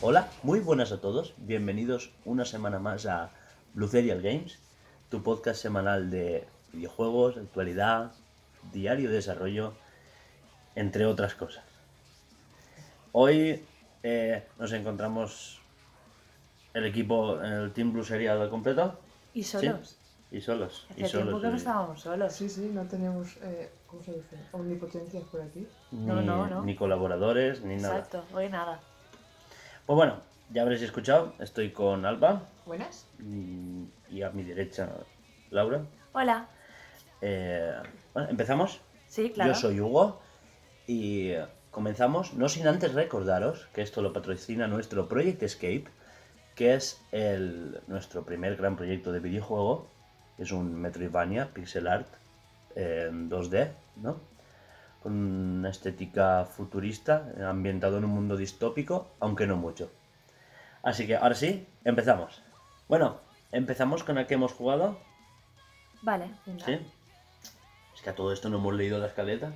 Hola, muy buenas a todos. Bienvenidos una semana más a Blue Serial Games, tu podcast semanal de videojuegos, actualidad, diario de desarrollo, entre otras cosas. Hoy eh, nos encontramos el equipo, el Team Blue Serial al completo. Y solos. Y solos. Y Hace tiempo solos. que no estábamos solos. Sí, sí, no tenemos, eh, ¿cómo se dice? Omnipotencias por aquí. Ni, No, no, no. ni colaboradores, ni nada. Exacto, hoy nada. Pues bueno, ya habréis escuchado, estoy con Alba ¿Buenas? y, y a mi derecha Laura. Hola. Eh, bueno, ¿empezamos? Sí, claro. Yo soy Hugo y eh, comenzamos, no sin antes recordaros que esto lo patrocina nuestro Project Escape, que es el, nuestro primer gran proyecto de videojuego. Es un Metroidvania, pixel art, eh, en 2D, ¿no? Con una estética futurista, ambientado en un mundo distópico, aunque no mucho. Así que ahora sí, empezamos. Bueno, empezamos con el que hemos jugado. Vale. ¿Sí? Es que a todo esto no hemos leído la escaleta.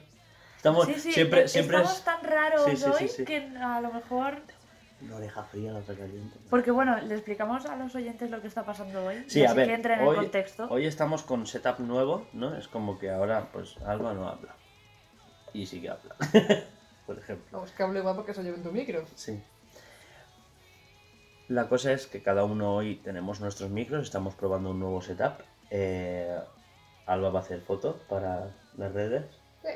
Estamos Sí, sí, siempre, siempre estamos es tan raros Sí, sí, sí, hoy sí. que a lo mejor... una oreja fría, la otra caliente. Porque bueno, le explicamos a los oyentes lo que está pasando hoy. Sí, y a así ver, que entren en hoy, el contexto. hoy estamos con setup nuevo, ¿no? Es como que ahora, pues, Alba no habla. Y sí que habla. Por ejemplo. Vamos, que hable guapo que soy yo en tu micro. Sí. La cosa es que cada uno hoy tenemos nuestros micros, estamos probando un nuevo setup. Eh, Alba va a hacer fotos para las redes. Sí.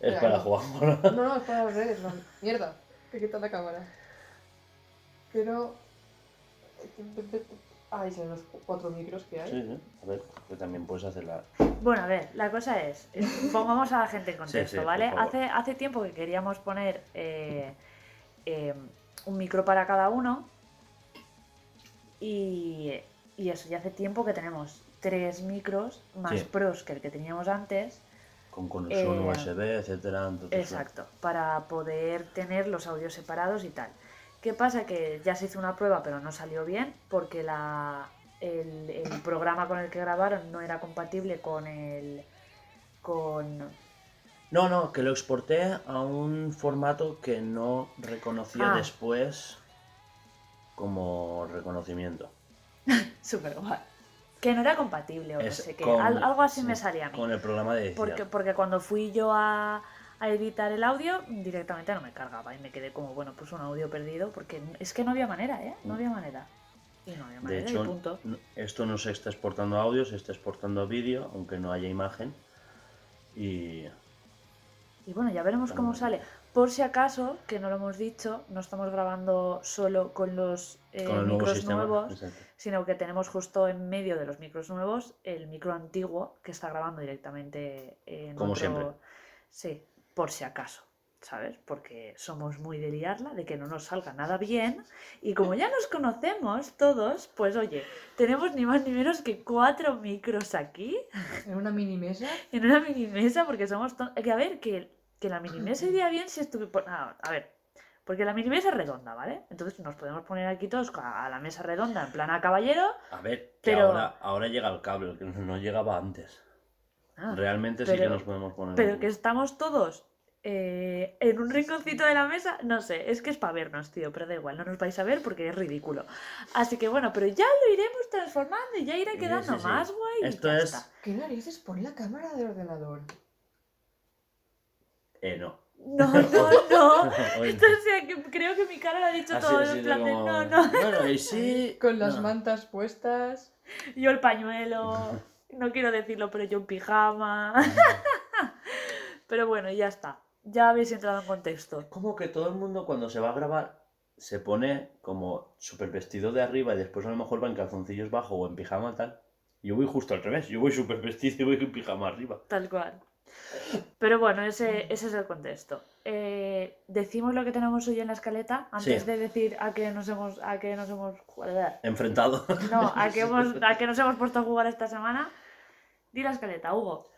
Es para no. jugar. No, no, es para las redes, no. Mierda, que quita la cámara. Pero... Ahí son los cuatro micros que hay. Sí, sí. A ver, que también puedes hacer la... Bueno, a ver, la cosa es, eh, pongamos a la gente en contexto, Sí, sí, por ¿vale? Hace, hace tiempo que queríamos poner eh, eh, un micro para cada uno y, y eso, ya hace tiempo que tenemos tres micros más Sí. pros que el que teníamos antes. Con conexión Eh, USB, etcétera. entonces, Exacto, para poder tener los audios separados y tal. ¿Qué pasa? Que ya se hizo una prueba pero no salió bien porque la, el, el programa con el que grabaron no era compatible con el... con... No, no, que lo exporté a un formato que no reconocía Ah. después como reconocimiento. Súper guay. Que no era compatible o no Es sé qué. Al- algo así sí, me salía a mí. Con el programa de edición. Porque, porque cuando fui yo a, a editar el audio, directamente no me cargaba y me quedé como, bueno, pues un audio perdido, porque es que no había manera, ¿eh? No había manera. Y no había De manera, y hecho, punto. esto no se está exportando audio, se está exportando vídeo, aunque no haya imagen. Y Y bueno, ya veremos cómo sale. Por si acaso, que no lo hemos dicho, no estamos grabando solo con los eh, con nuevo micros sistema. nuevos, exacto. sino que tenemos justo en medio de los micros nuevos el micro antiguo que está grabando directamente en Como otro- siempre. Sí, por si acaso, ¿sabes? Porque somos muy de liarla, de que no nos salga nada bien. Y como ya nos conocemos todos, pues oye, tenemos ni más ni menos que cuatro micros aquí En una mini mesa. en una mini mesa porque somos que a ver que, que la mini mesa iría bien si estuviera a ver porque la mini mesa es redonda vale entonces nos podemos poner aquí todos a a la mesa redonda en plan a caballero A ver, que Pero- ahora, ahora llega el cable, que no llegaba antes. Ah, Realmente sí que nos podemos poner. pero que estamos todos eh, en un rinconcito de la mesa no sé es que es para vernos tío pero da igual no nos vais a ver porque es ridículo así que bueno pero ya lo iremos transformando y ya irá quedando sí, sí. más guay Esto es- está. ¿Qué narices pon la cámara del ordenador? Eh, no. no no no Hoy- Entonces, o sea, que creo que mi cara lo ha dicho Así- todo así en de plan de como- no, no. Bueno, y sí. Con las no. mantas puestas. Yo el pañuelo, no quiero decirlo, pero yo en pijama. Pero bueno, ya está. Ya habéis entrado en contexto. Como que todo el mundo cuando se va a grabar se pone como súper vestido de arriba y después a lo mejor va en calzoncillos bajo o en pijama tal. Yo voy justo al revés, yo voy súper vestido y voy en pijama arriba. Tal cual. Pero bueno, ese, ese es el contexto. Eh, Decimos lo que tenemos hoy en la escaleta antes Sí. de decir a qué nos hemos, a qué nos hemos, Enfrentado. no, a qué hemos, a qué nos hemos puesto a jugar esta semana. Di la escaleta, Hugo.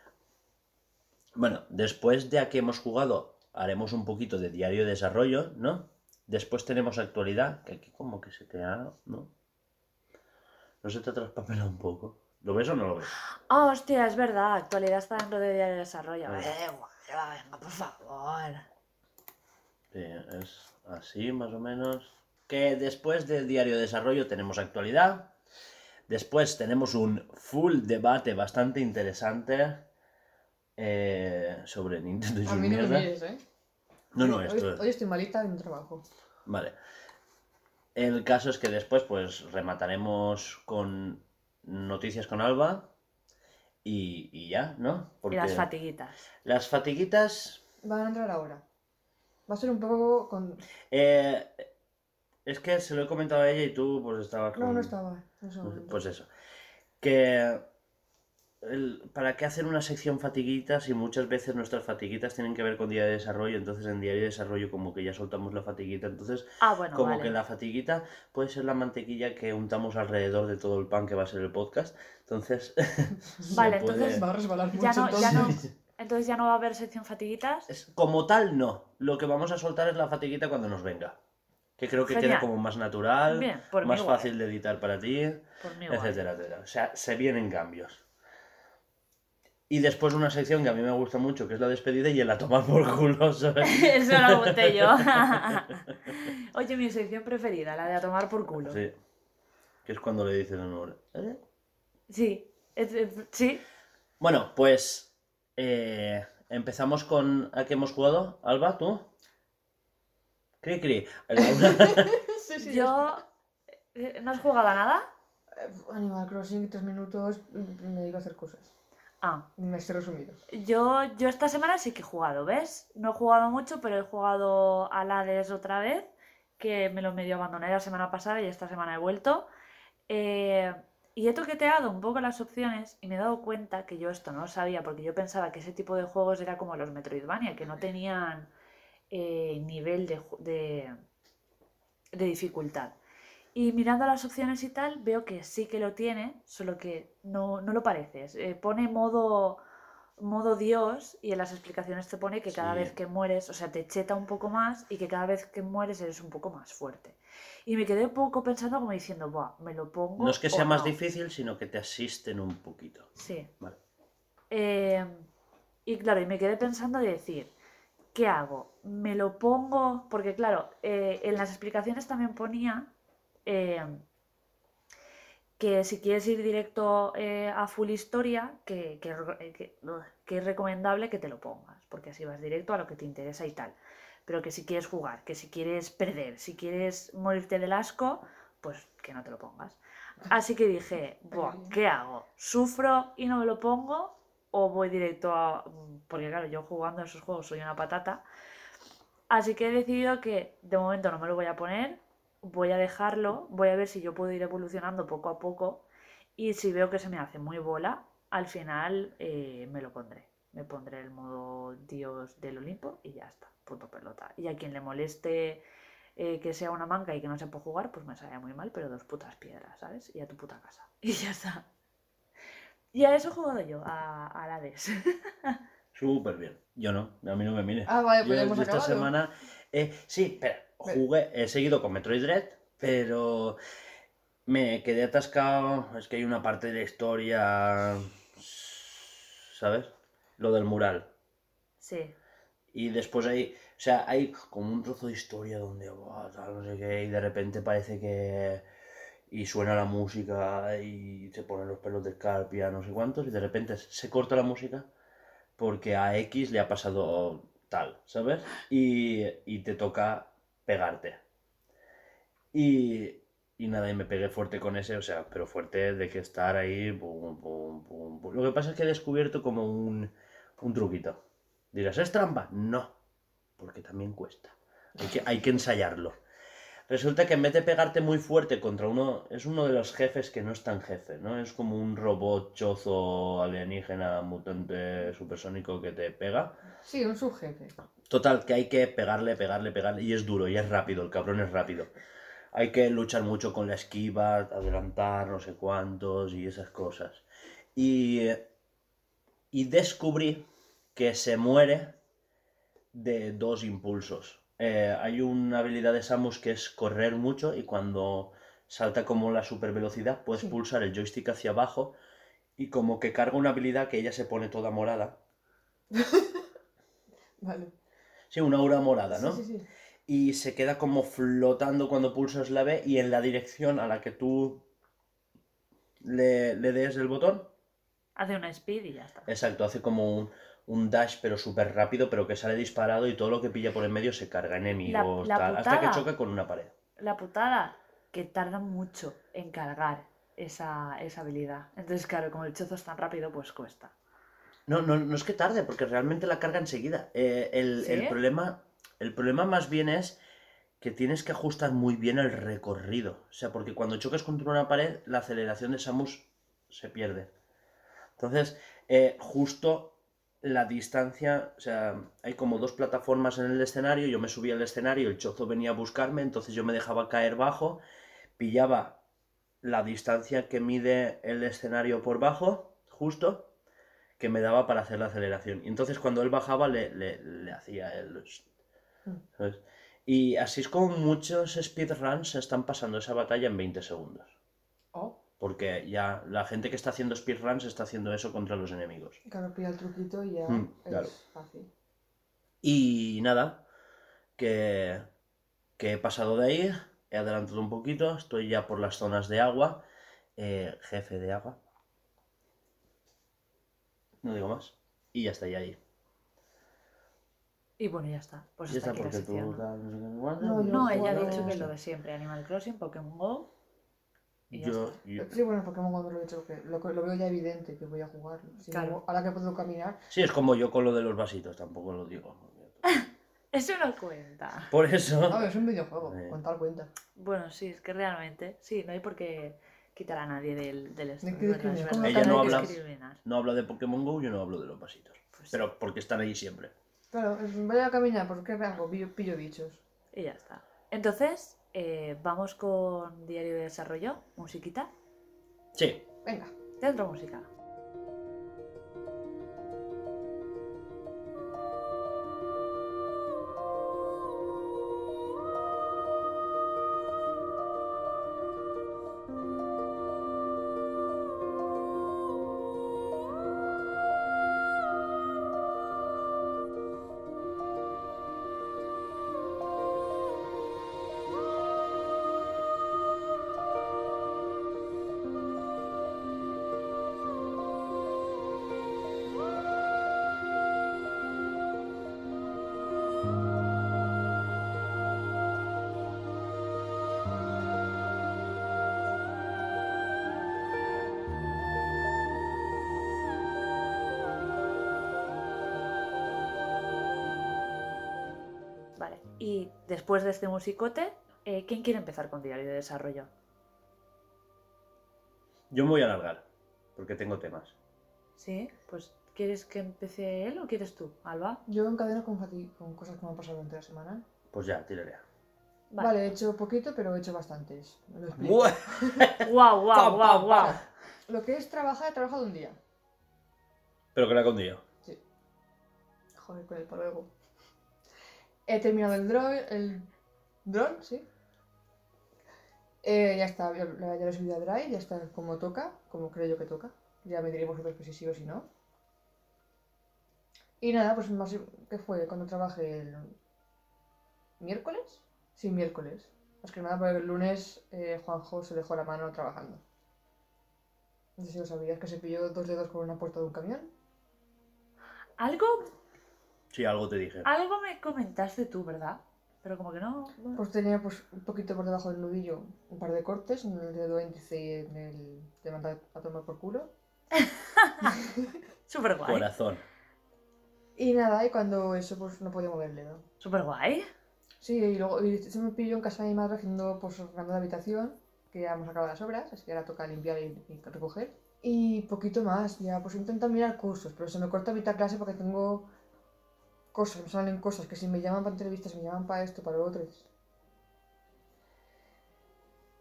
Bueno, después de a que hemos jugado, haremos un poquito de diario de desarrollo, ¿no? Después tenemos actualidad, que aquí como que se te ha... ¿no? ¿No se te traspapela un poco? ¿Lo ves o no lo ves? Ah, hostia, es verdad. Actualidad está dentro de diario de desarrollo. Eh, bueno, venga, por favor. Sí, es así más o menos. Que después del diario de desarrollo tenemos actualidad. Después tenemos un full debate bastante interesante eh, sobre Nintendo y A su mí no mires, ¿eh? No, no, esto hoy, es... hoy estoy malita en un trabajo. Vale. El caso es que después pues remataremos con noticias con Alba y, y ya, ¿no? Y las fatiguitas. Las fatiguitas... Van a entrar ahora. Va a ser un poco con... eh, es que se lo he comentado a ella y tú pues estabas No, con- no estaba. Pues eso. Que... el- ¿Para qué hacer una sección fatiguitas si muchas veces nuestras fatiguitas tienen que ver con día de desarrollo? Entonces en día de desarrollo como que ya soltamos la fatiguita. Entonces Ah, bueno, como vale. que la fatiguita puede ser la mantequilla que untamos alrededor de todo el pan que va a ser el podcast. Entonces, Vale, puede- entonces- Va a resbalar mucho Ya no, ya no, entonces. entonces ya no va a haber sección fatiguitas. es- como tal, no. Lo que vamos a soltar es la fatiguita cuando nos venga. Que creo que queda Genial. como más natural, Bien, más guay. fácil de editar para ti, etcétera, etcétera. O sea, se vienen cambios. Y después una sección que a mí me gusta mucho, que es la despedida y el a tomar por culo, ¿sabes? Eso lo apunté yo. Oye, mi sección preferida, la de a tomar por culo. Sí, Sí. Que es cuando le dices a uno, ¿eh? es- sí. Bueno, pues eh, empezamos con a qué hemos jugado. Alba, ¿tú? Cri, cri. Sí, sí, Yo... eh, ¿No has jugado a nada? Eh, Animal Crossing, tres minutos, mm, me dedico a hacer cosas. Ah, Me estoy resumido. yo, yo esta semana sí que he jugado, ¿ves? No he jugado mucho, pero he jugado al Hades otra vez, que me lo medio abandoné la semana pasada y esta semana he vuelto. Eh, y he toqueteado un poco las opciones y me he dado cuenta que yo esto no lo sabía, porque yo pensaba que ese tipo de juegos era como los Metroidvania, que no tenían eh, nivel de, de, de dificultad. Y mirando las opciones y tal, veo que sí que lo tiene, solo que no, no lo parece. Eh, pone modo, modo Dios y en las explicaciones te pone que cada Sí. vez que mueres, o sea, te cheta un poco más y que cada vez que mueres eres un poco más fuerte. Y me quedé un poco pensando como diciendo, Buah, me lo pongo. No es que sea más no". difícil, sino que te asisten un poquito. Sí. Vale. Eh, y claro, y me quedé pensando de decir, ¿qué hago? ¿Me lo pongo? Porque claro, eh, en las explicaciones también ponía eh, que si quieres ir directo eh, a full historia, que, que, que- ugh, que es recomendable que te lo pongas, porque así vas directo a lo que te interesa y tal. Pero que si quieres jugar, que si quieres perder, si quieres morirte del asco, pues que no te lo pongas. Así que dije, Buah, ¿qué hago? ¿Sufro y no me lo pongo? ¿O voy directo a...? Porque claro, yo jugando a esos juegos soy una patata. Así que he decidido que de momento no me lo voy a poner, voy a dejarlo, voy a ver si yo puedo ir evolucionando poco a poco y si veo que se me hace muy bola, al final eh, me lo pondré. Me pondré el modo Dios del Olimpo y ya está, punto pelota. Y a quien le moleste eh, que sea una manga y que no se pueda jugar, pues me sale muy mal, pero dos putas piedras, ¿sabes? Y a tu puta casa. Y ya está. Y a eso he jugado yo, a, a Hades. Súper bien. Yo no, a mí no me mire. Ah, vale, pues Yo ya hemos esta acabado. semana. eh, sí, espera. Jugué, he seguido con Metroid Dread, pero me quedé atascado. Es que hay una parte de la historia. ¿Sabes? Lo del mural. Sí. Y después hay, o sea, hay como un trozo de historia donde, tal, no sé qué, y de repente parece que... Y suena la música y se ponen los pelos de escarpia, no sé cuántos, y de repente se corta la música porque a X le ha pasado tal, ¿sabes? Y, y te toca pegarte. Y, y nada, y me pegué fuerte con ese, o sea, pero fuerte de que estar ahí. Lo que pasa es que he descubierto como un, un truquito. Dirás, ¿es trampa? No, porque también cuesta. Hay que, hay que ensayarlo. Resulta que en vez de pegarte muy fuerte contra uno, es uno de los jefes que no es tan jefe, ¿no? Es como un robot chozo alienígena mutante supersónico que te pega. Sí, un subjefe. Total, que hay que pegarle, pegarle, pegarle. Y es duro, y es rápido, el cabrón es rápido. Hay que luchar mucho con la esquiva, adelantar, no sé cuántos y esas cosas. Y, y descubrí que se muere de dos impulsos. Eh, hay una habilidad de Samus que es correr mucho y cuando salta como la super velocidad, puedes Sí. pulsar el joystick hacia abajo y como que carga una habilidad que ella se pone toda morada. Vale. Sí, una aura morada, ¿no? Sí, sí, sí. Y se queda como flotando cuando pulsas la B y en la dirección a la que tú le, le des el botón. Hace una speed y ya está. Exacto, hace como un, un dash pero súper rápido, pero que sale disparado y todo lo que pilla por en medio se carga, enemigos, la tal, hasta que choca con una pared. La putada, que tarda mucho en cargar esa, esa habilidad. Entonces, claro, como el chozo es tan rápido, pues cuesta. No, no, no es que tarde, porque realmente la carga enseguida. Eh, el, ¿Sí? el problema, el problema más bien es que tienes que ajustar muy bien el recorrido. O sea, porque cuando chocas contra una pared, la aceleración de Samus se pierde. Entonces, eh, justo la distancia, o sea, hay como dos plataformas en el escenario, yo me subía al escenario, el chozo venía a buscarme, entonces yo me dejaba caer bajo, pillaba la distancia que mide el escenario por bajo, justo, que me daba para hacer la aceleración. Y entonces cuando él bajaba le, le- hacía el... ¿sabes? Y así es como muchos speedruns están pasando esa batalla en 20 segundos. Oh, Porque ya la gente que está haciendo speedruns está haciendo eso contra los enemigos. claro, pilla el truquito y ya Mm, es claro. fácil. Y nada, que, que he pasado de ahí, he adelantado un poquito, estoy ya por las zonas de agua, eh, jefe de agua. No digo más. Y ya estoy ahí. Y bueno, ya está. Pues ya está, aquí la porque tú... no No, ella ha dicho que es lo de siempre. Animal Crossing, Pokémon Go. Y Yo, yo- Sí, bueno, Pokémon cuando lo he dicho, que lo, lo veo ya evidente que voy a jugarlo. Si Claro. no, ahora que puedo caminar, Sí, es como yo con lo de los vasitos, tampoco lo digo. Eso no cuenta. Por eso... a ver, es un videojuego, Eh. con tal cuenta. Bueno, sí, es que realmente, sí, no hay por qué quitar a nadie del, del esto. ¿De Ella no habla-. No hablo de Pokémon GO, yo no hablo de los vasitos. Pues sí, Pero porque están ahí siempre. Claro, voy a caminar, ¿qué hago? Pillo, pillo bichos. Y ya está. Entonces, eh, vamos con Diario de Desarrollo, musiquita. Sí. Venga. Dentro música. Después de este musicote, eh, ¿quién quiere empezar con Diario de Desarrollo? Yo me voy a alargar, porque tengo temas. Sí, pues ¿quieres que empiece él o quieres tú, Alba? Yo encadeno con, con cosas que me han pasado durante la semana. Pues ya, tiraré. Vale. he hecho poquito, pero he hecho bastantes. Me lo explico. Buah. ¡Guau, guau, guau, guau! Lo que es trabajar, he trabajado un día. Pero que la condigo. Joder, con el paluego. He terminado el drone, el drone, sí. Eh, ya está, ya, ya lo he subido a Drive, ya está como toca, como creo yo que toca. Ya me diréis vosotros que si sí o si no. Y nada, pues más, ¿qué fue? Cuando trabajé el miércoles? Sí, miércoles. Más que nada porque el lunes eh, Juanjo se dejó la mano trabajando. No sé si lo sabías, que se pilló dos dedos con una puerta de un camión. Algo, Sí, algo te dije. algo me comentaste tú, ¿verdad? Pero como que no... no- Pues tenía pues un poquito por debajo del nudillo un par de cortes en el dedo índice y en el de mandar a tomar por culo. Súper guay. Corazón. Y nada, y cuando eso pues no podía mover el dedo. Súper guay. Sí, y luego y se me pilló en casa de mi madre haciendo pues ordenando la habitación, que ya hemos acabado las obras, así que ahora toca limpiar y, y recoger. Y poquito más, ya pues intento mirar cursos, pero se me corta mitad clase porque tengo cosas, me salen cosas que si me llaman para entrevistas, me llaman para esto, para lo otro.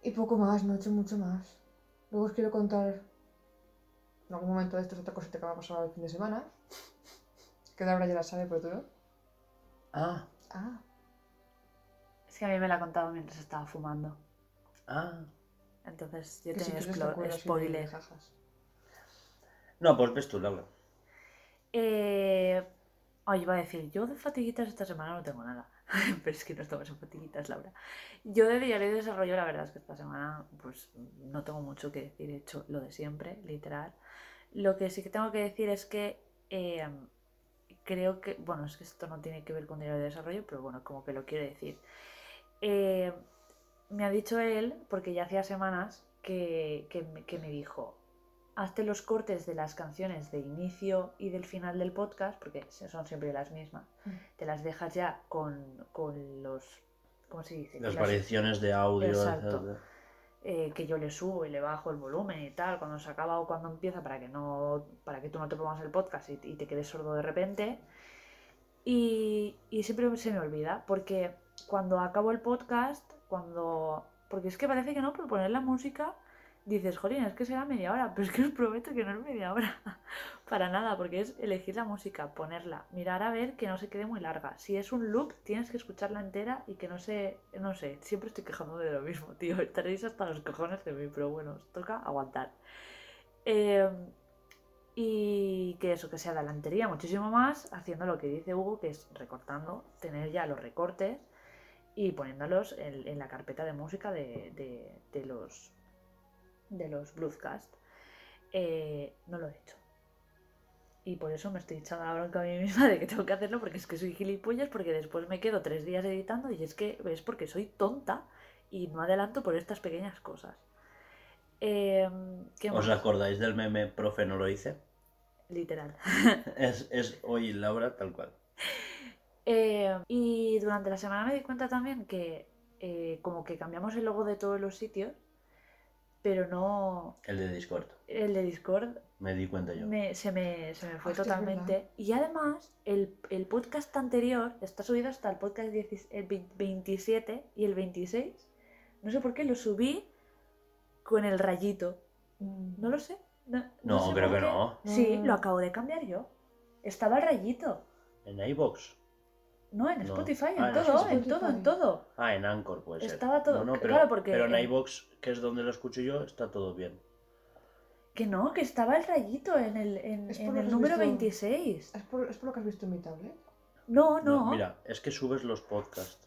Y poco más, no he hecho mucho más. Luego os quiero contar en algún momento de esto es otra cosa que me ha pasado el fin de semana. Que Laura ya la sabe, pero tú no. Ah, Ah, Es que a mí me la ha contado mientras estaba fumando. ah. Entonces yo Que si te jajas. No, pues ves tú, Laura. Eh... Ay, iba a decir, yo de fatiguitas esta semana no tengo nada. Pero es que no estamos en fatiguitas, Laura. Yo de diario de desarrollo, la verdad es que esta semana pues no tengo mucho que decir. He hecho lo de siempre, literal. Lo que sí que tengo que decir es que eh, creo que, bueno, es que esto no tiene que ver con diario de desarrollo, pero bueno, como que lo quiero decir. Eh, me ha dicho él, porque ya hacía semanas, que, que me dijo, hazte los cortes de las canciones de inicio y del final del podcast, porque son siempre las mismas, Mm. te las dejas ya con, con los... ¿Cómo se dice? Las las- variaciones de audio, Exacto. eh, que yo le subo y le bajo el volumen y tal, cuando se acaba o cuando empieza, para que no, para que tú no te pongas el podcast y, y te quedes sordo de repente. Y, y siempre se me olvida, porque cuando acabo el podcast, cuando. Porque es que parece que no, pero poner la música, dices, jolín, es que será media hora, pero es que os prometo que no es media hora. Para nada, porque es elegir la música, ponerla, mirar a ver que no se quede muy larga. Si es un loop, tienes que escucharla entera y que no se. No sé, siempre estoy quejando de lo mismo, tío. Estaréis hasta los cojones de mí, pero bueno, os toca aguantar. Eh, y que eso, que se adelantaría muchísimo más haciendo lo que dice Hugo, que es recortando, tener ya los recortes y poniéndolos en, la carpeta de música de- de los de los Bluescast. Eh, no lo he hecho. Y por eso me estoy echando la bronca a mí misma de que tengo que hacerlo porque es que soy gilipollas, porque después me quedo tres días editando y es que es porque soy tonta y no adelanto por estas pequeñas cosas. Eh, ¿qué ¿Os acordáis del meme profe no lo hice? Literal. Es, es hoy Laura tal cual. Eh, y durante la semana me di cuenta también que eh, como que cambiamos el logo de todos los sitios, pero no El de Discord. el de Discord Me di cuenta yo. me- se, me, se me fue Hostia, totalmente. Y además, el, el podcast anterior está subido hasta el podcast 10 el 27 y el 26. No sé por qué lo subí con el rayito. Mm. No lo sé. No, No, sé creo que no. Sí, No. lo acabo de cambiar yo. Estaba el rayito. En iBox. No, en No. Spotify, en Ah, todo, en todo, en todo. Ah, en Anchor puede ser. Estaba todo- No, no, pero, claro, porque pero en en- iBox, que es donde lo escucho yo, está todo bien. Que no, que estaba el rayito en el, en, el número visto- 26. ¿Es por, ¿Es por lo que has visto en mi tablet? No, no. mira, es que subes los podcasts.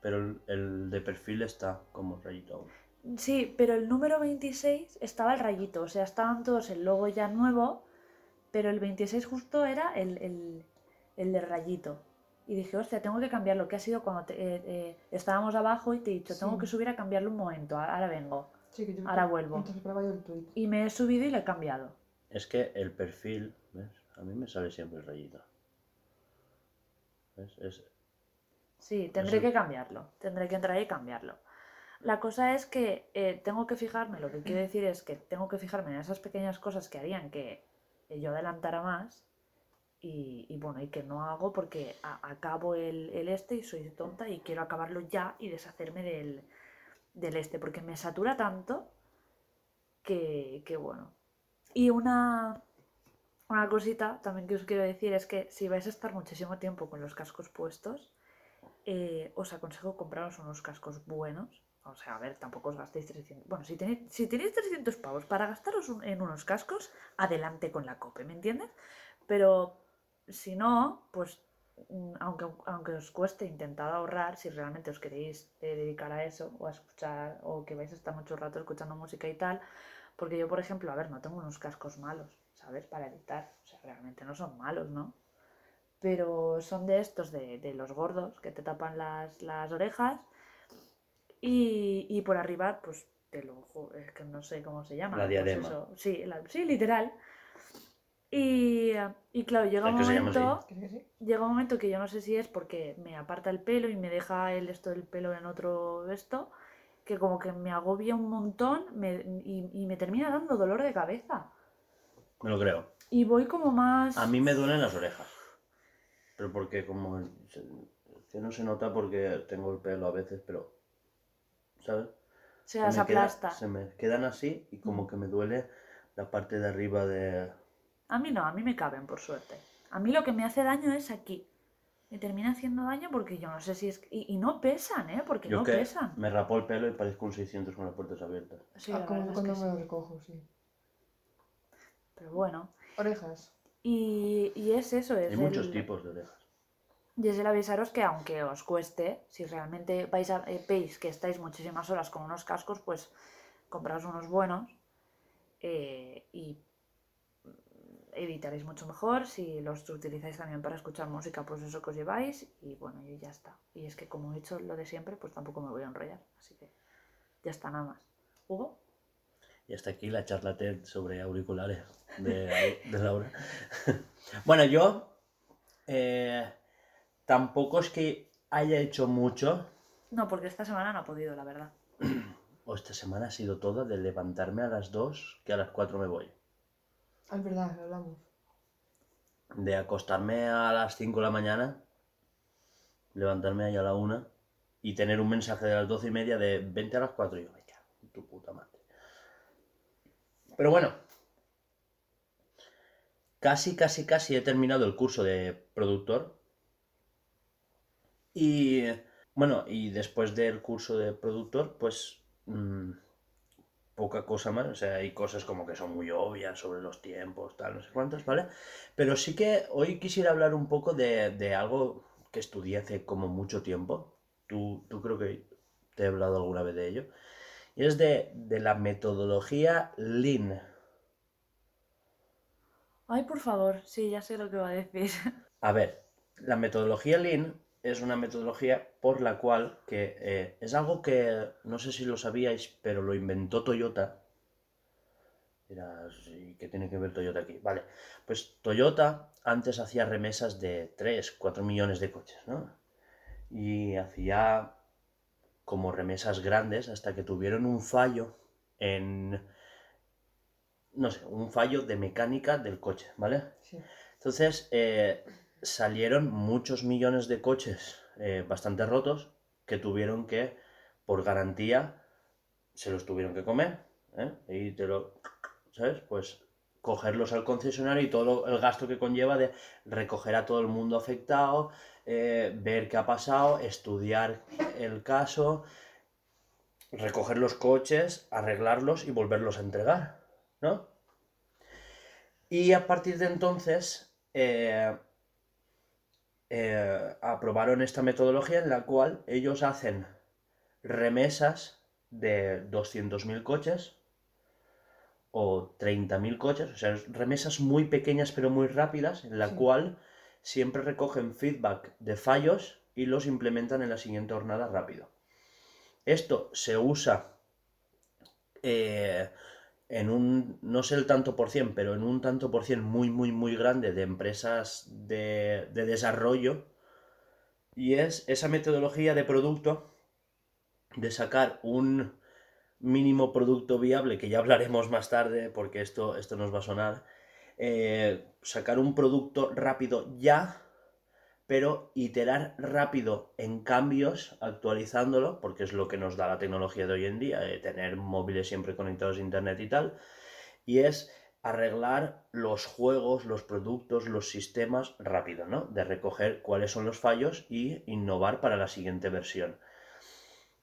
Pero el, el de perfil está como rayito aún. Sí, pero el número 26 estaba el rayito. O sea, estaban todos el logo ya nuevo, pero el 26 justo era el, el, el de rayito. Y dije, hostia, tengo que cambiarlo. Que ha sido cuando te- eh, eh, estábamos abajo y te he dicho, tengo Sí. que subir a cambiarlo un momento. Ahora vengo. Sí, que yo Ahora vuelvo. Y me he subido y lo he cambiado. Es que el perfil, ¿ves? A mí me sale siempre el rayito. ¿Ves? Es, Sí, tendré que cambiarlo. Tendré que entrar y cambiarlo. La cosa es que eh, tengo que fijarme, lo que quiero decir es que tengo que fijarme en esas pequeñas cosas que harían que yo adelantara más y, bueno, y que no hago porque acabo el, este y soy tonta y quiero acabarlo ya y deshacerme del, del este porque me satura tanto que, que bueno. Y una, una cosita también que os quiero decir es que si vais a estar muchísimo tiempo con los cascos puestos, eh, os aconsejo compraros unos cascos buenos. O sea, a ver, tampoco os gastéis 300. Bueno, si tenéis, si tenéis 300 pavos para gastaros en unos cascos, adelante con la cope, ¿me entiendes? Pero si no, pues mm, aunque, aunque os cueste intentar ahorrar, si realmente os queréis eh, dedicar a eso o a escuchar o que vais a estar mucho rato escuchando música y tal, porque yo, por ejemplo, a ver, no tengo unos cascos malos, ¿sabes? Para editar. O sea, realmente no son malos, ¿no? Pero son de estos, de, de los gordos, que te tapan las, las orejas. Y, y por arriba, pues, te lo es que no sé cómo se llama. La pues diadema. eso, sí, la- sí, literal. Y, y claro, llega un momento llega un momento que yo no sé si es porque me aparta el pelo y me deja el esto del pelo en otro esto, que como que me agobia un montón me- y, y me termina dando dolor de cabeza. me lo creo. Y voy como más... A mí me duelen las orejas. Pero porque como... se- que no se nota porque tengo el pelo a veces, pero... ¿Sabes? se las queda- aplasta. se me quedan así y como que me duele la parte de arriba de... A mí no, a mí me caben, por suerte. A mí lo que me hace daño es aquí. me termina haciendo daño porque yo no sé si es... Y, y no pesan, ¿eh? Porque Yo no que pesan. me rapó el pelo y parezco un 600 con las puertas abiertas. Sí, ah, como cuando que me sí. lo recojo, sí. Pero bueno. Orejas. Y, y es eso, es Hay muchos el- tipos de orejas. Y es el avisaros que aunque os cueste, si realmente vais a, eh, veis que estáis muchísimas horas con unos cascos, pues compraos unos buenos eh, y editaréis mucho mejor. Si los utilizáis también para escuchar música, pues eso que os lleváis y bueno, y ya está. Y es que como he dicho lo de siempre, pues tampoco me voy a enrollar. Así que ya está nada más. Hugo, Y hasta aquí la charla TED sobre auriculares de, de Laura. bueno, yo eh, tampoco es que haya hecho mucho, no, porque esta semana no ha podido, la verdad. o esta semana ha sido toda de levantarme a las 2, que a las 4 me voy. Es verdad, hablamos. De acostarme a las 5 de la mañana, levantarme ahí a la 1 y tener un mensaje de las 12 y media de 20 a las 4 y yo, en tu puta madre. Pero bueno, casi, casi, casi he terminado el curso de productor. Y bueno, y después del curso de productor, pues mm, poca cosa más. O sea, hay cosas como que son muy obvias sobre los tiempos, tal, no sé cuántas, ¿vale? Pero sí que hoy quisiera hablar un poco de, de algo que estudié hace como mucho tiempo. Tú, tú creo que te he hablado alguna vez de ello. Y es de, de la metodología Lean. Ay, por favor, sí, ya sé lo que va a decir. A ver, la metodología Lean es una metodología por la cual, que eh, es algo que no sé si lo sabíais, pero lo inventó Toyota. Dirás, ¿y qué tiene que ver Toyota aquí? Vale, pues Toyota antes hacía remesas de 3, 4 millones de coches, ¿no? Y hacía como remesas grandes hasta que tuvieron un fallo en, no sé, un fallo de mecánica del coche, ¿vale? Sí. Entonces eh, salieron muchos millones de coches eh, bastante rotos que tuvieron que, por garantía, se los tuvieron que comer. ¿eh? Y te lo, ¿sabes? Pues cogerlos al concesionario y todo el gasto que conlleva de recoger a todo el mundo afectado, eh, ver qué ha pasado, estudiar el caso, recoger los coches, arreglarlos y volverlos a entregar, ¿no? Y a partir de entonces eh, eh, aprobaron esta metodología en la cual ellos hacen remesas de 200.000 coches o 30.000 coches, o sea, remesas muy pequeñas pero muy rápidas, en la Sí. cual siempre recogen feedback de fallos y los implementan en la siguiente jornada rápido. Esto se usa eh, en un, no sé el tanto por cien, pero en un tanto por cien muy, muy, muy grande de empresas de, de desarrollo. Y es esa metodología de producto de sacar un mínimo producto viable, que ya hablaremos más tarde porque esto, esto nos va a sonar, eh, sacar un producto rápido ya, pero iterar rápido en cambios, actualizándolo, porque es lo que nos da la tecnología de hoy en día, de tener móviles siempre conectados a internet y tal, y es arreglar los juegos, los productos, los sistemas rápido, ¿no? De recoger cuáles son los fallos y innovar para la siguiente versión.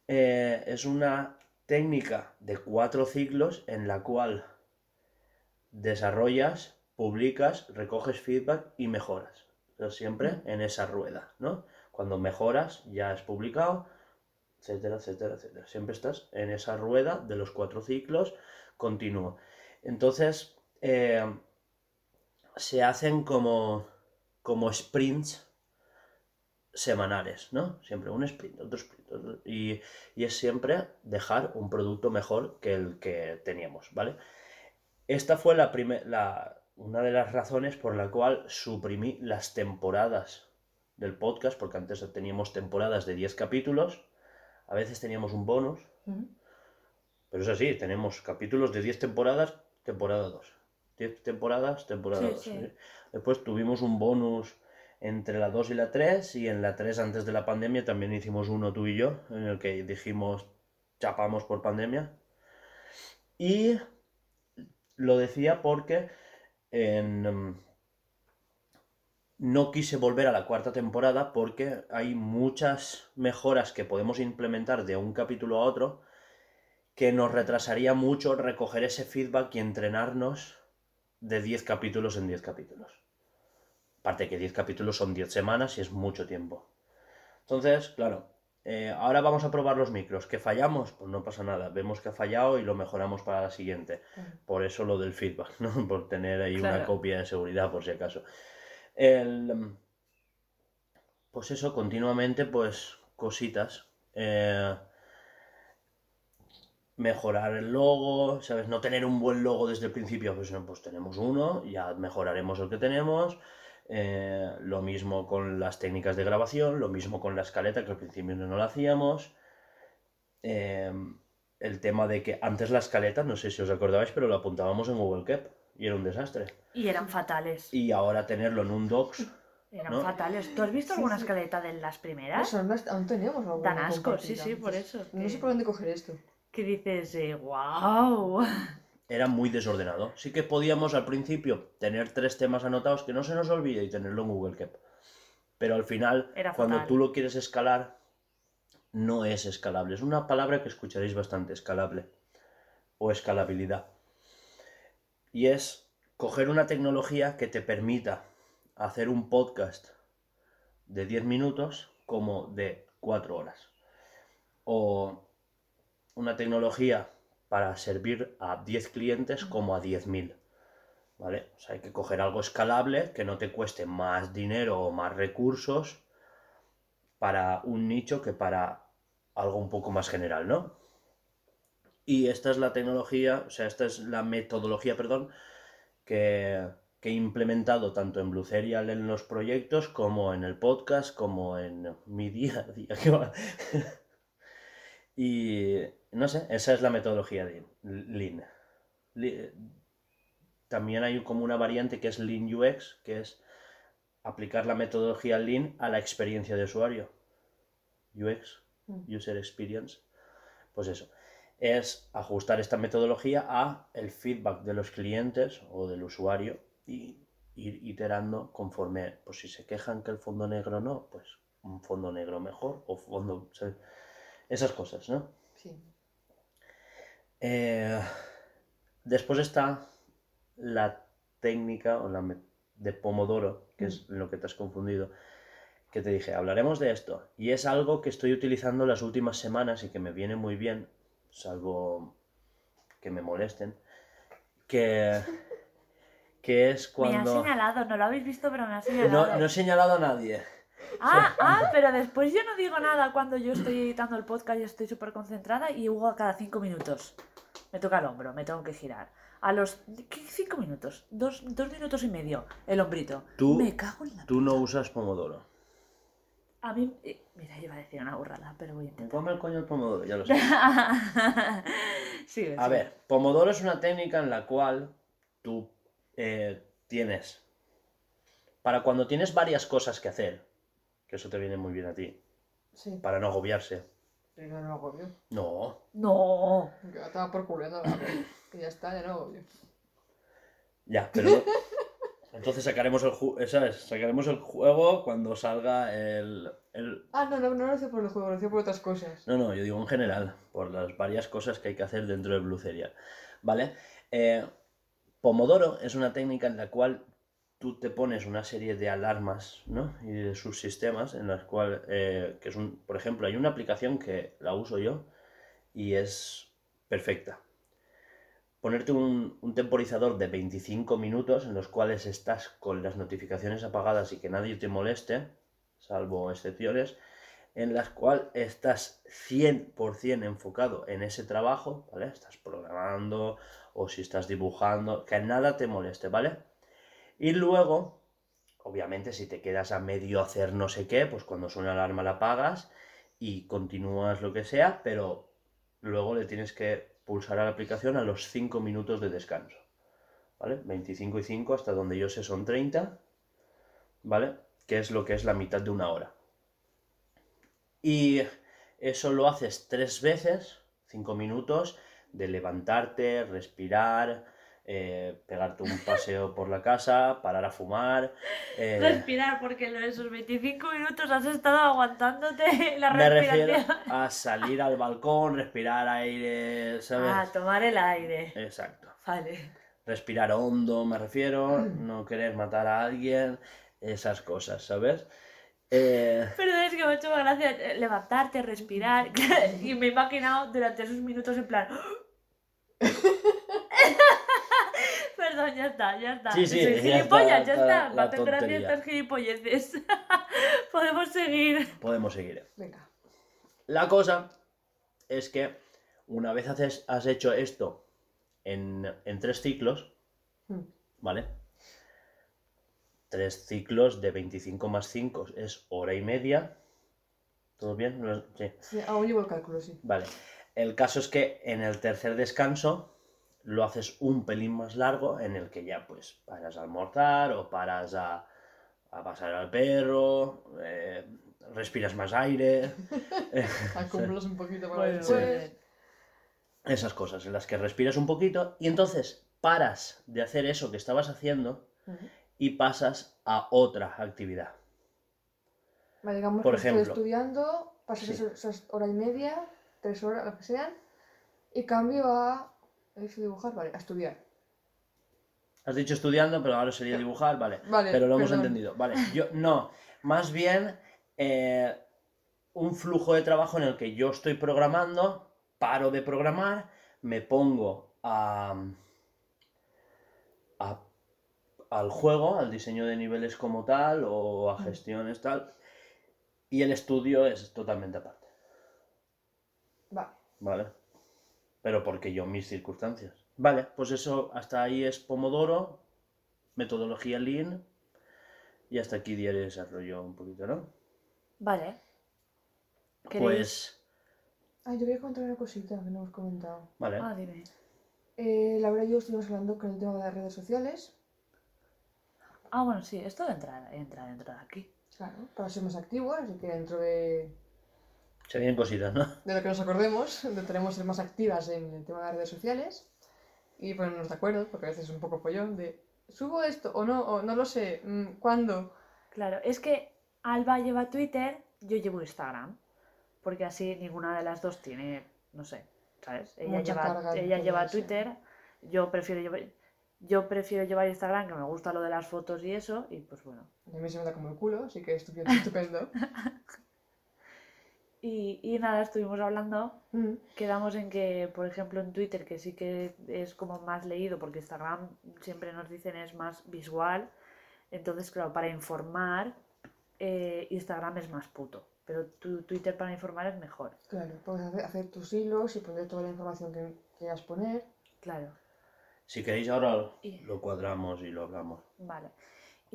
Eh, es una técnica de cuatro ciclos en la cual desarrollas, publicas, recoges feedback y mejoras. Siempre en esa rueda, ¿no? Cuando mejoras, ya has publicado, etcétera, etcétera, etcétera. Siempre estás en esa rueda de los cuatro ciclos continuo. Entonces, eh, se hacen como, como sprints semanales, ¿no? Siempre un sprint, otro sprint, otro- y, y es siempre dejar un producto mejor que el que teníamos, ¿vale? Esta fue la prime- la, una de las razones por la cual suprimí las temporadas del podcast, porque antes teníamos temporadas de 10 capítulos, a veces teníamos un bonus, Ujú. pero es así, tenemos capítulos de 10 temporadas, temporada 2. 10 temporadas, temporada Sí, 2. sí. Después tuvimos un bonus entre la 2 y la 3, y en la 3 antes de la pandemia también hicimos uno tú y yo, en el que dijimos chapamos por pandemia. Y lo decía porque em, no quise volver a la cuarta temporada porque hay muchas mejoras que podemos implementar de un capítulo a otro que nos retrasaría mucho recoger ese feedback y entrenarnos de 10 capítulos en 10 capítulos. Aparte que 10 capítulos son 10 semanas y es mucho tiempo. Entonces, claro, eh, ahora vamos a probar los micros. ¿Que fallamos? Pues no pasa nada. Vemos que ha fallado y lo mejoramos para la siguiente. Por eso lo del feedback, ¿no? Por tener ahí una copia de seguridad por si acaso. El, pues eso, continuamente, pues cositas. Eh, mejorar el logo, ¿sabes? No tener un buen logo desde el principio, pues, no, pues tenemos uno, ya mejoraremos el que tenemos. Eh, lo mismo con las técnicas de grabación, lo mismo con la escaleta, que al principio no la hacíamos. Eh, el tema de que antes la escaleta, no sé si os acordáis, pero lo apuntábamos en Google Keep y era un desastre. Y eran fatales. Y ahora tenerlo en un Docs, Eran ¿no? fatales. ¿Tú has visto Sí, alguna sí. escaleta de las primeras? Eso, no, aún tenemos alguna Dan asco, sí, sí, por eso, No que- sé por dónde coger esto. Que dices, eh, wow. era muy desordenado. Sí que podíamos al principio tener tres temas anotados que no se nos olvide y tenerlo en Google Keep. Pero al final, Era cuando tú lo quieres escalar, no es escalable. Es una palabra que escucharéis bastante, escalable. O escalabilidad. Y es coger una tecnología que te permita hacer un podcast de 10 minutos como de 4 horas. O una tecnología para servir a 10 clientes como a 10.000. ¿Vale? O sea, hay que coger algo escalable que no te cueste más dinero o más recursos para un nicho que para algo un poco más general, ¿no? Y esta es la tecnología, o sea, esta es la metodología, perdón, que, que he implementado tanto en Blue Serial en los proyectos como en el podcast, como en mi día a día. Y no sé, esa es la metodología de Lean. También hay como una variante que es Lean UX, que es aplicar la metodología Lean a la experiencia de usuario. UX, Mm. User Experience. Pues eso, es ajustar esta metodología a el feedback de los clientes o del usuario y ir iterando conforme, pues si se quejan que el fondo negro no, pues un fondo negro mejor o fondo... o sea, esas cosas, ¿no? Sí. Eh, después está la técnica o la me- de Pomodoro, que es lo que te has confundido, que te dije, hablaremos de esto. Y es algo que estoy utilizando las últimas semanas y que me viene muy bien, salvo que me molesten, que, que es Me ha cuando... señalado, no lo habéis visto, pero me ha señalado. No, no he señalado a nadie. Ah, ah, pero después yo no digo nada cuando yo estoy editando el podcast y estoy súper concentrada y Hugo a cada cinco minutos me toca el hombro, me tengo que girar. A los ¿qué cinco minutos, dos, dos minutos y medio, el hombrito. Tú- me cago en la... Tú no usas Pomodoro. A mí, eh, mira, iba a decir una burrada, pero voy a intentar. Come el coño el Pomodoro, ya lo sé. sí, A ver, Pomodoro es una técnica en la cual tú eh, tienes, para cuando tienes varias cosas que hacer, que eso te viene muy bien a ti, Sí. para no agobiarse. Pero no agobio. No, No. Ya estaba por no agobio. Que ya está, ya no agobio. ya, pero no. Entonces sacaremos el, ju- ¿sabes? sacaremos el juego cuando salga el, el... Ah, no, no, no lo hice por el juego, lo hice por otras cosas. No, no, yo digo en general, por las varias cosas que hay que hacer dentro del Blue Serial. ¿Vale? Eh, Pomodoro es una técnica en la cual tú te pones una serie de alarmas, ¿no? Y de subsistemas en las cuales, eh, que es un, por ejemplo, hay una aplicación que la uso yo y es perfecta. Ponerte un, temporizador de 25 minutos en los cuales estás con las notificaciones apagadas y que nadie te moleste, salvo excepciones, en las cuales estás 100% enfocado en ese trabajo, ¿vale? Estás programando o si estás dibujando, que nada te moleste, ¿vale? Y luego, obviamente, si te quedas a medio hacer no sé qué, pues cuando suena la alarma la apagas y continúas lo que sea, pero luego le tienes que pulsar a la aplicación a los 5 minutos de descanso, ¿vale? 25 y 5 hasta donde yo sé son 30, ¿vale? Que es lo que es la mitad de una hora. Y eso lo haces tres veces, cinco minutos, de levantarte, respirar, eh, pegarte un paseo por la casa, parar a fumar. eh, Respirar, porque en esos 25 minutos has estado aguantándote la me respiración. refiero a salir al balcón, respirar aire, ¿sabes? Ah, tomar el aire. Exacto. Vale. Respirar hondo, me refiero, no querer matar a alguien, esas cosas, ¿sabes? Eh, Pero es que me ha hecho gracia eh, levantarte, respirar. y me he imaginado durante esos minutos en plan. Perdón, ya está, ya está. Sí, sí, Soy ya gilipollas, está ya la- está. hacen gracia tontería. estas gilipolleces. Podemos seguir. podemos seguir. Venga. La cosa es que una vez haces, has hecho esto en, en tres ciclos, Mm. ¿vale? Tres ciclos de 25 más 5 es hora y media. ¿Todo bien? No es- sí. Sí, aún llevo el cálculo, sí. Vale. El caso es que en el tercer descanso lo haces un pelín más largo, en el que ya pues paras a almorzar o paras a, a pasar al perro, eh, respiras más aire, Acumulas un poquito para Bueno, después. esas cosas en las que respiras un poquito y entonces paras de hacer eso que estabas haciendo y pasas a otra actividad. Vale, digamos Por que estoy ejemplo. estudiando, pasas Sí. esas, esas hora y media, tres horas, lo que sean, y cambio a. ¿He dicho dibujar? Vale, a estudiar. Has dicho estudiando, pero ahora sería dibujar, vale. Vale, pero lo hemos entendido. Vale, yo no. Más bien eh, un flujo de trabajo en el que yo estoy programando, paro de programar, me pongo a, a- al juego, al diseño de niveles como tal, o a gestiones tal, y el estudio es totalmente aparte. Vale. ¿Vale? Pero porque yo, mis circunstancias. Vale, pues eso, hasta ahí es Pomodoro, metodología Lean, y hasta aquí diario de desarrollo un poquito, ¿no? Vale. ¿Queréis? Pues, Ay, yo voy a contar una cosita que no hemos comentado. vale. Ah, dime. Eh, Laura y yo estuvimos hablando con el tema de las redes sociales. Ah, bueno, sí, esto entra, entra dentro de aquí. Claro, para ser más activos, así que dentro de, Se vienen cositas, ¿no? de lo que nos acordemos, intentaremos ser más activas en el tema de las redes sociales y ponernos de acuerdo, porque a veces es un poco follón de ¿subo esto o no? O no lo sé, mm, ¿cuándo? Claro, es que Alba lleva Twitter, yo llevo Instagram. Porque así ninguna de las dos tiene, no sé, ¿sabes? Ella Mucha lleva, ella lleva. Twitter, yo prefiero llevar, yo prefiero llevar Instagram, que me gusta lo de las fotos y eso, y pues bueno. A mí se me da como el culo, así que estupendo. estupendo. Y, y nada, estuvimos hablando, Mm, quedamos en que, por ejemplo, en Twitter, que sí que es como más leído, porque Instagram siempre nos dicen es más visual, entonces, claro, para informar, eh, Instagram es más puto, pero tu Twitter para informar es mejor, claro, puedes hacer, hacer tus hilos y poner toda la información que quieras poner. claro. Si queréis ahora lo cuadramos y lo hablamos. Vale.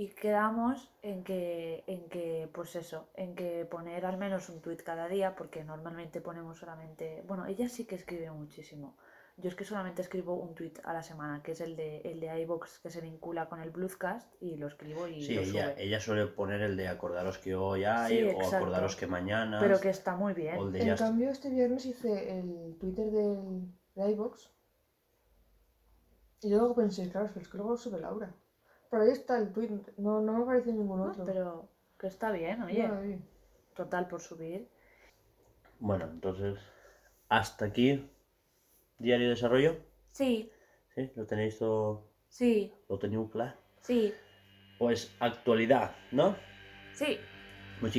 Y quedamos en que, en que, pues eso, en que poner al menos un tweet cada día, porque normalmente ponemos solamente. Bueno, ella sí que escribe muchísimo. Yo es que solamente escribo un tweet a la semana, que es el de el de iVoox que se vincula con el Bluescast, y lo escribo y Sí, lo ella, sube. ella suele poner el de acordaros que hoy hay, Sí, o exacto. acordaros que mañana. Pero que está muy o bien. el de En cambio, este viernes hice el Twitter del, de iVoox. Y luego pensé, claro, es que luego sube Laura. Pero ahí está el tweet, no, no me aparece ningún otro. pero que está bien, oye. No. Total por subir. Bueno, entonces, hasta aquí, diario de desarrollo. Sí, ¿Sí? ¿Lo tenéis todo, sí, lo tenéis claro? sí, Pues actualidad, ¿no? sí. Muy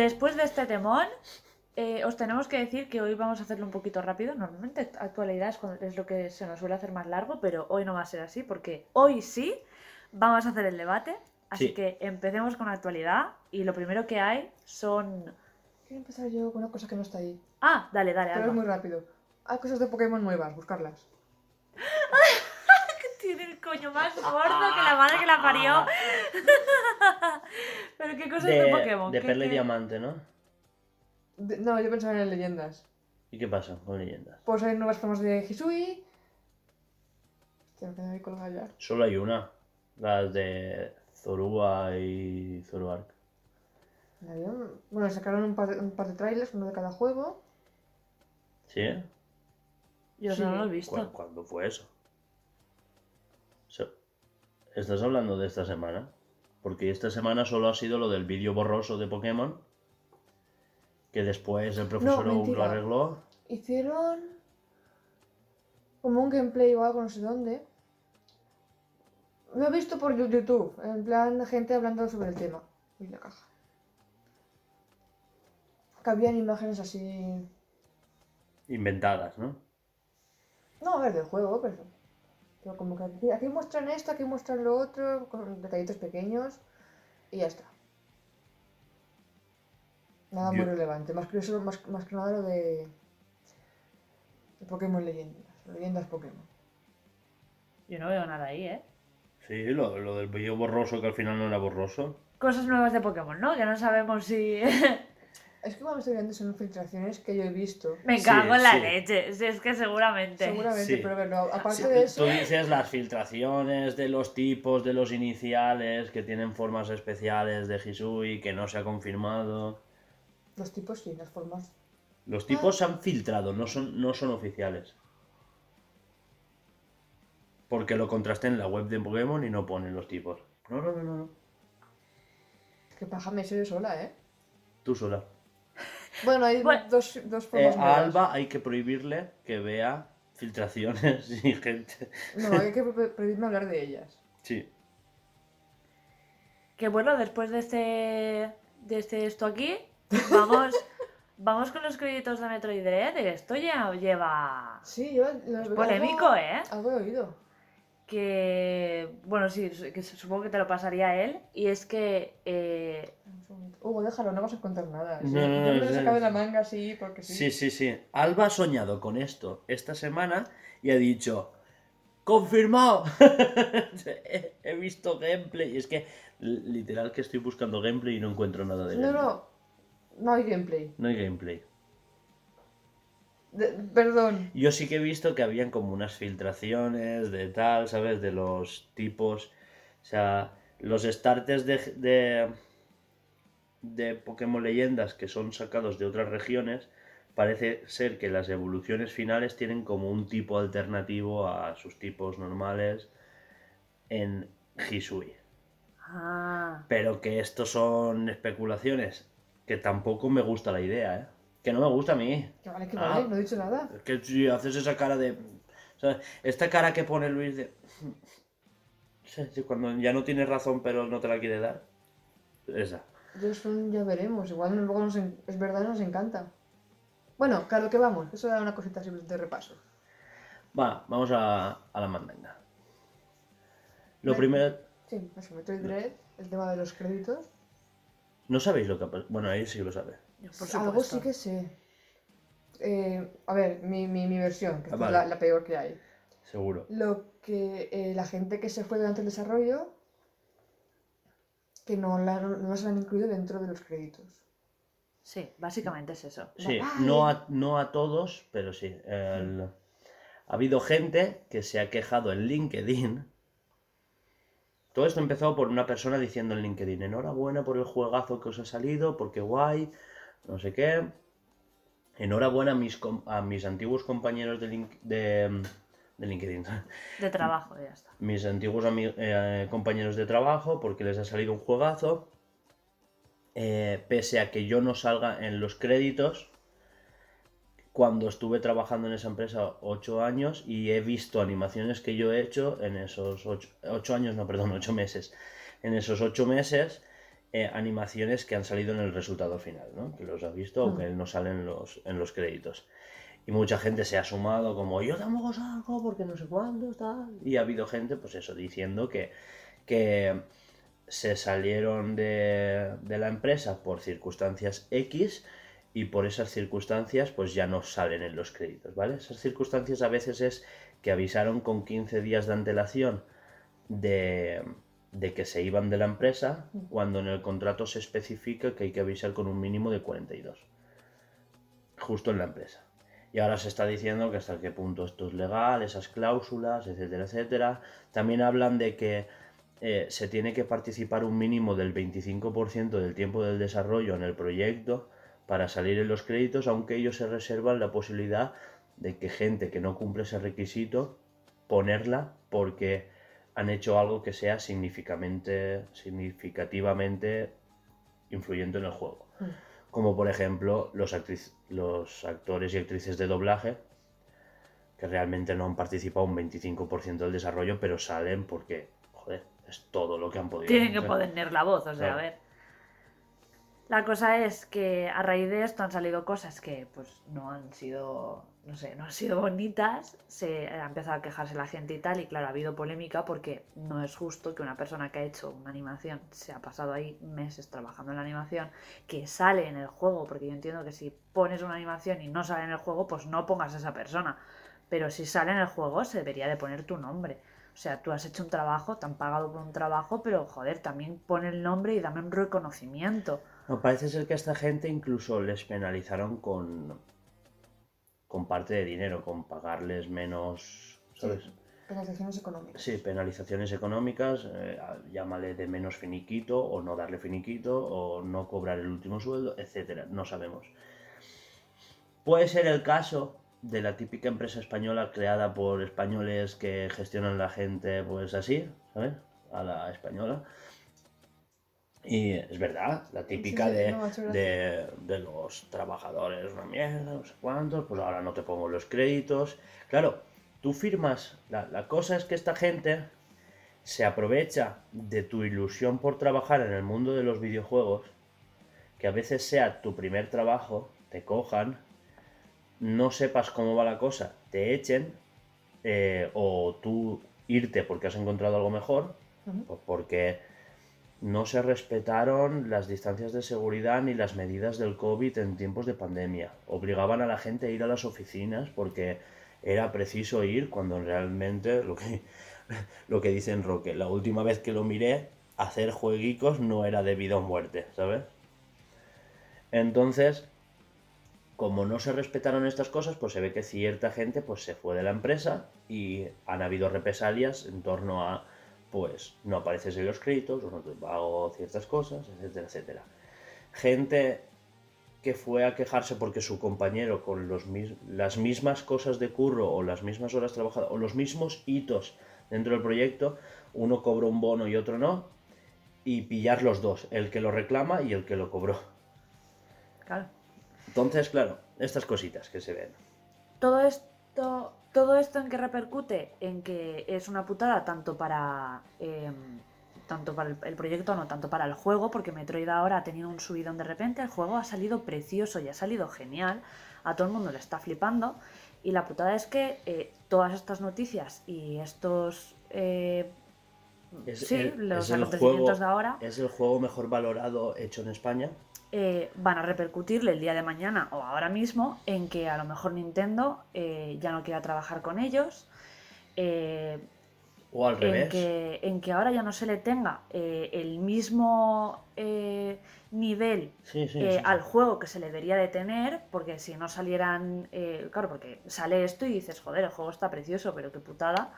Después de este temón, eh, os tenemos que decir que hoy vamos a hacerlo un poquito rápido. Normalmente actualidad es, cuando- es lo que se nos suele hacer más largo, pero hoy no va a ser así porque hoy sí vamos a hacer el debate. Así Sí. que empecemos con actualidad y lo primero que hay son... Quiero empezar yo con una cosa que no está ahí. Ah, dale, dale, Pero es muy rápido. Hay cosas de Pokémon nuevas, buscarlas. Tiene el coño más gordo que la madre que la parió. pero qué cosas de, De, Pokémon. de ¿Qué- Perla y qué- Diamante, ¿no? De- no, yo pensaba en las leyendas. ¿Y qué pasa con leyendas? Pues hay nuevas formas de Hisui. Hostia, me quedé ahí colgada ya. Solo hay una. Las de Zorua y Zoroark. Bueno, sacaron un par, de, un par de trailers, uno de cada juego. ¿Sí? Yo Sí. no lo he ¿Cu- visto. ¿Cuándo fue eso? ¿Estás hablando de esta semana? Porque esta semana solo ha sido lo del vídeo borroso de Pokémon. Que después el profesor Oak lo arregló. Hicieron como un gameplay o algo, no sé dónde. Lo he visto por YouTube, en plan gente hablando sobre el tema. Uy, la caja. Que habían imágenes así. Inventadas, ¿no? No, a ver, del juego, pero. Pero como que aquí, aquí muestran esto, aquí muestran lo otro, con detallitos pequeños. Y ya está. Nada muy Yo- relevante. Más que eso, más, más que nada lo de. de Pokémon Leyendas. Leyendas Pokémon. Yo no veo nada ahí, ¿eh? Sí, lo, lo del vídeo borroso que al final no era borroso. Cosas nuevas de Pokémon, ¿no? Que no sabemos si... Es que cuando estoy viendo son filtraciones que yo he visto. Me Sí, cago en la sí. leche. Si es que seguramente. Seguramente, Sí. pero bueno, aparte Sí, de eso. Tú dices las filtraciones de los tipos, de los iniciales, que tienen formas especiales de Hisui, que no se ha confirmado. Los tipos sí, las formas. Los tipos se han filtrado, no son, no son oficiales. Porque lo contrasté en la web de Pokémon y no ponen los tipos. No, no, no, no. no. Que paja me soy yo sola, ¿eh? Tú sola. Bueno, hay Bueno. dos, dos Eh, formas. a nuevas. Alba hay que prohibirle que vea filtraciones y gente. No, hay que pro- prohibirme hablar de ellas. Sí. Que bueno, después de este, de este esto aquí, vamos, vamos con los créditos de Metroid Dread. que Esto ya lleva... Sí, yo. lo- Es algo- polémico, ¿eh? Algo he oído. Que, bueno, sí, que supongo que te lo pasaría a él. Y es que eh. Hugo, déjalo, no vas a contar nada. No, Sí, no, no, lo es- he sacado de la manga así, porque sí. Sí, sí, sí. Alba ha soñado con esto esta semana y ha dicho, confirmado. he, he visto gameplay. Y es que literal que estoy buscando gameplay y no encuentro nada de No, gameplay. no. No hay gameplay. No hay gameplay. De- perdón. Yo sí que he visto que habían como unas filtraciones de tal, ¿sabes? De los tipos. O sea, los starters de, de, de Pokémon Leyendas que son sacados de otras regiones, parece ser que las evoluciones finales tienen como un tipo alternativo a sus tipos normales en Hisui. ah, Pero que esto son especulaciones, que tampoco me gusta la idea, ¿eh? Que no me gusta a mí. Que vale, que Ah. vale, no he dicho nada. Es que si haces esa cara de. ¿sabes? Esta cara que pone Luis de. Cuando ya no tienes razón, pero no te la quiere dar. Esa. Yo eso ya veremos. Igual luego nos en- es verdad, nos encanta. Bueno, claro que vamos. Eso era una cosita así de repaso. Va, vamos a, a la mandanga. Lo primero. Sí, eso, Metroid Dread, el tema de los créditos. No sabéis lo que ha pasado. Bueno, ahí sí lo sabe. Por Algo sí que sé. Eh, a ver, mi, mi, mi versión, que Ah, vale. es la, la peor que hay. Seguro. Lo que eh, la gente que se fue durante el desarrollo, que no, la, no las han incluido dentro de los créditos. Sí, básicamente es eso. Sí, no a, no a todos, pero sí. El- Ha habido gente que se ha quejado en LinkedIn. Todo esto empezó por una persona diciendo en LinkedIn, enhorabuena por el juegazo que os ha salido, porque guay, no sé qué. Enhorabuena a mis, a mis antiguos compañeros de, link- de, de LinkedIn. De trabajo, ya está. mis antiguos eh, compañeros de trabajo porque les ha salido un juegazo. Eh, pese a que yo no salga en los créditos, cuando estuve trabajando en esa empresa 8 años y he visto animaciones que yo he hecho en esos 8, años, no, perdón, 8 meses. En esos 8 meses eh, animaciones que han salido en el resultado final, ¿no? Que los ha visto o que no salen en los, en los créditos. Y mucha gente se ha sumado como yo tampoco salgo porque no sé cuándo tal. Y ha habido gente, pues eso, diciendo que, que se salieron de, de la empresa por circunstancias X y por esas circunstancias pues ya no salen en los créditos, ¿vale? Esas circunstancias a veces es que avisaron con 15 días de antelación de, de que se iban de la empresa cuando en el contrato se especifica que hay que avisar con un mínimo de 42 justo en la empresa. Y ahora se está diciendo que hasta qué punto esto es legal, esas cláusulas, etcétera, etcétera. También hablan de que eh, se tiene que participar un mínimo del 25% del tiempo del desarrollo en el proyecto para salir en los créditos, aunque ellos se reservan la posibilidad de que gente que no cumple ese requisito ponerla porque han hecho algo que sea significativamente, significativamente influyente en el juego. Mm. Como por ejemplo los, actriz- los actores y actrices de doblaje, que realmente no han participado un 25% del desarrollo, pero salen porque, joder, es todo lo que han podido. Tienen que hacer. poner la voz, o sea, Claro. a ver. La cosa es que a raíz de esto han salido cosas que pues no han sido, no sé, no han sido bonitas, se ha empezado a quejarse la gente y tal, y claro, ha habido polémica porque no es justo que una persona que ha hecho una animación, se ha pasado ahí meses trabajando en la animación, que sale en el juego, porque yo entiendo que si pones una animación y no sale en el juego, pues no pongas a esa persona, pero si sale en el juego se debería de poner tu nombre. O sea, tú has hecho un trabajo, te han pagado por un trabajo, pero joder, también pon el nombre y dame un reconocimiento. No, parece ser que a esta gente incluso les penalizaron con, con parte de dinero, con pagarles menos, ¿sabes? Sí, penalizaciones económicas. Sí, penalizaciones económicas, eh, llámale de menos finiquito o no darle finiquito o no cobrar el último sueldo, etcétera, no sabemos. Puede ser el caso de la típica empresa española creada por españoles que gestionan la gente pues así, ¿sabes? A la española. Y es verdad, la típica sí, de, no, de, de los trabajadores, una mierda, no sé cuántos, pues ahora no te pongo los créditos. Claro, tú firmas, la, la cosa es que esta gente se aprovecha de tu ilusión por trabajar en el mundo de los videojuegos, que a veces sea tu primer trabajo, te cojan, no sepas cómo va la cosa, te echen, eh, o tú irte porque has encontrado algo mejor, pues porque no se respetaron las distancias de seguridad ni las medidas del COVID en tiempos de pandemia. Obligaban a la gente a ir a las oficinas porque era preciso ir cuando realmente lo que, lo que dicen Roque, la última vez que lo miré, hacer jueguicos no era de vida o muerte, ¿sabes? Entonces, como no se respetaron estas cosas, pues se ve que cierta gente pues se fue de la empresa y han habido represalias en torno a pues no apareces en los créditos o no te pago ciertas cosas, etcétera, etcétera. Gente que fue a quejarse porque su compañero con los las mismas cosas de curro o las mismas horas trabajadas o los mismos hitos dentro del proyecto, uno cobró un bono y otro no, y pillar los dos, el que lo reclama y el que lo cobró. Claro. Entonces, claro, estas cositas que se ven. Todo esto, todo esto en que repercute en que es una putada tanto para em, tanto para el, proyecto, no tanto para el juego, porque Metroid ahora ha tenido un subidón de repente, el juego ha salido precioso y ha salido genial, a todo el mundo le está flipando, y la putada es que eh, todas estas noticias y estos eh, Es sí, el- los acontecimientos de ahora Es el juego mejor valorado hecho en España. Eh, van a repercutirle el día de mañana o ahora mismo en que a lo mejor Nintendo eh, ya no quiera trabajar con ellos, eh, O al en revés. que, en que ahora ya no se le tenga eh, el mismo nivel Sí, sí, sí, sí. al juego que se le debería de tener, porque si no salieran, claro, porque sale esto y dices, joder, el juego está precioso, pero qué putada,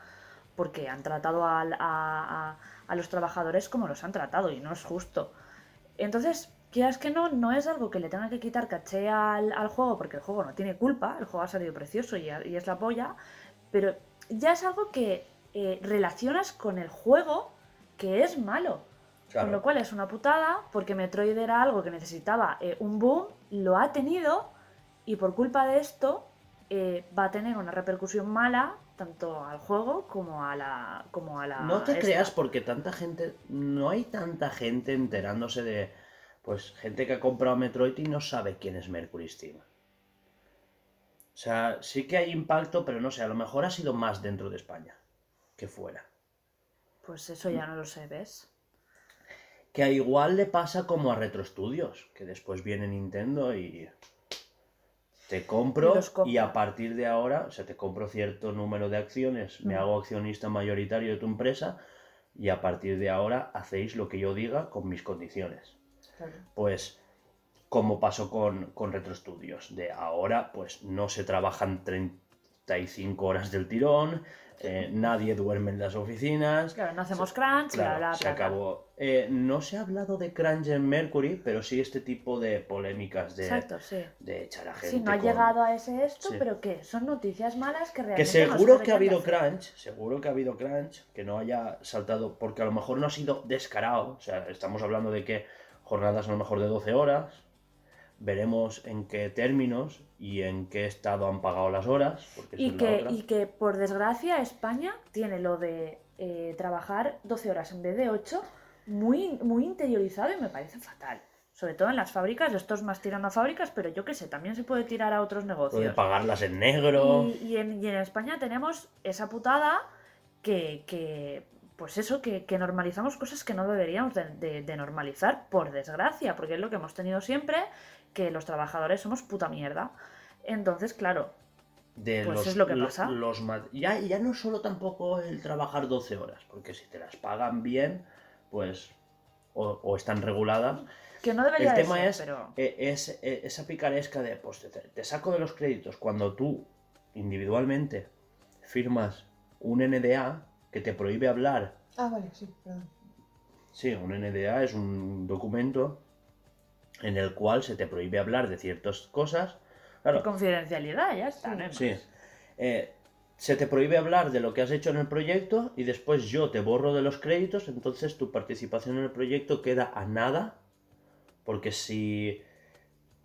porque han tratado al- a, a- a los trabajadores como los han tratado y no es justo. Entonces, quieras que no, no es algo que le tenga que quitar caché al, al juego, porque el juego no tiene culpa, el juego ha salido precioso y, y es la polla, pero ya es algo que eh, relacionas con el juego que es malo. Claro. Con lo cual es una putada, porque Metroid era algo que necesitaba eh, un boom, lo ha tenido, y por culpa de esto eh, va a tener una repercusión mala tanto al juego como a la. Como a la No te esta. creas porque tanta gente, no hay tanta gente enterándose de, pues, gente que ha comprado Metroid y no sabe quién es Mercury Steam. O sea, sí que hay impacto, pero no sé, a lo mejor ha sido más dentro de España que fuera. Pues eso ya no lo sé, ¿ves? Que a igual le pasa como a Retro Studios, que después viene Nintendo y te compro Y a partir de ahora, o sea, te compro cierto número de acciones, me Mm. hago accionista mayoritario de tu empresa y a partir de ahora hacéis lo que yo diga con mis condiciones. Claro. Pues como pasó con, con Retro Studios, de ahora pues no se trabajan 35 horas del tirón, eh, nadie duerme en las oficinas, Claro, no hacemos crunch, Claro, bla, bla, se bla, acabó. Eh, no se ha hablado de crunch en Mercury, pero sí este tipo de polémicas de, Exacto, sí. de echar a gente Sí, no ha con- llegado a ese esto, Sí. pero ¿qué? Son noticias malas que Que realmente. seguro nos que ha habido crunch, seguro que ha habido crunch, que no haya saltado, porque a lo mejor no ha sido descarado, o sea, estamos hablando de que jornadas a lo mejor de 12 horas, veremos en qué términos y en qué estado han pagado las horas, porque Y que, y que, por desgracia, España tiene lo de eh, trabajar 12 horas en vez de 8 muy, muy interiorizado y me parece fatal. Sobre todo en las fábricas, esto es más tirando a fábricas, pero yo qué sé, también se puede tirar a otros Puede negocios. pagarlas en negro. Y, y en, y en España tenemos esa putada que, que, pues eso, que, que normalizamos cosas que no deberíamos de, de- de normalizar, por desgracia, porque es lo que hemos tenido siempre, que los trabajadores somos puta mierda. Entonces, claro, de Pues los, es lo que pasa. los ya, ya no solo tampoco el trabajar 12 horas, porque si te las pagan bien, pues o, o están reguladas. que no debería El de tema ser, es, pero... es eh, esa picaresca de, pues te, te saco de los créditos cuando tú individualmente firmas un NDA que te prohíbe hablar. Ah, vale, sí, perdón. Sí, un NDA es un documento en el cual se te prohíbe hablar de ciertas cosas. Claro, Confidencialidad, ya está. Sí. no. Eh, se te prohíbe hablar de lo que has hecho en el proyecto y después yo te borro de los créditos, entonces tu participación en el proyecto queda a nada. Porque si.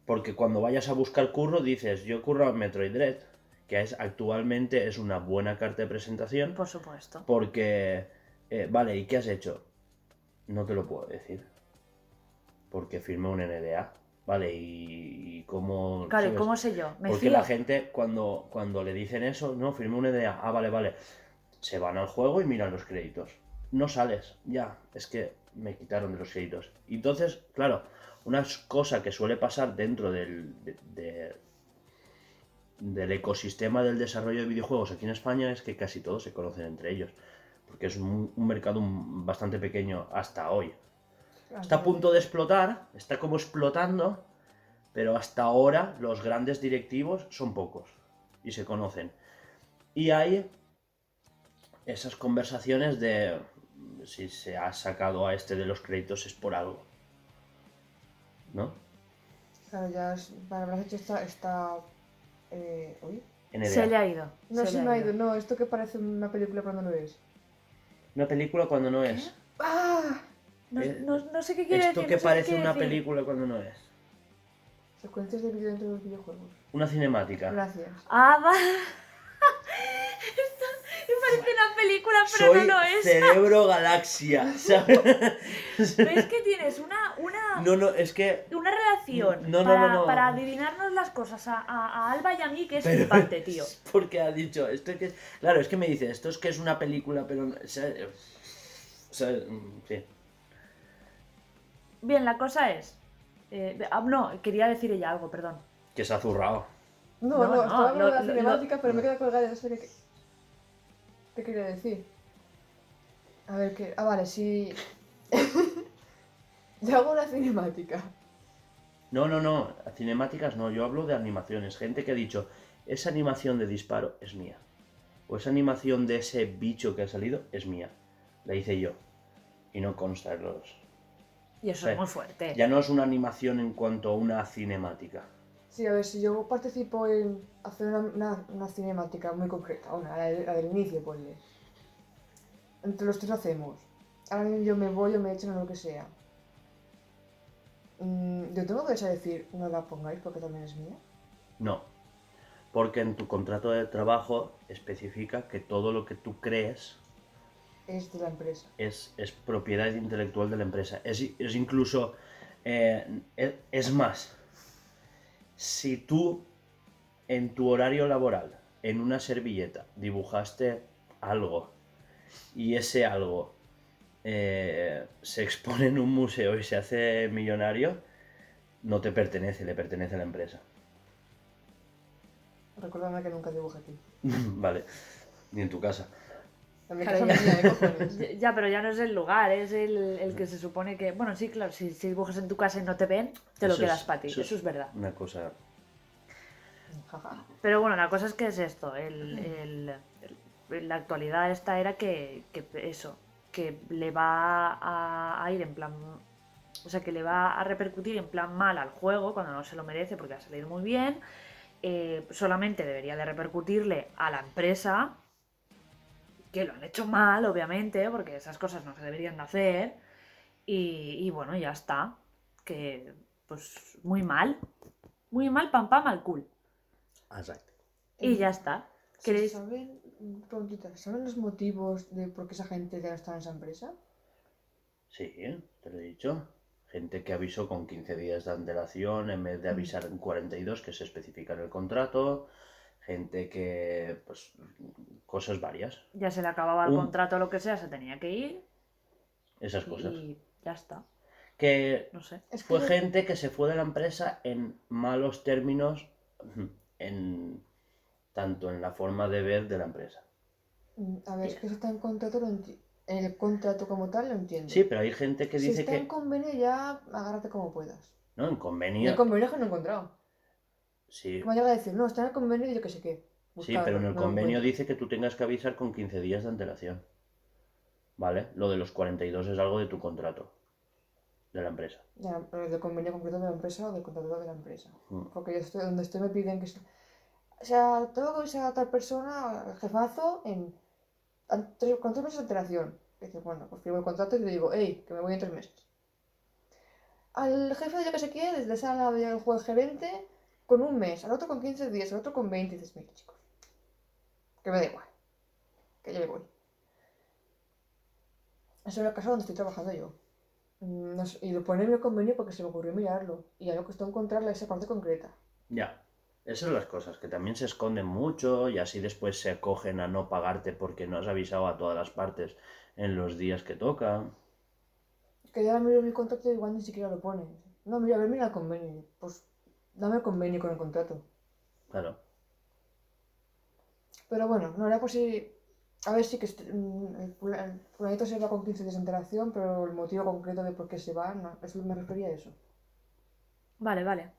Porque cuando vayas a buscar curro dices, yo curro en Metroid Dread, que es actualmente es una buena carta de presentación. Por supuesto. Porque. eh, vale, ¿y qué has hecho? No te lo puedo decir. Porque firmé un NDA. Vale, y, y cómo. Claro, ¿y sabes? cómo sé yo? Me Porque fío. la gente, cuando, cuando le dicen eso, no, firmé una idea, ah, vale, vale, se van al juego y miran los créditos. No sales, ya, es que me quitaron de los créditos. Entonces, claro, una cosa que suele pasar dentro del, de- de- del ecosistema del desarrollo de videojuegos aquí en España es que casi todos se conocen entre ellos. Porque es un, un mercado bastante pequeño hasta hoy. Está a punto de explotar, está como explotando, pero hasta ahora los grandes directivos son pocos y se conocen. Y hay esas conversaciones de si se ha sacado a este de los créditos es por algo. ¿No? Claro, ya es, para hecho esta eh, uy. Se le ha ido. No, se se me ha ido, no, esto que parece una película cuando no es. Una película cuando no es. ¡Ah! No, Eh, no- no sé qué quiere Esto decir. que no sé qué parece una decir. película cuando no es. Secuencias de vídeo dentro de los videojuegos. Una cinemática. Gracias. Ah, va. Esto me parece película, pero Soy no lo es. Cerebro Galaxia, ¿sabes? ¿Ves que tienes una, una, No, no, es que una relación No, no, para, no, no. para adivinarnos las cosas a, a- a Alba y a mí que es Pero flipante, tío? es Porque ha dicho, esto que Claro, es que me dice, esto es que es una película, pero. no- o sea, o sea, mm, sí. Bien, la cosa es... eh, ah, no, quería decir ella algo, perdón. Que se ha zurrado. No, No, no, no, estaba hablando de la lo- cinemática, pero me queda colgada, no sé qué. ¿Qué quería decir? A ver, ¿qué? Ah, vale, sí. Yo hago una cinemática. No, no, no. Cinemáticas no. Yo hablo de animaciones. Gente que ha dicho, esa animación de disparo es mía. O esa animación de ese bicho que ha salido es mía. La hice yo. Y no consta en los. Y eso es muy fuerte. Ya no es una animación en cuanto a una cinemática. Sí, a ver, si yo participo en hacer una, una, una cinemática muy concreta, una, la, de- la del inicio, ponle. Entre los tres lo hacemos. Ahora mismo yo me voy o me echan o lo que sea. Mm, yo tengo que decir, no la pongáis porque también es mía. No. porque en tu contrato de trabajo especifica que todo lo que tú crees Es de la empresa. es, es propiedad intelectual de la empresa. Es, es incluso, eh, es, es más, si tú en tu horario laboral, en una servilleta, dibujaste algo y ese algo eh, se expone en un museo y se hace millonario, no te pertenece, le pertenece a la empresa. Recuérdame que nunca dibujé aquí. vale, ni en tu casa. Claro, ya. pero ya no es el lugar, es el, el que se supone que. Bueno, sí, claro, si, si dibujas en tu casa y no te ven, te lo quedas es- para ti. eso Eso, es- verdad. Una cosa... Pero bueno, la cosa es que es esto. El, el- el- la actualidad esta era que, que eso, que le va a, a ir en plan. O sea, que le va a repercutir en plan mal al juego cuando no se lo merece porque va a salir muy bien. Eh, solamente debería de repercutirle a la empresa, que lo han hecho mal, obviamente, porque esas cosas no se deberían de hacer. Y, y bueno, ya está. Que pues muy mal. Muy mal, pam pam al cool. Exacto. Y ya está. ¿Se ¿Queréis? ¿Saben, preguntita, ¿saben los motivos de por qué esa gente ya no está en esa empresa? Sí, te lo he dicho. Gente que avisó con 15 días de antelación en vez de avisar en 42 que se especifica en el contrato. Gente que, pues, cosas varias. Ya se le acababa el Un- contrato o lo que sea, se tenía que ir. Esas cosas. Y ya está. Que No sé. Es que fue gente que se fue de la empresa en malos términos, en tanto en la forma de ver de la empresa. A ver, es que si está en contrato, lo enti- en el contrato como tal lo entiendo. Sí, pero hay gente que si dice está en que... convenio ya, agárrate como puedas. No, en convenio... convenio es que no he encontrado. Sí, Me llega a decir, no, está en el convenio y yo qué sé qué. Sí, Buscarlo, pero en el no convenio dice que tú tengas que avisar con 15 días de antelación. ¿Vale? Lo de los 42 es algo de tu contrato. De la empresa. Del convenio concreto de la empresa o del contrato de la empresa. Mm. Porque yo estoy, donde estoy me piden que... O sea, tengo que avisar a tal persona, al jefazo, en... con tres meses de antelación. Dice, bueno, pues firmo el contrato y le digo, hey, que me voy en tres meses. Al jefe de yo que sé qué, desde sala del juego gerente, con un mes, al otro con 15 días, al otro con 20, y dices, mira chicos, que me da igual, que yo me voy. Eso es el caso donde estoy trabajando yo. Mm, no sé, y lo pone en el convenio porque se me ocurrió mirarlo. Y a mí me costó encontrarla esa parte concreta. Ya. Esas son las cosas, que también se esconden mucho y así después se acogen a no pagarte porque no has avisado a todas las partes en los días que toca. Que ya miro mi contrato y igual ni siquiera lo pone. No, mira, a ver, mira el convenio. Pues dame el convenio con el contrato. Claro. Pero bueno, no era por si. A ver, sí que mm, el fula- el fulanito se va con 15 días de antelación, pero el motivo concreto de por qué se va, no, eso me refería a eso. Vale, vale.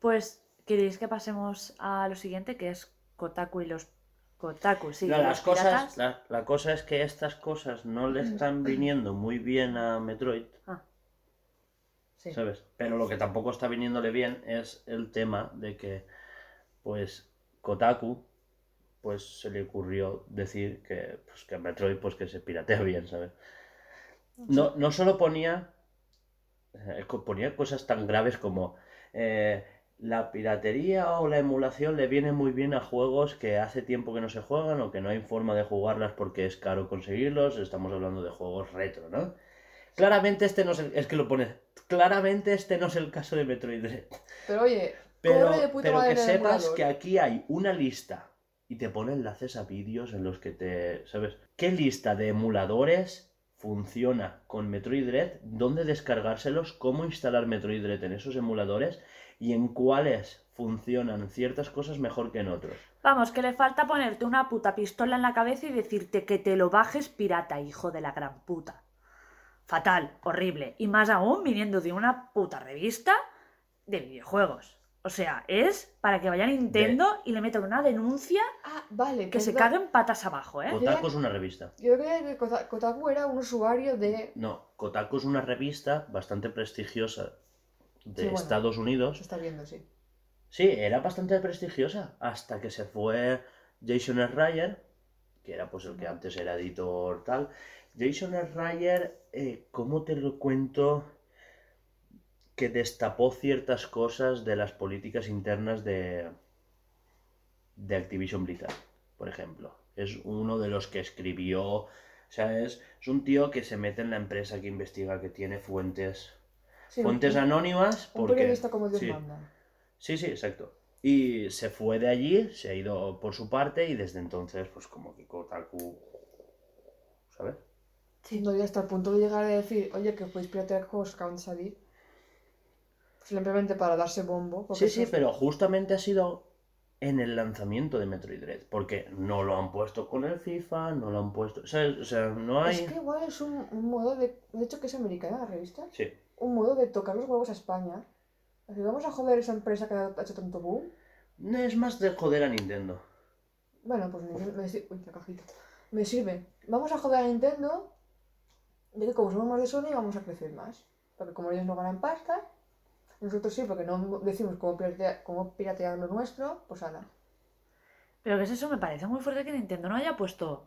Pues, ¿queréis que pasemos a lo siguiente? Que es Kotaku y los. Kotaku, sí. Las cosas, la, la cosa es que estas cosas no le están viniendo muy bien a Metroid, Ah. Sí. ¿sabes? Pero lo que tampoco está viniéndole bien es el tema de que, pues, Kotaku, pues se le ocurrió decir que, pues, que Metroid, pues que se piratea bien, ¿sabes? No, no solo ponía, eh, ponía cosas tan graves como eh, la piratería o la emulación le viene muy bien a juegos que hace tiempo que no se juegan o que no hay forma de jugarlas porque es caro conseguirlos. Estamos hablando de juegos retro, ¿no? Claramente este no es el, es que lo pone, claramente este no es el caso de Metroid Dread. Pero oye, Pero, corre de puta pero madre que en el sepas emulador. que aquí hay una lista y te pone enlaces a vídeos en los que te. ¿Sabes? ¿Qué lista de emuladores funciona con Metroid Dread? ¿Dónde descargárselos? ¿Cómo instalar Metroid Dread en esos emuladores? ¿Y en cuáles funcionan ciertas cosas mejor que en otros? Vamos, que le falta ponerte una puta pistola en la cabeza y decirte que te lo bajes pirata, hijo de la gran puta. Fatal, horrible. Y más aún viniendo de una puta revista de videojuegos. O sea, es para que vaya a Nintendo y le metan una denuncia Ah, vale. que se caguen patas abajo, ¿eh? Kotaku es una revista. Yo creía que Kota- Kotaku era un usuario de... No, Kotaku es una revista bastante prestigiosa de Sí, bueno. Estados Unidos Se está viendo, sí. Sí, era bastante prestigiosa hasta que se fue Jason Schreier, que era pues el que antes era editor tal. Jason Schreier, eh, ¿cómo te lo cuento? Que destapó ciertas cosas de las políticas internas de, de Activision Blizzard, por ejemplo. Es uno de los que escribió. O sea, es, es un tío que se mete en la empresa que investiga, que tiene fuentes. Sí, fuentes un, anónimas. un Porque, periodista como Dios sí, manda. sí, sí, exacto. Y se fue de allí, se ha ido por su parte y desde entonces, pues como que Kotaku. ¿Sabes? Sí. No, y hasta el punto de llegar a decir, oye, que podéis piratear juegos que de salir. Simplemente para darse bombo. Sí, sí, es- pero justamente ha sido en el lanzamiento de Metroid Dread, porque no lo han puesto con el FIFA, no lo han puesto, ¿sabes? O sea, no hay... Es que igual es un, un modo de. De hecho, que es americana la revista. Sí, Un modo de tocar los huevos a España. Así, vamos a joder a esa empresa que ha hecho tanto boom. No es más de joder a Nintendo. Bueno, pues me, me sir- Uy, la cajita. Me sirve. Vamos a joder a Nintendo. De que como somos más de Sony, vamos a crecer más. Porque como ellos no ganan pasta, nosotros sí, porque no decimos cómo piratear, cómo piratear lo nuestro, pues nada. Pero que es eso, me parece muy fuerte que Nintendo no haya puesto.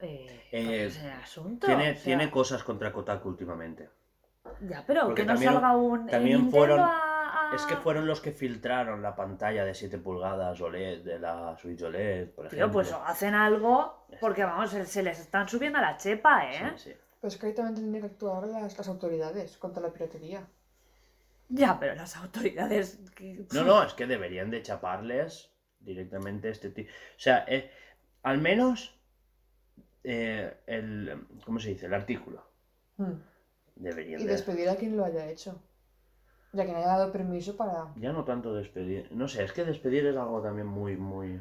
Eh, Eh, palos en el asunto. Tiene, o sea, tiene cosas contra Kotaku últimamente. Ya, pero porque que no también- salga un. eh, también Nintendo fueron- a- a- Es que fueron los que filtraron la pantalla de 7 pulgadas OLED de la Switch OLED, por ejemplo. Tío, pues hacen algo. Porque vamos, se, se les están subiendo a la chepa, ¿eh? Sí, sí. Pero es que ahí también tendrían que actuar las, las autoridades contra la piratería. Ya, pero las autoridades. que- No, no, es que deberían de chaparles directamente este tipo. O sea, eh, al menos eh, el. ¿Cómo se dice? El artículo. Hmm. Deberían Y de. despedir a quien lo haya hecho. Ya que no haya dado permiso para Ya no tanto despedir. No sé, es que despedir es algo también muy, muy.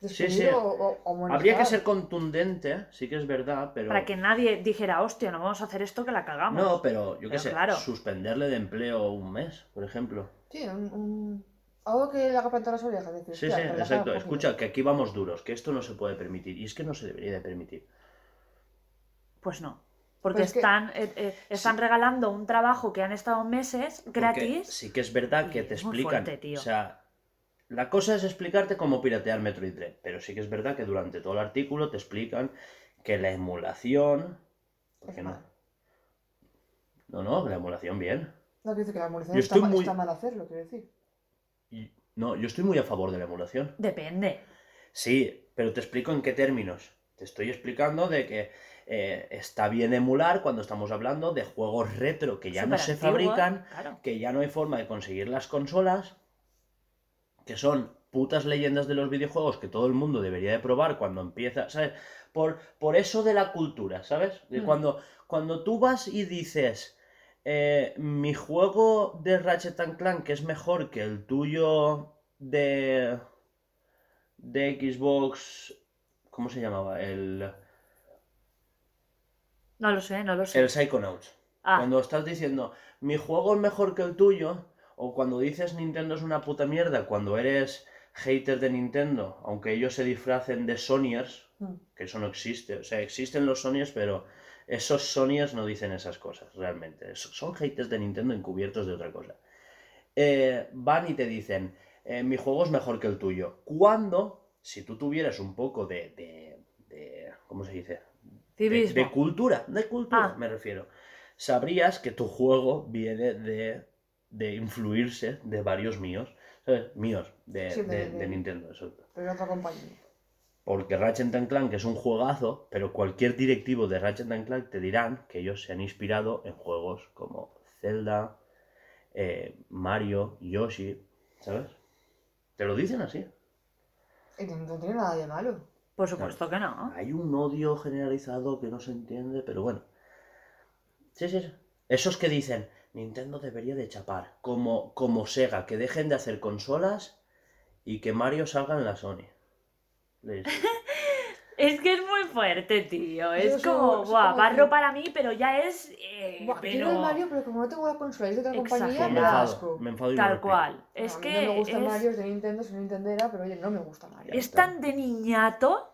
Despedir sí. o, o, o amonestar. Habría que ser contundente, sí que es verdad, pero. Para que nadie dijera, hostia, no vamos a hacer esto que la cagamos. No, pero yo qué sé, claro. suspenderle de empleo un mes, por ejemplo. Sí, un, un- algo que le haga plantar las orejas. Decir, Sí, "Hostia, sí, exacto. un poquito". Escucha, que aquí vamos duros, que esto no se puede permitir. Y es que no se debería de permitir. Pues no. Porque Pero es que- están, eh, eh, están regalando un trabajo que han estado meses Porque gratis. sí que es verdad que te explican. fuerte, tío. O sea, la cosa es explicarte cómo piratear Metroid Dread. Pero sí que es verdad que durante todo el artículo te explican que la emulación. ¿Por qué no? No, no, la emulación bien. No, quiero decir que la emulación Yo está, estoy mal, muy- está mal hacerlo, quiero decir. Y- no, yo estoy muy a favor de la emulación. Depende. Sí, pero te explico en qué términos. Te estoy explicando de que eh, está bien emular cuando estamos hablando de juegos retro que ya no se fabrican, Claro. que ya no hay forma de conseguir las consolas, que son putas leyendas de los videojuegos que todo el mundo debería de probar cuando empieza, ¿sabes? Por, por eso de la cultura, ¿sabes? De Mm. cuando, cuando tú vas y dices, eh, mi juego de Ratchet and Clank que es mejor que el tuyo de, de Xbox, ¿cómo se llamaba? El, No lo sé, no lo sé. el Psychonauts. Ah, Cuando estás diciendo, mi juego es mejor que el tuyo, o cuando dices Nintendo es una puta mierda, cuando eres hater de Nintendo, aunque ellos se disfracen de Sonyers, Mm. que eso no existe, o sea, existen los Sonyers, pero esos Sonyers no dicen esas cosas, realmente. Son haters de Nintendo encubiertos de otra cosa. Eh, van y te dicen, eh, mi juego es mejor que el tuyo. Cuando, si tú tuvieras un poco de, de, de- ¿cómo se dice? de cultura, de cultura Ah. me refiero. Sabrías que tu juego viene de, de influirse de varios míos, ¿sabes? Míos, de, Sí, de- de- de de- Nintendo, eso. Pero otra compañía. Porque Ratchet and Clank es un juegazo, pero cualquier directivo de Ratchet and Clank te dirán que ellos se han inspirado en juegos como Zelda, eh, Mario, Yoshi, ¿sabes? Te lo dicen así. Y no, no tiene nada de malo. Por supuesto que no. Hay un odio generalizado que no se entiende, pero bueno. Sí, sí, sí. Esos que dicen, Nintendo debería de chapar, como, como Sega, que dejen de hacer consolas y que Mario salga en la Sony. Es que es muy fuerte, tío. Es como, guau, barro que- para mí, pero ya es. eh, Buah, pero... Quiero el Mario, pero como no tengo la consola y es de otra compañía, me enfado, asco. me enfado y Tal cual. Es a mí que no me gusta es, Mario, es de Nintendo, soy Nintendera, pero oye, no me gusta Mario. Es tan de niñato.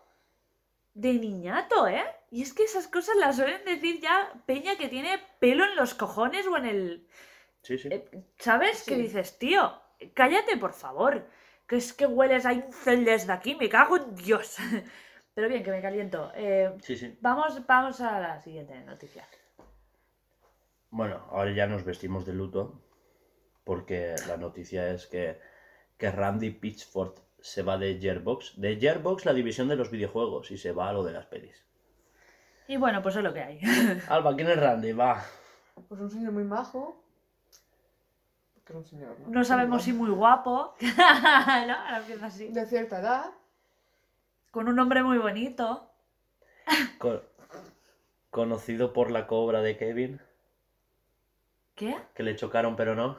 De niñato, ¿eh? Y es que esas cosas las suelen decir ya Peña que tiene pelo en los cojones o en el. Sí, sí. eh, ¿Sabes? Sí. Que dices, tío, cállate, por favor. Que es que hueles a incel desde aquí, me cago en Dios. Pero bien, que me caliento. Eh, Sí, sí. vamos, vamos a la siguiente noticia. Bueno, ahora ya nos vestimos de luto porque la noticia es que, que Randy Pitchford se va de Gearbox. De Gearbox, la división de los videojuegos, y se va a lo de las pelis. Y bueno, pues es lo que hay. Alba, ¿quién es Randy? Va. Pues un señor muy majo. Que es un señor, ¿no? No sabemos si muy guapo. ¿No? Ahora empieza así. De cierta edad. Con un nombre muy bonito. Co- conocido por la cobra de Kevin, ¿Qué? que le chocaron pero no.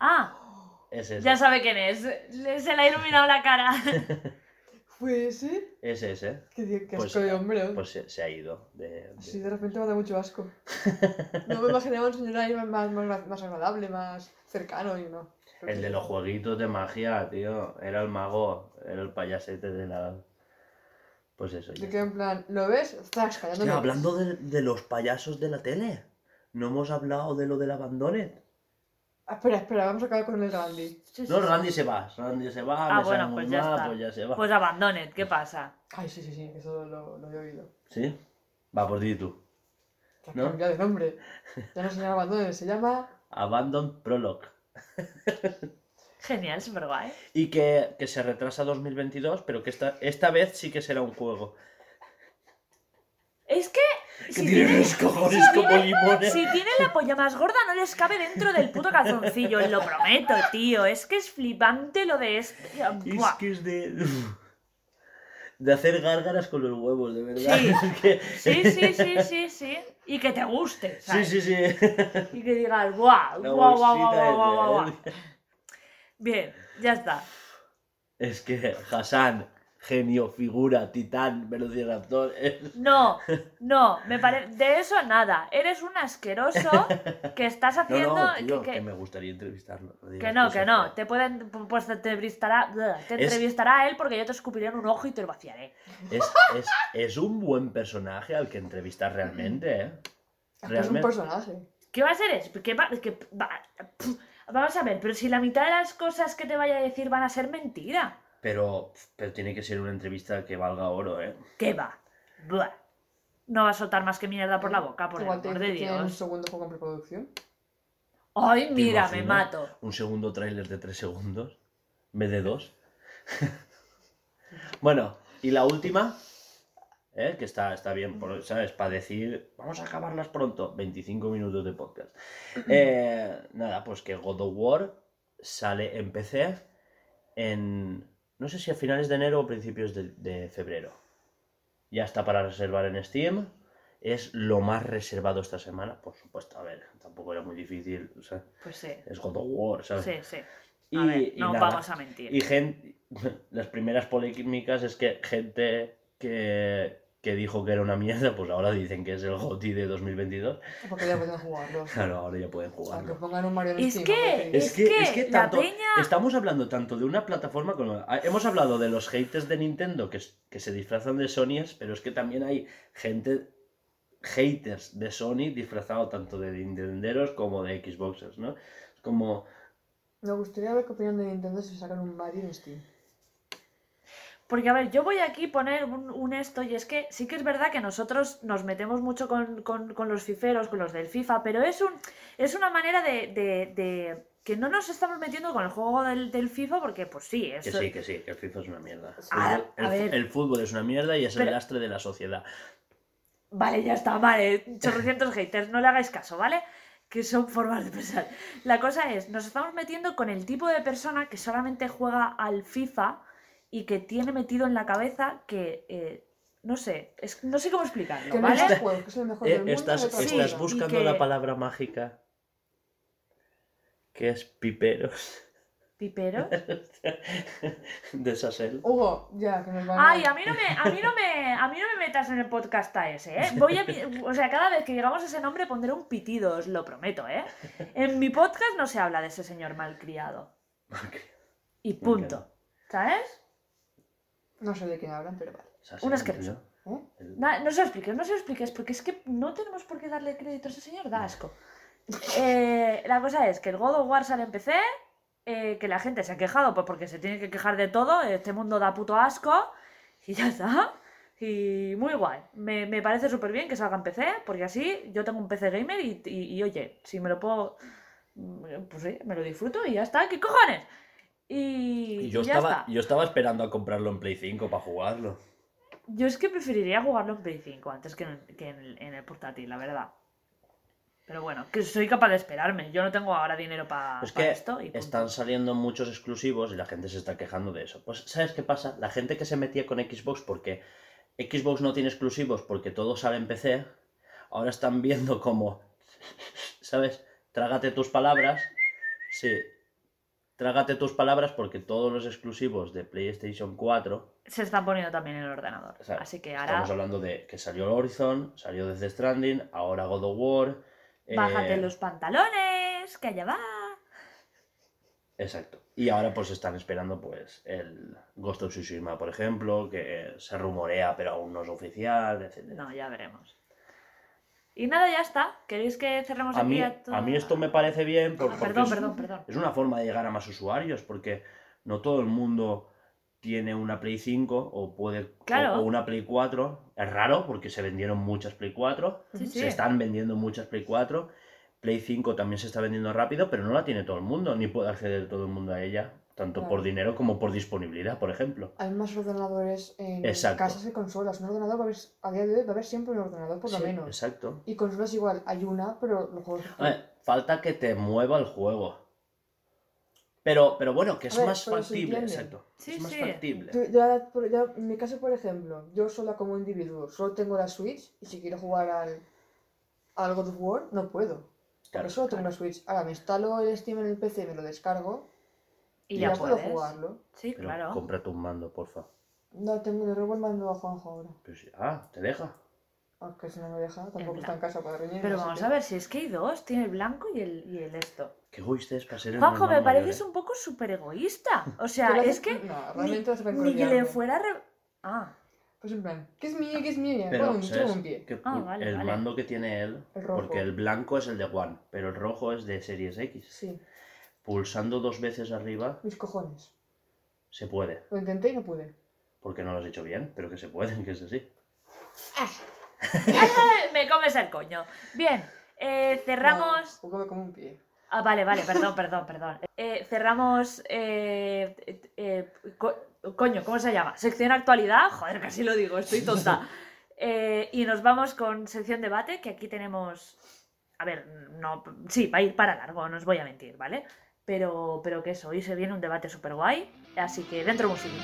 Ah, Es ese. ya sabe quién es. Se le ha iluminado la cara. ¿Fue ese? Es ese. Qué, qué Pues- asco de hombre. ¿eh? Pues se, se ha ido. De, de- Sí, de repente me da mucho asco. No me imaginaba un señor ahí más, más, más, agradable, más cercano y no. El de los jueguitos de magia, tío. Era el mago. Era el payasete de la. Pues eso. ya De que en plan, ¿lo ves? Estás callando. Hostia, hablando de, de los payasos de la tele. No hemos hablado de lo del abandonet. Ah, espera, espera, vamos a acabar con el Randy. Sí, sí, No, sí. Randy se va. Randy se va. Ah, me bueno, sabe pues muy ya mal, está. Pues ya se va. Pues Abandoned, ¿qué pasa? Ay, sí, sí, sí, eso lo, lo he oído. ¿Sí? Va, por ti tú. Que ha ¿No? cambiado de nombre. Ya no se llama Abandoned, se llama. Abandon Prologue. Genial, súper guay. Y que, que se retrasa a 2022, pero que esta, esta vez sí que será un juego. Es que. Que si tiene los cojones si como tiene- limones. Si tiene la polla más gorda, no les cabe dentro del puto calzoncillo, lo prometo, tío. Es que es flipante lo de este. Es que es de. De hacer gárgaras con los huevos, de verdad. Sí. Es que- Sí, sí, sí, sí, sí. Y que te guste, Sí, ¿sabes? sí, sí. Y que digas, guau, guau, guau, guau, guau, de- guau. Bien, ya está. Es que Hassan, genio, figura, titán, velociraptor. es- No, no, me parece. De eso nada. Eres un asqueroso que estás No, haciendo. no, tío, que, que, que- me gustaría entrevistarlo. que no, que no. Te pueden. Pues te entrevistará. Te Es- entrevistará él porque yo te escupiré en un ojo y te lo vaciaré. Es, es, es un buen personaje al que entrevistar realmente, ¿eh? Es que es un personaje. ¿Qué va a ser eso? ¿Qué va- qué va- Vamos a ver, pero si la mitad de las cosas que te vaya a decir van a ser mentira. Pero, pero tiene que ser una entrevista que valga oro, ¿eh? ¿Qué va? Buah. No va a soltar más que mierda por la boca, por el Igual amor de tiene un Dios. segundo juego en preproducción. Ay, mira, me mato. Un segundo tráiler de tres segundos, en vez de dos. bueno, y la última, ¿eh? que está, está bien, por- ¿sabes? Para decir, vamos a acabarlas pronto, 25 minutos de podcast. Eh, nada, pues que God of War sale en PC en, no sé si a finales de enero o principios de, de febrero. Ya está para reservar en Steam. Es lo más reservado esta semana, por supuesto. A ver, tampoco era muy difícil. o sea, Pues sí. es God of War, ¿sabes? Sí, sí. Y, A ver, y no nada. vamos a mentir. Y gente, las primeras polémicas es que gente que, que dijo que era una mierda, pues ahora dicen que es el GOTY de 2022. Porque ya pueden jugarlo. Claro, ahora ya pueden O sea, que jugarlo. pongan un Mario en Es Steam, que- Es que, es que la tanto, peña- estamos hablando tanto de una plataforma como... Hemos hablado de los haters de Nintendo que, se disfrazan de Sonyers, pero es que también hay gente, haters de Sony disfrazado tanto de Nintenderos como de Xboxers, ¿no? Es como... Me gustaría ver qué opinan de Nintendo si sacan un Mario en Steam. Porque, a ver, yo voy aquí a poner un, un esto, y es que sí que es verdad que nosotros nos metemos mucho con, con- con los fiferos, con los del FIFA, pero es, un, es una manera de, de- de que no nos estamos metiendo con el juego del, del FIFA, porque, pues sí, es, Que sí, que sí, que el FIFA es una mierda. El A- fútbol, a el, ver. el fútbol es una mierda y es Pero- el lastre de la sociedad. Vale, ya está, vale. Chorrocientos haters, no le hagáis caso, ¿vale? Que son formas de pensar. La cosa es, nos estamos metiendo con el tipo de persona que solamente juega al FIFA y que tiene metido en la cabeza que. eh, no sé, es, no sé cómo explicarlo, Que ¿vale? es el juego, que es el mejor Eh, del mundo. estás Sí, estás buscando la palabra mágica que es piperos Pipero. de Sassel. Hugo, ya, que nos van a... Ay, a mí no me, a mí no me, a mí no me metas en el podcast a ese, ¿eh? Voy a, o sea, cada vez que llegamos a ese nombre pondré un pitido, os lo prometo, ¿eh? En mi podcast no se habla de ese señor malcriado. Y punto. ¿Sabes? No sé de quién hablan, pero vale. Un asqueroso. ¿Eh? El- no se lo expliques, no se lo expliques, porque es que no tenemos por qué darle crédito a ese señor, da asco. Eh, la cosa es que el God of War sale en PC, eh, que la gente se ha quejado, pues porque se tiene que quejar de todo, este mundo da puto asco, y ya está. Y muy guay. Me, me parece súper bien que salga en PC, porque así yo tengo un PC gamer y, y- y, oye, si me lo puedo. mm, Pues sí, me lo disfruto y ya está, ¿qué cojones? Y, Y yo y ya estaba, está. yo estaba esperando a comprarlo en Play 5 para jugarlo. Yo es que preferiría jugarlo en Play 5 antes que en, que en el, en el portátil, la verdad. Pero bueno, que soy capaz de esperarme. Yo no tengo ahora dinero para Es que esto. Y están saliendo muchos exclusivos y la gente se está quejando de eso. Pues, ¿sabes qué pasa? La gente que se metía con Xbox porque Xbox no tiene exclusivos porque todo sale en PC, ahora están viendo como, ¿sabes? Trágate tus palabras. Sí. Trágate tus palabras porque todos los exclusivos de PlayStation 4, Se están poniendo también en el ordenador. o sea, Así que ahora estamos hablando de que salió Horizon, salió Death Stranding, ahora God of War. eh, bájate los pantalones, que allá va. Exacto. Y ahora pues están esperando pues el Ghost of Tsushima, por ejemplo, que se rumorea pero aún no es oficial, etc. No, ya veremos. Y nada, ya está. ¿Queréis que cerremos A aquí mí, a todo? a mí esto me parece bien por- Ah, porque perdón, es, perdón, perdón. es una forma de llegar a más usuarios, porque no todo el mundo tiene una Play 5 o puede Claro. o, o una Play 4. Es raro porque se vendieron muchas Play 4, Sí, sí. se están vendiendo muchas Play 4. Play 5 también se está vendiendo rápido, pero no la tiene todo el mundo, ni puede acceder todo el mundo a ella, tanto Claro. por dinero como por disponibilidad, por ejemplo. Hay más ordenadores en Exacto. casas que consolas. Un ordenador va a haber, a día de hoy va a haber siempre un ordenador por lo Sí, menos. Exacto. Y consolas igual, hay una, pero los juegos... A ver, falta que te mueva el juego. Pero, pero bueno, que es ver, más factible, entiende. exacto. Sí, es más sí. factible. Yo- ya, por- ya, en mi caso, por ejemplo, yo sola como individuo, solo tengo la Switch y si quiero jugar al, al God of War, no puedo. Claro, solo tengo una Switch. Ahora me instalo el Steam en el PC, me lo descargo Y ya, ya puedo puedes. jugarlo. Sí, Pero claro. cómprate un mando, porfa. No tengo de robo el mando a Juanjo ahora. Ah, ¿te deja? Aunque si no me deja, tampoco está en casa para reñir. Pero vamos que- a ver, si es que hay dos, tiene el blanco y el, y el esto. Qué egoísta es para ser el Juanjo, me pareces mayor, un poco súper egoísta. O sea, Pero es que No, ni, realmente hace ni que le fuera... re- Ah, Pues en plan, ¿qué es mío? ¿Qué es mío? ¿eh? Pero, Bueno, ¿sabes? un pie. que Ah, vale, el vale. mando que tiene él, El rojo. porque el blanco es el de One, pero el rojo es de Series X. Sí, Pulsando dos veces arriba, mis cojones. se puede. Lo intenté y no pude. Porque no lo has hecho bien, pero que se pueden, que es así. me comes el coño. Bien, eh, cerramos... No, jugaba como un pie. Ah, vale, vale, perdón, perdón, perdón. Eh, cerramos. eh, eh, eh, co- coño, ¿cómo se llama? Sección actualidad. Joder, casi lo digo, estoy tonta. Eh, y nos vamos con sección debate, que aquí tenemos. A ver, no. Sí, va a ir para largo, no os voy a mentir, ¿vale? Pero, pero que eso, hoy se viene un debate súper guay. Así que dentro música.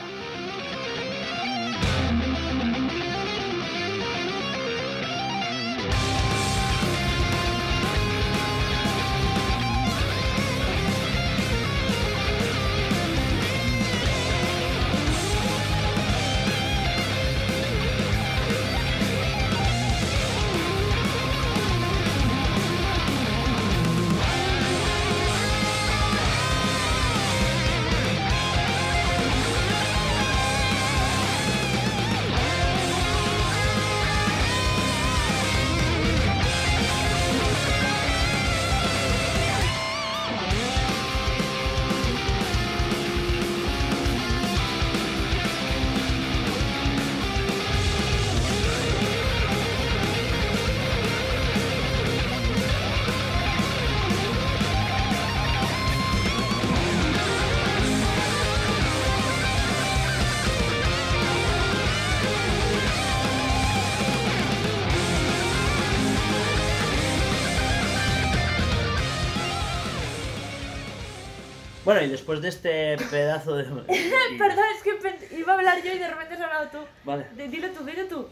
Y después de este pedazo de... Perdón, es que iba a hablar yo y de repente has hablado tú. Vale. Dilo tú, dilo tú.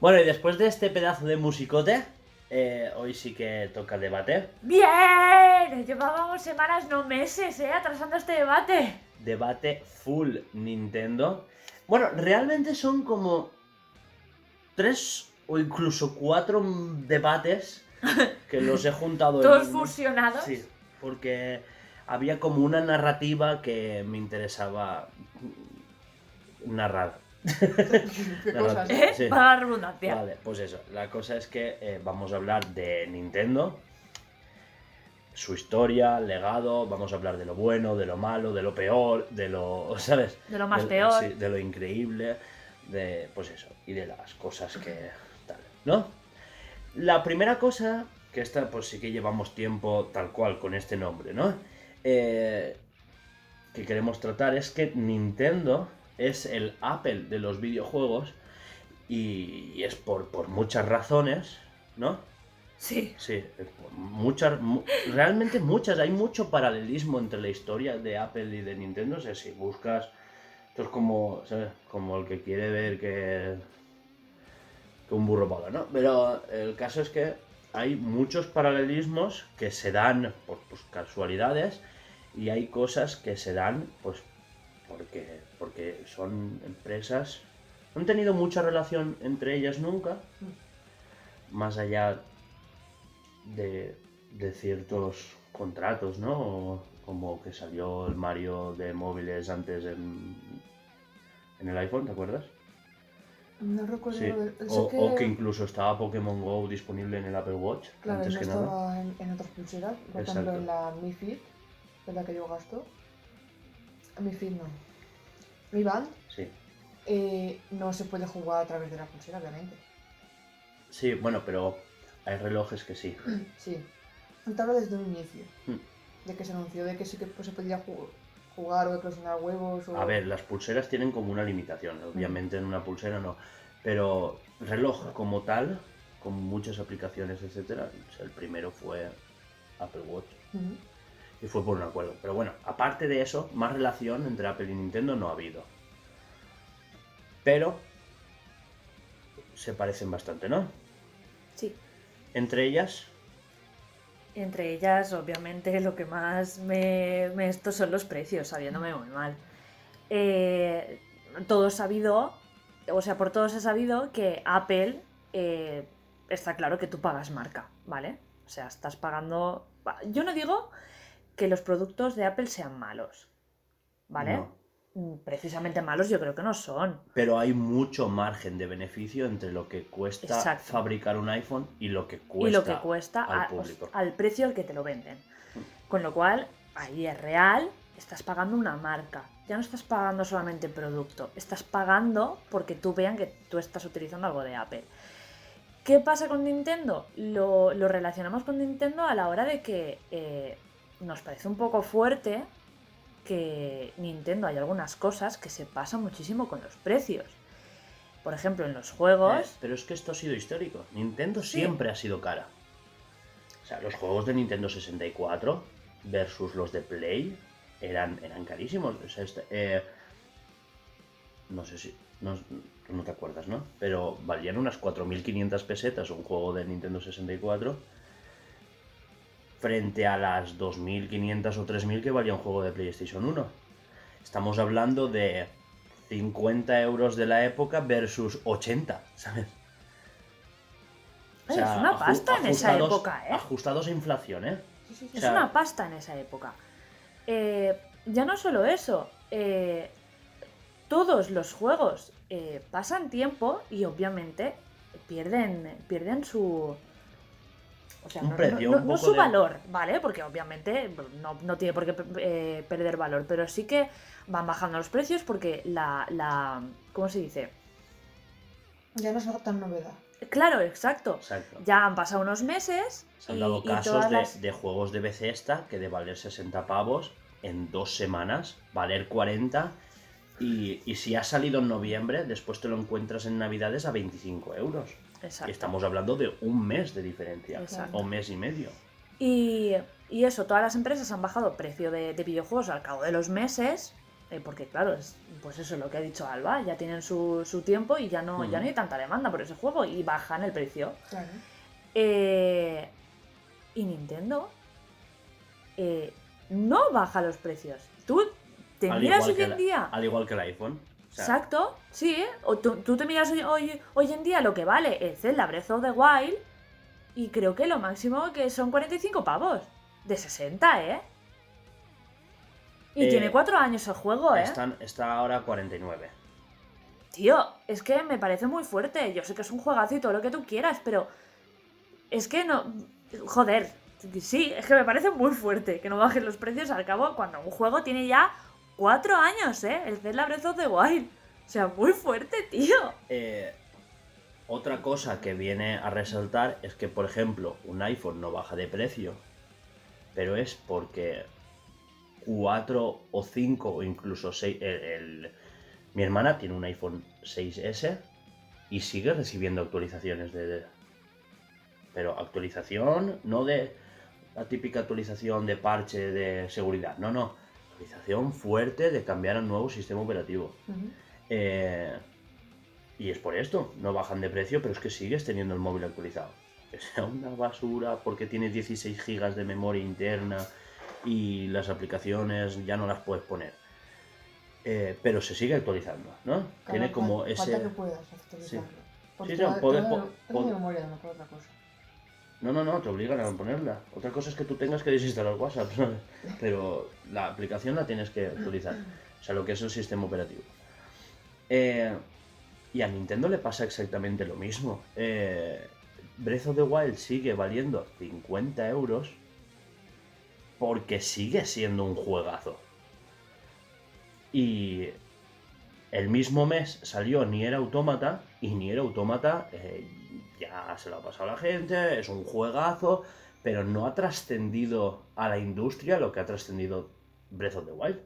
Bueno, y después de este pedazo de musicote, eh, hoy sí que toca debate. ¡Bien! Llevábamos semanas, no meses, ¿eh? Atrasando este debate. Debate full Nintendo. Bueno, realmente son como tres o incluso cuatro debates que los he juntado en Todos fusionados. Sí, porque había como una narrativa que me interesaba narrar. ¿Qué cosas? ¿Eh? Sí. Para la redundancia. Vale, pues eso. La cosa es que eh, vamos a hablar de Nintendo, su historia, legado, vamos a hablar de lo bueno, de lo malo, de lo peor, de lo, ¿sabes? De lo más De- peor. sí, de lo increíble, de, pues eso, y de las cosas que tal, ¿no? La primera cosa, que esta pues sí que llevamos tiempo tal cual con este nombre, ¿no? Eh, que queremos tratar es que Nintendo es el Apple de los videojuegos y, y es por, por muchas razones, ¿no? Sí. Sí, por muchas, mu- realmente muchas, hay mucho paralelismo entre la historia de Apple y de Nintendo, o sea, si buscas, esto es como, ¿sabes? Como el que quiere ver que, que un burro paga, ¿no? Pero el caso es que hay muchos paralelismos que se dan por pues, casualidades y hay cosas que se dan pues porque, porque son empresas, no han tenido mucha relación entre ellas nunca, más allá de, de ciertos contratos, ¿no? Como que salió el Mario de móviles antes en, en el iPhone, ¿te acuerdas? No recuerdo. Sí. de- sé O, o que incluso estaba Pokémon Go disponible en el Apple Watch, Claro, antes no que nada. estaba en, en otras pulseras. Por Exacto. ejemplo, en la Mi Fit, que es la que yo gasto. Mi Fit no. Mi Band Sí. eh, no se puede jugar a través de la pulsera, obviamente. Sí, bueno, pero hay relojes que sí. Sí. Te hablo desde un inicio. Mm. De que se anunció de que sí que pues, se podía ju- jugar o eclosionar huevos o... A ver, las pulseras tienen como una limitación, obviamente en una pulsera no. Pero reloj como tal, con muchas aplicaciones, etcétera, o sea, el primero fue Apple Watch. Y fue por un acuerdo. Pero bueno, aparte de eso, más relación entre Apple y Nintendo no ha habido. Pero se parecen bastante, ¿no? Sí. Entre ellas, Entre ellas, obviamente, lo que más me, me son los precios, sabiéndome muy mal. Eh, todo sabido, o sea, por todos he sabido que Apple eh, está claro que tú pagas marca, ¿vale? O sea, estás pagando. Yo no digo que los productos de Apple sean malos, ¿vale? No. Mm, Precisamente malos yo creo que no son. pero hay mucho margen de beneficio entre lo que cuesta Exacto. fabricar un iPhone y lo que cuesta, y lo que cuesta al a- público. al precio al que te lo venden. Con lo cual, ahí es real, estás pagando una marca. Ya no estás pagando solamente producto, estás pagando porque tú vean que tú estás utilizando algo de Apple. ¿Qué pasa con Nintendo? Lo, lo relacionamos con Nintendo a la hora de que eh, nos parece un poco fuerte que Nintendo hay algunas cosas que se pasan muchísimo con los precios. Por ejemplo, en los juegos... Eh, pero es que esto ha sido histórico. Nintendo Sí. siempre ha sido cara. O sea, los juegos de Nintendo 64 versus los de Play eran, eran carísimos. O sea, este- eh, no sé si. No, no te acuerdas, ¿no? Pero valían unas 4.500 pesetas un juego de Nintendo 64 frente a las 2.500 o 3.000 que valía un juego de PlayStation 1. Estamos hablando de 50 euros de la época versus 80, ¿sabes? O es una pasta en esa época, ¿eh? Ajustados a inflación, ¿eh? Sí, sí, sí. O Es una pasta en esa época. Eh, ya no solo eso, eh, todos los juegos eh, pasan tiempo y obviamente pierden, pierden su... O sea, Un no, precio, no- un no poco su de- valor, ¿vale? Porque obviamente no, no tiene por qué eh, perder valor, pero sí que van bajando los precios porque la, la... ¿Cómo se dice? Ya no es tan novedad. Claro, exacto. Exacto. Ya han pasado unos meses Se han y, dado y casos de, las- de juegos de Bethesda que de valer 60 pavos en dos semanas, valer 40 y, y si ha salido en noviembre, después te lo encuentras en Navidades a 25 euros. Exacto. Y estamos hablando de un mes de diferencia, Exacto. o mes y medio. Y, y eso, todas las empresas han bajado precio de, de videojuegos al cabo de los meses, eh, porque claro, es, pues eso es lo que ha dicho Alba, ya tienen su, su tiempo y ya no, ya no hay tanta demanda por ese juego y bajan el precio. Claro. Eh, y Nintendo eh, no baja los precios. Tú te Al miras hoy en día... Al igual que el iPhone. O sea, Exacto, sí, ¿eh? O tú, tú te miras hoy, hoy, hoy en día lo que vale el Zelda Breath of the Wild y creo que lo máximo que son 45 pavos. De 60, ¿eh? Y Eh, tiene 4 años el juego, ¿eh? están, está ahora a 49. Tío, es que me parece muy fuerte. Yo sé que es un juegazo y todo lo que tú quieras, pero es que no... Joder, sí, es que me parece muy fuerte que no bajen los precios al cabo cuando un juego tiene ya 4 años, ¿eh? El Zelda Breath of the Wild. O sea, muy fuerte, tío. Eh, otra cosa que viene a resaltar es que, por ejemplo, un iPhone no baja de precio, pero es porque 4 o 5 o incluso 6. el- Mi hermana tiene un iPhone 6S y sigue recibiendo actualizaciones de- Pero actualización no de la típica actualización de parche de seguridad, no, no. Actualización fuerte de cambiar a un nuevo sistema operativo. Eh, y es por esto, no bajan de precio, pero es que sigues teniendo el móvil actualizado. Que sea una basura porque tiene 16 gigas de memoria interna y las aplicaciones ya no las puedes poner. Eh, pero se sigue actualizando, ¿no? Tiene como cual- ese... Falta que puedas actualizarlo. Sí, sí, poder- memoria, no otra cosa. No, no, no, te obligan a ponerla. Otra cosa es que tú tengas que desinstalar WhatsApp, ¿sabes? Pero la aplicación la tienes que actualizar. O sea, lo que es el sistema operativo. Eh, y a Nintendo le pasa exactamente lo mismo. Eh, Breath of the Wild sigue valiendo 50 euros porque sigue siendo un juegazo. Y el mismo mes salió Nier Automata y Nier Automata eh, ya se lo ha pasado a la gente, es un juegazo, pero no ha trascendido a la industria lo que ha trascendido Breath of the Wild.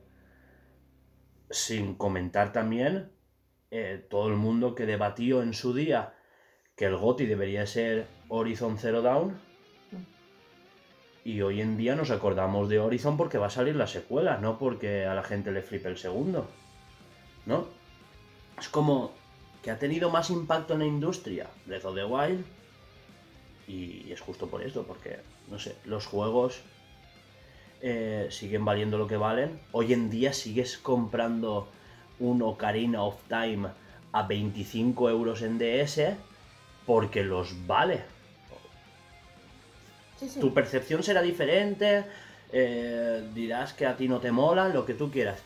Sin comentar también eh, todo el mundo que debatió en su día que el GOTI debería ser Horizon Zero Dawn. Y hoy en día nos acordamos de Horizon porque va a salir la secuela, no porque a la gente le flipe el segundo. ¿No? Es como que ha tenido más impacto en la industria Breath of the Wild. Y es justo por esto, porque, no sé, los juegos eh, siguen valiendo lo que valen. Hoy en día sigues comprando un Ocarina of Time a 25 euros en DS porque los vale. Sí, sí. Tu percepción será diferente, eh, dirás que a ti no te mola, lo que tú quieras.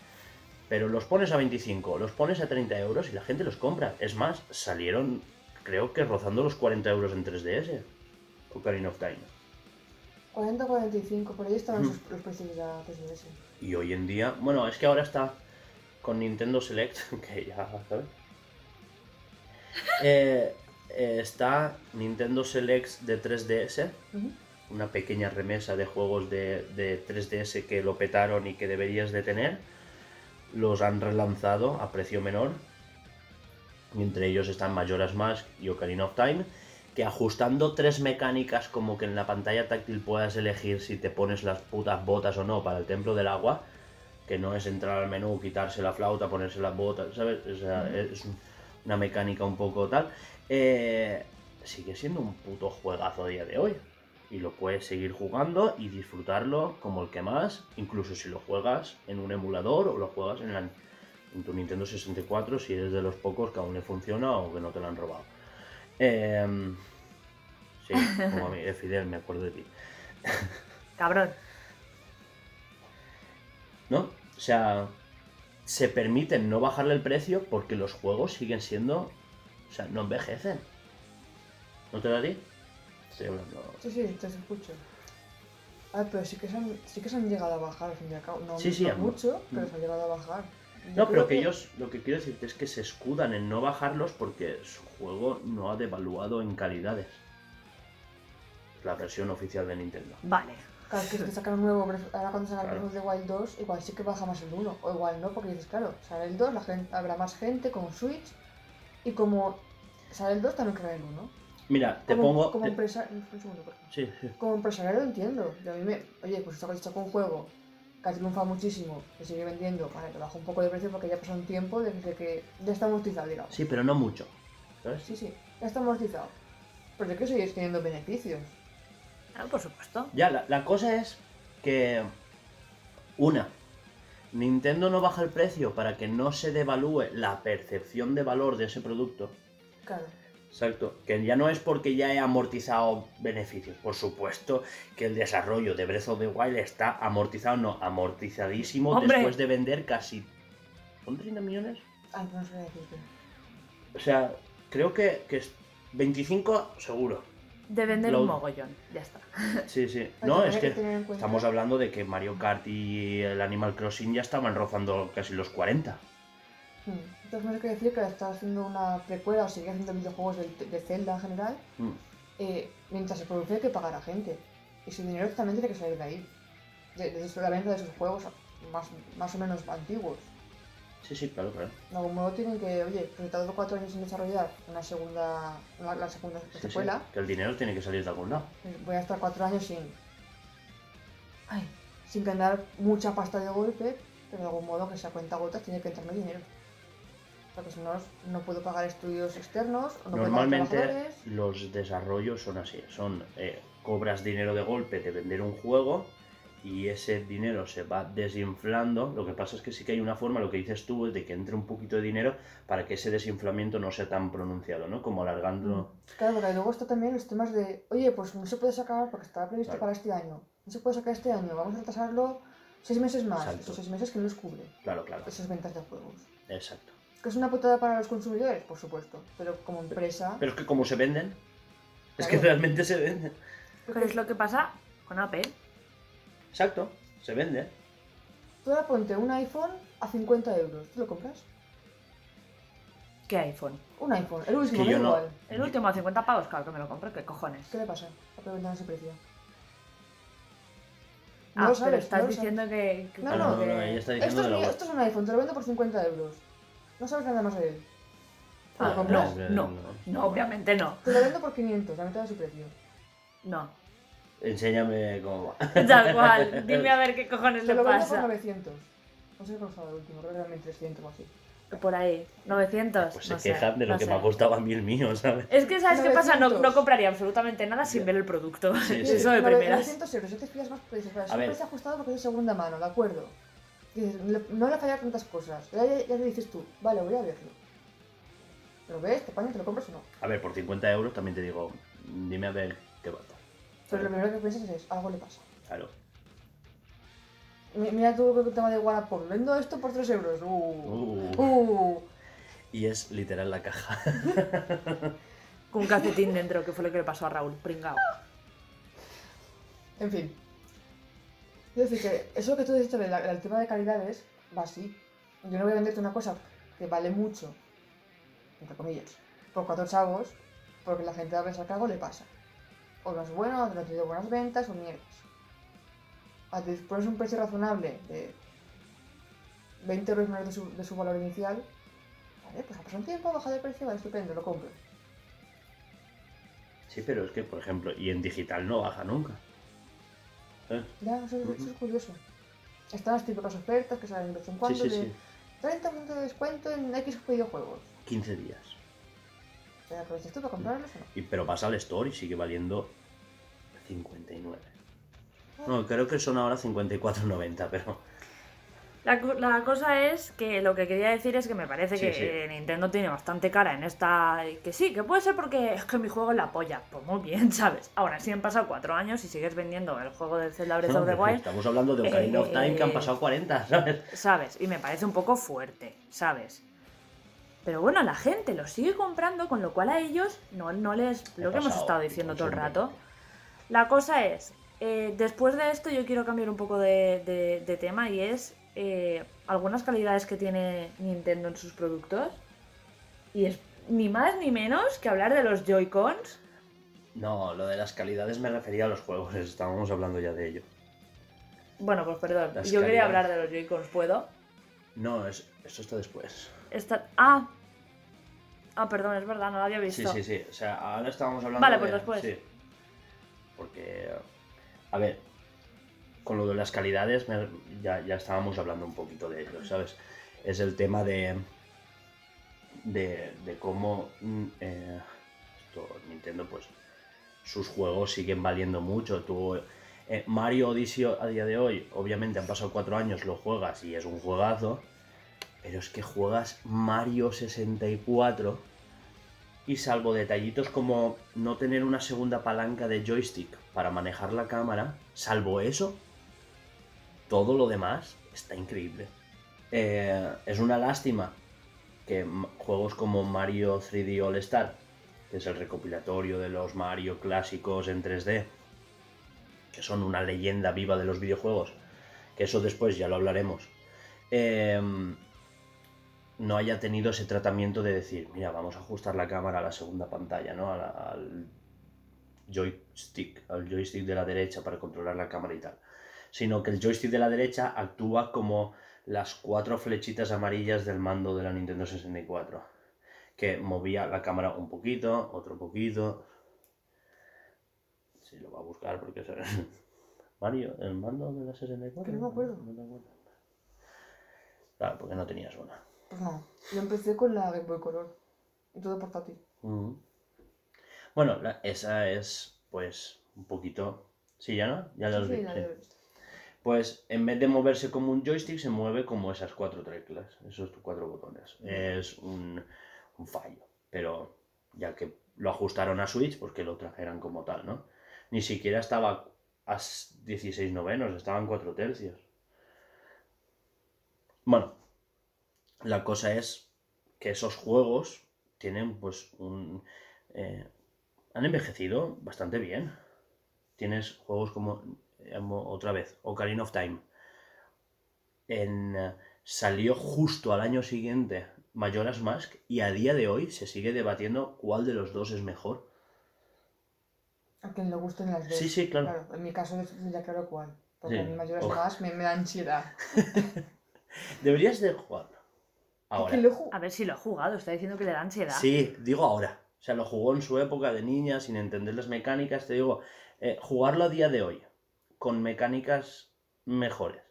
Pero los pones a 25, los pones a 30 euros y la gente los compra. Es más, salieron, creo que rozando los 40 euros en 3DS. Ocarina of Time. 40 45, por ahí estaban sus- los precios de la 3DS. Y hoy en día, bueno, es que ahora está con Nintendo Select, que ya, ¿sabes? Eh, eh, está Nintendo Select de 3DS, Ujú. una pequeña remesa de juegos de, de 3DS que lo petaron y que deberías de tener. Los han relanzado a precio menor. Y entre ellos están Majora's Mask y Ocarina of Time. Que ajustando tres mecánicas como que en la pantalla táctil puedas elegir si te pones las putas botas o no para el Templo del Agua. Que no es entrar al menú, quitarse la flauta, ponerse las botas, ¿sabes? O sea, es un- una mecánica un poco tal. Eh, sigue siendo un puto juegazo a día de hoy y lo puedes seguir jugando y disfrutarlo como el que más, incluso si lo juegas en un emulador o lo juegas en, la- en tu Nintendo 64 si eres de los pocos que aún le funciona o que no te lo han robado. Em, sí, como a mí, eh, Fidel, me acuerdo de ti. Cabrón. ¿No? O sea, se permiten no bajarle el precio porque los juegos siguen siendo... O sea, no envejecen. ¿No te da a ti? Estoy hablando... Sí, sí, te escucho. Ah, pero sí que se han, sí que se han llegado a bajar al fin y al cabo. No, Sí, sí, no han- mucho, pero Mm. se han llegado a bajar. Yo No, pero que ellos, lo que quiero decirte es que se escudan en no bajarlos porque su juego no ha devaluado en calidades. La versión oficial de Nintendo. Vale. Claro, es que si te sacan un nuevo, ahora cuando sacan Claro. Of the Wild 2, igual sí que baja más el 1, o igual no, porque dices, claro, sale el 2, la gente, habrá más gente con Switch, y como sale el 2 también quedará el 1. Mira, te como, pongo... Como te- empresario, un segundo, por favor. Sí, sí. Como empresario lo entiendo. Y a mí me, oye, pues está hecho con un juego que ha triunfado muchísimo, que sigue vendiendo, vale, te bajo un poco de precio porque ya ha pasado un tiempo desde que ya está amortizado, digamos. Sí, pero no mucho. ¿Sabes? Sí, sí, ya está amortizado. Pero es que sigues teniendo beneficios. Claro, por supuesto. Ya, la, la cosa es que... Una, Nintendo no baja el precio para que no se devalúe la percepción de valor de ese producto. Claro. Exacto, que ya no es porque ya he amortizado beneficios. Por supuesto que el desarrollo de Breath of the Wild está amortizado, no, amortizadísimo ¡Hombre! después de vender casi... ¿Son 30 millones? Ah. O sea, creo que, que es 25 seguro. De vender Lo- un mogollón. Ya está. Sí, sí. No, es que estamos hablando de que Mario Kart y el Animal Crossing ya estaban rozando casi los 40. Hmm. Entonces, hay que decir que está haciendo una precuela o sigue haciendo videojuegos de, de Zelda en general. Mm. eh, mientras se produce hay que pagar a gente. Y ese dinero también tiene que salir de ahí. De, de la venta de sus juegos más, más o menos antiguos. Sí, sí, claro, claro. De algún modo tienen que, oye, pues tardado cuatro años en desarrollar una segunda, una- la segunda Sí, sí, secuela, que el dinero tiene que salir de algún lado. voy a estar cuatro años sin, ay, sin ganar mucha pasta de golpe, pero de algún modo que sea cuenta gotas tiene que entrarme dinero. Porque si no, no puedo pagar estudios externos, no Normalmente los desarrollos son así, son eh, cobras dinero de golpe de vender un juego y ese dinero se va desinflando. Lo que pasa es que sí que hay una forma, lo que dices tú, es de que entre un poquito de dinero para que ese desinflamiento no sea tan pronunciado, ¿no? Como alargando... Claro, porque luego está también los temas de, oye, pues no se puede sacar porque estaba previsto Claro. para este año. No se puede sacar este año, vamos a retrasarlo seis meses más. Exacto. Esos seis meses que no los cubre Claro, claro. esas ventas de juegos. Exacto. ¿Que es una putada para los consumidores? Por supuesto. Pero como empresa. Pero es que como se venden, es que realmente se venden. Pero es lo que pasa con Apple. Exacto, se vende. Tú ahora ponte un iPhone a 50 euros. ¿Tú lo compras? ¿Qué iPhone? Un iPhone, el último, que da yo no- igual. El último a 50 pavos, claro que me lo compro, ¿qué cojones? ¿Qué le pasa? ¿A ese precio? Ah, No lo pero estás no lo sabes. diciendo que... que No, Ah, no, no, no, que- ella está Esto diciendo es, de la mi- web. esto es un iPhone, te lo vendo por 50 euros. No sabes nada más de él. ¿Te lo Ah, compras? no, no, no, obviamente no. Te lo vendo por 500, la mitad de su precio. No. Enséñame cómo va. Tal cual. Dime a ver qué cojones Te le lo vendo por pasa. 900. No sé qué costaba el último, creo que eran 1300 o así. Por ahí. 900. Pues no se sé, quejan de lo no que sé. me ha costado a mí el mío, ¿sabes? Es que, ¿sabes qué pasa? No, 900. no compraría absolutamente nada sin ver el producto. Sí, sí. Eso de primeras. 900 euros, si te fías más, pues A un ver. precio ajustado porque es de segunda mano, de acuerdo. No le fallan tantas cosas. Ya, ya, ya te dices tú, vale, voy a verlo. ¿Lo ves? ¿Te apañas? ¿Te lo compras o no? A ver, por 50 euros también te digo, dime a ver qué pasa. Pero lo primero que piensas es, algo le pasa. Claro. Mi- Mira tú el tema de Wallapop, vendo esto por 3 euros. Uh. Uh. Uh. Y es literal la caja. Con un calcetín dentro, que fue lo que le pasó a Raúl. Pringao. En fin. Quiero decir que eso que tú del del tema de calidades va así. Yo no voy a venderte una cosa que vale mucho, entre comillas, por cuatro chavos, porque la gente va a pensar que algo le pasa. O no es bueno, o no ha tenido buenas ventas, o mierdas. A ti pones un precio razonable de 20 euros menos de su, de su valor inicial, vale, pues ha pasado un tiempo, baja de precio, vale, estupendo, lo compro. Sí, pero es que, por ejemplo, y en digital no baja nunca. ¿Eh? Ya, eso, eso es curioso. Están las típicas ofertas que salen de vez en Sí, cuando sí, de sí. 30% de descuento en X videojuegos. 15 días. ¿Te aprovechas tú para comprarlos o no? Y, pero vas al store y sigue valiendo 59. No, creo que son ahora 54.90, pero... La, co- la cosa es que lo que quería decir es que me parece Sí, que sí. eh, Nintendo tiene bastante cara en esta. Que sí, que puede ser porque es que mi juego es la polla. Pues muy bien, ¿sabes? Ahora sí han pasado cuatro años y sigues vendiendo el juego de Zelda Breath of the Wild, Estamos hablando de Ocarina of Time que han Eh, pasado 40, ¿sabes? ¿sabes? Y me parece un poco fuerte, ¿sabes? Pero bueno, la gente lo sigue comprando, con lo cual a ellos no, no les. He Lo que hemos estado diciendo todo el rato. La cosa es, eh, después de esto yo quiero cambiar un poco de, de- de tema y es eh, algunas calidades que tiene Nintendo en sus productos. Y es ni más ni menos que hablar de los Joy-Cons. No, lo de las calidades me refería a los juegos, estábamos hablando ya de ello. Bueno, pues perdón, Las yo quería hablar de los Joy-Cons, ¿puedo? No, es, eso está después. Esta... Ah. Ah, perdón, es verdad, no lo había Sí, visto. sí, sí. O sea, ahora estábamos hablando Vale, de- pues después. Sí. Porque, a ver, con lo de las calidades ya, ya estábamos hablando un poquito de ello, ¿sabes? Es el tema de, de, de cómo mm, eh, esto, Nintendo, pues, sus juegos siguen valiendo mucho. Tú, eh, Mario Odyssey a día de hoy, obviamente han pasado cuatro años, lo juegas y es un juegazo, pero es que juegas Mario 64 y salvo detallitos como no tener una segunda palanca de joystick para manejar la cámara, salvo eso, todo lo demás está increíble. Eh, es una lástima que juegos como Mario 3D All Star, que es el recopilatorio de los Mario clásicos en 3D, que son una leyenda viva de los videojuegos, que eso después ya lo hablaremos, eh, no haya tenido ese tratamiento de decir, mira, vamos a ajustar la cámara a la segunda pantalla, ¿no? Al joystick, al joystick de la derecha para controlar la cámara y tal. Sino que el joystick de la derecha actúa como las cuatro flechitas amarillas del mando de la Nintendo 64, que movía la cámara un poquito, otro poquito. Sí, lo va a buscar porque es Mario, el mando de la 64. Que no me acuerdo. ¿No te acuerdas? Claro, porque no tenías una. Pues no. Yo empecé con la Game Boy Color. Y todo portátil. Ujú. Bueno, la- esa es pues un poquito... Sí, ya no, ya lo Sí, Pues en vez de moverse como un joystick, se mueve como esas cuatro teclas, esos cuatro botones. Es un, fallo, pero ya que lo ajustaron a Switch, pues que lo trajeran como tal, ¿no? Ni siquiera estaba a s- 16 novenos, estaban 4 tercios. Bueno, la cosa es que esos juegos tienen pues un... eh, han envejecido bastante bien. Tienes juegos como, otra vez, Ocarina of Time. En, eh, salió justo al año siguiente Majora's Mask y a día de hoy se sigue debatiendo cuál de los dos es mejor. A quien le gusten las dos. Sí, sí, claro. En mi caso es ya claro cuál. Porque Sí. a mí mayores Uf. más me, me da ansiedad. Deberías de jugarlo. Ahora. Porque lo ju- A ver si lo ha jugado, está diciendo que le da ansiedad. Sí, digo ahora. O sea, lo jugó en su época de niña, sin entender las mecánicas. Te digo, eh, jugarlo a día de hoy, con mecánicas mejores.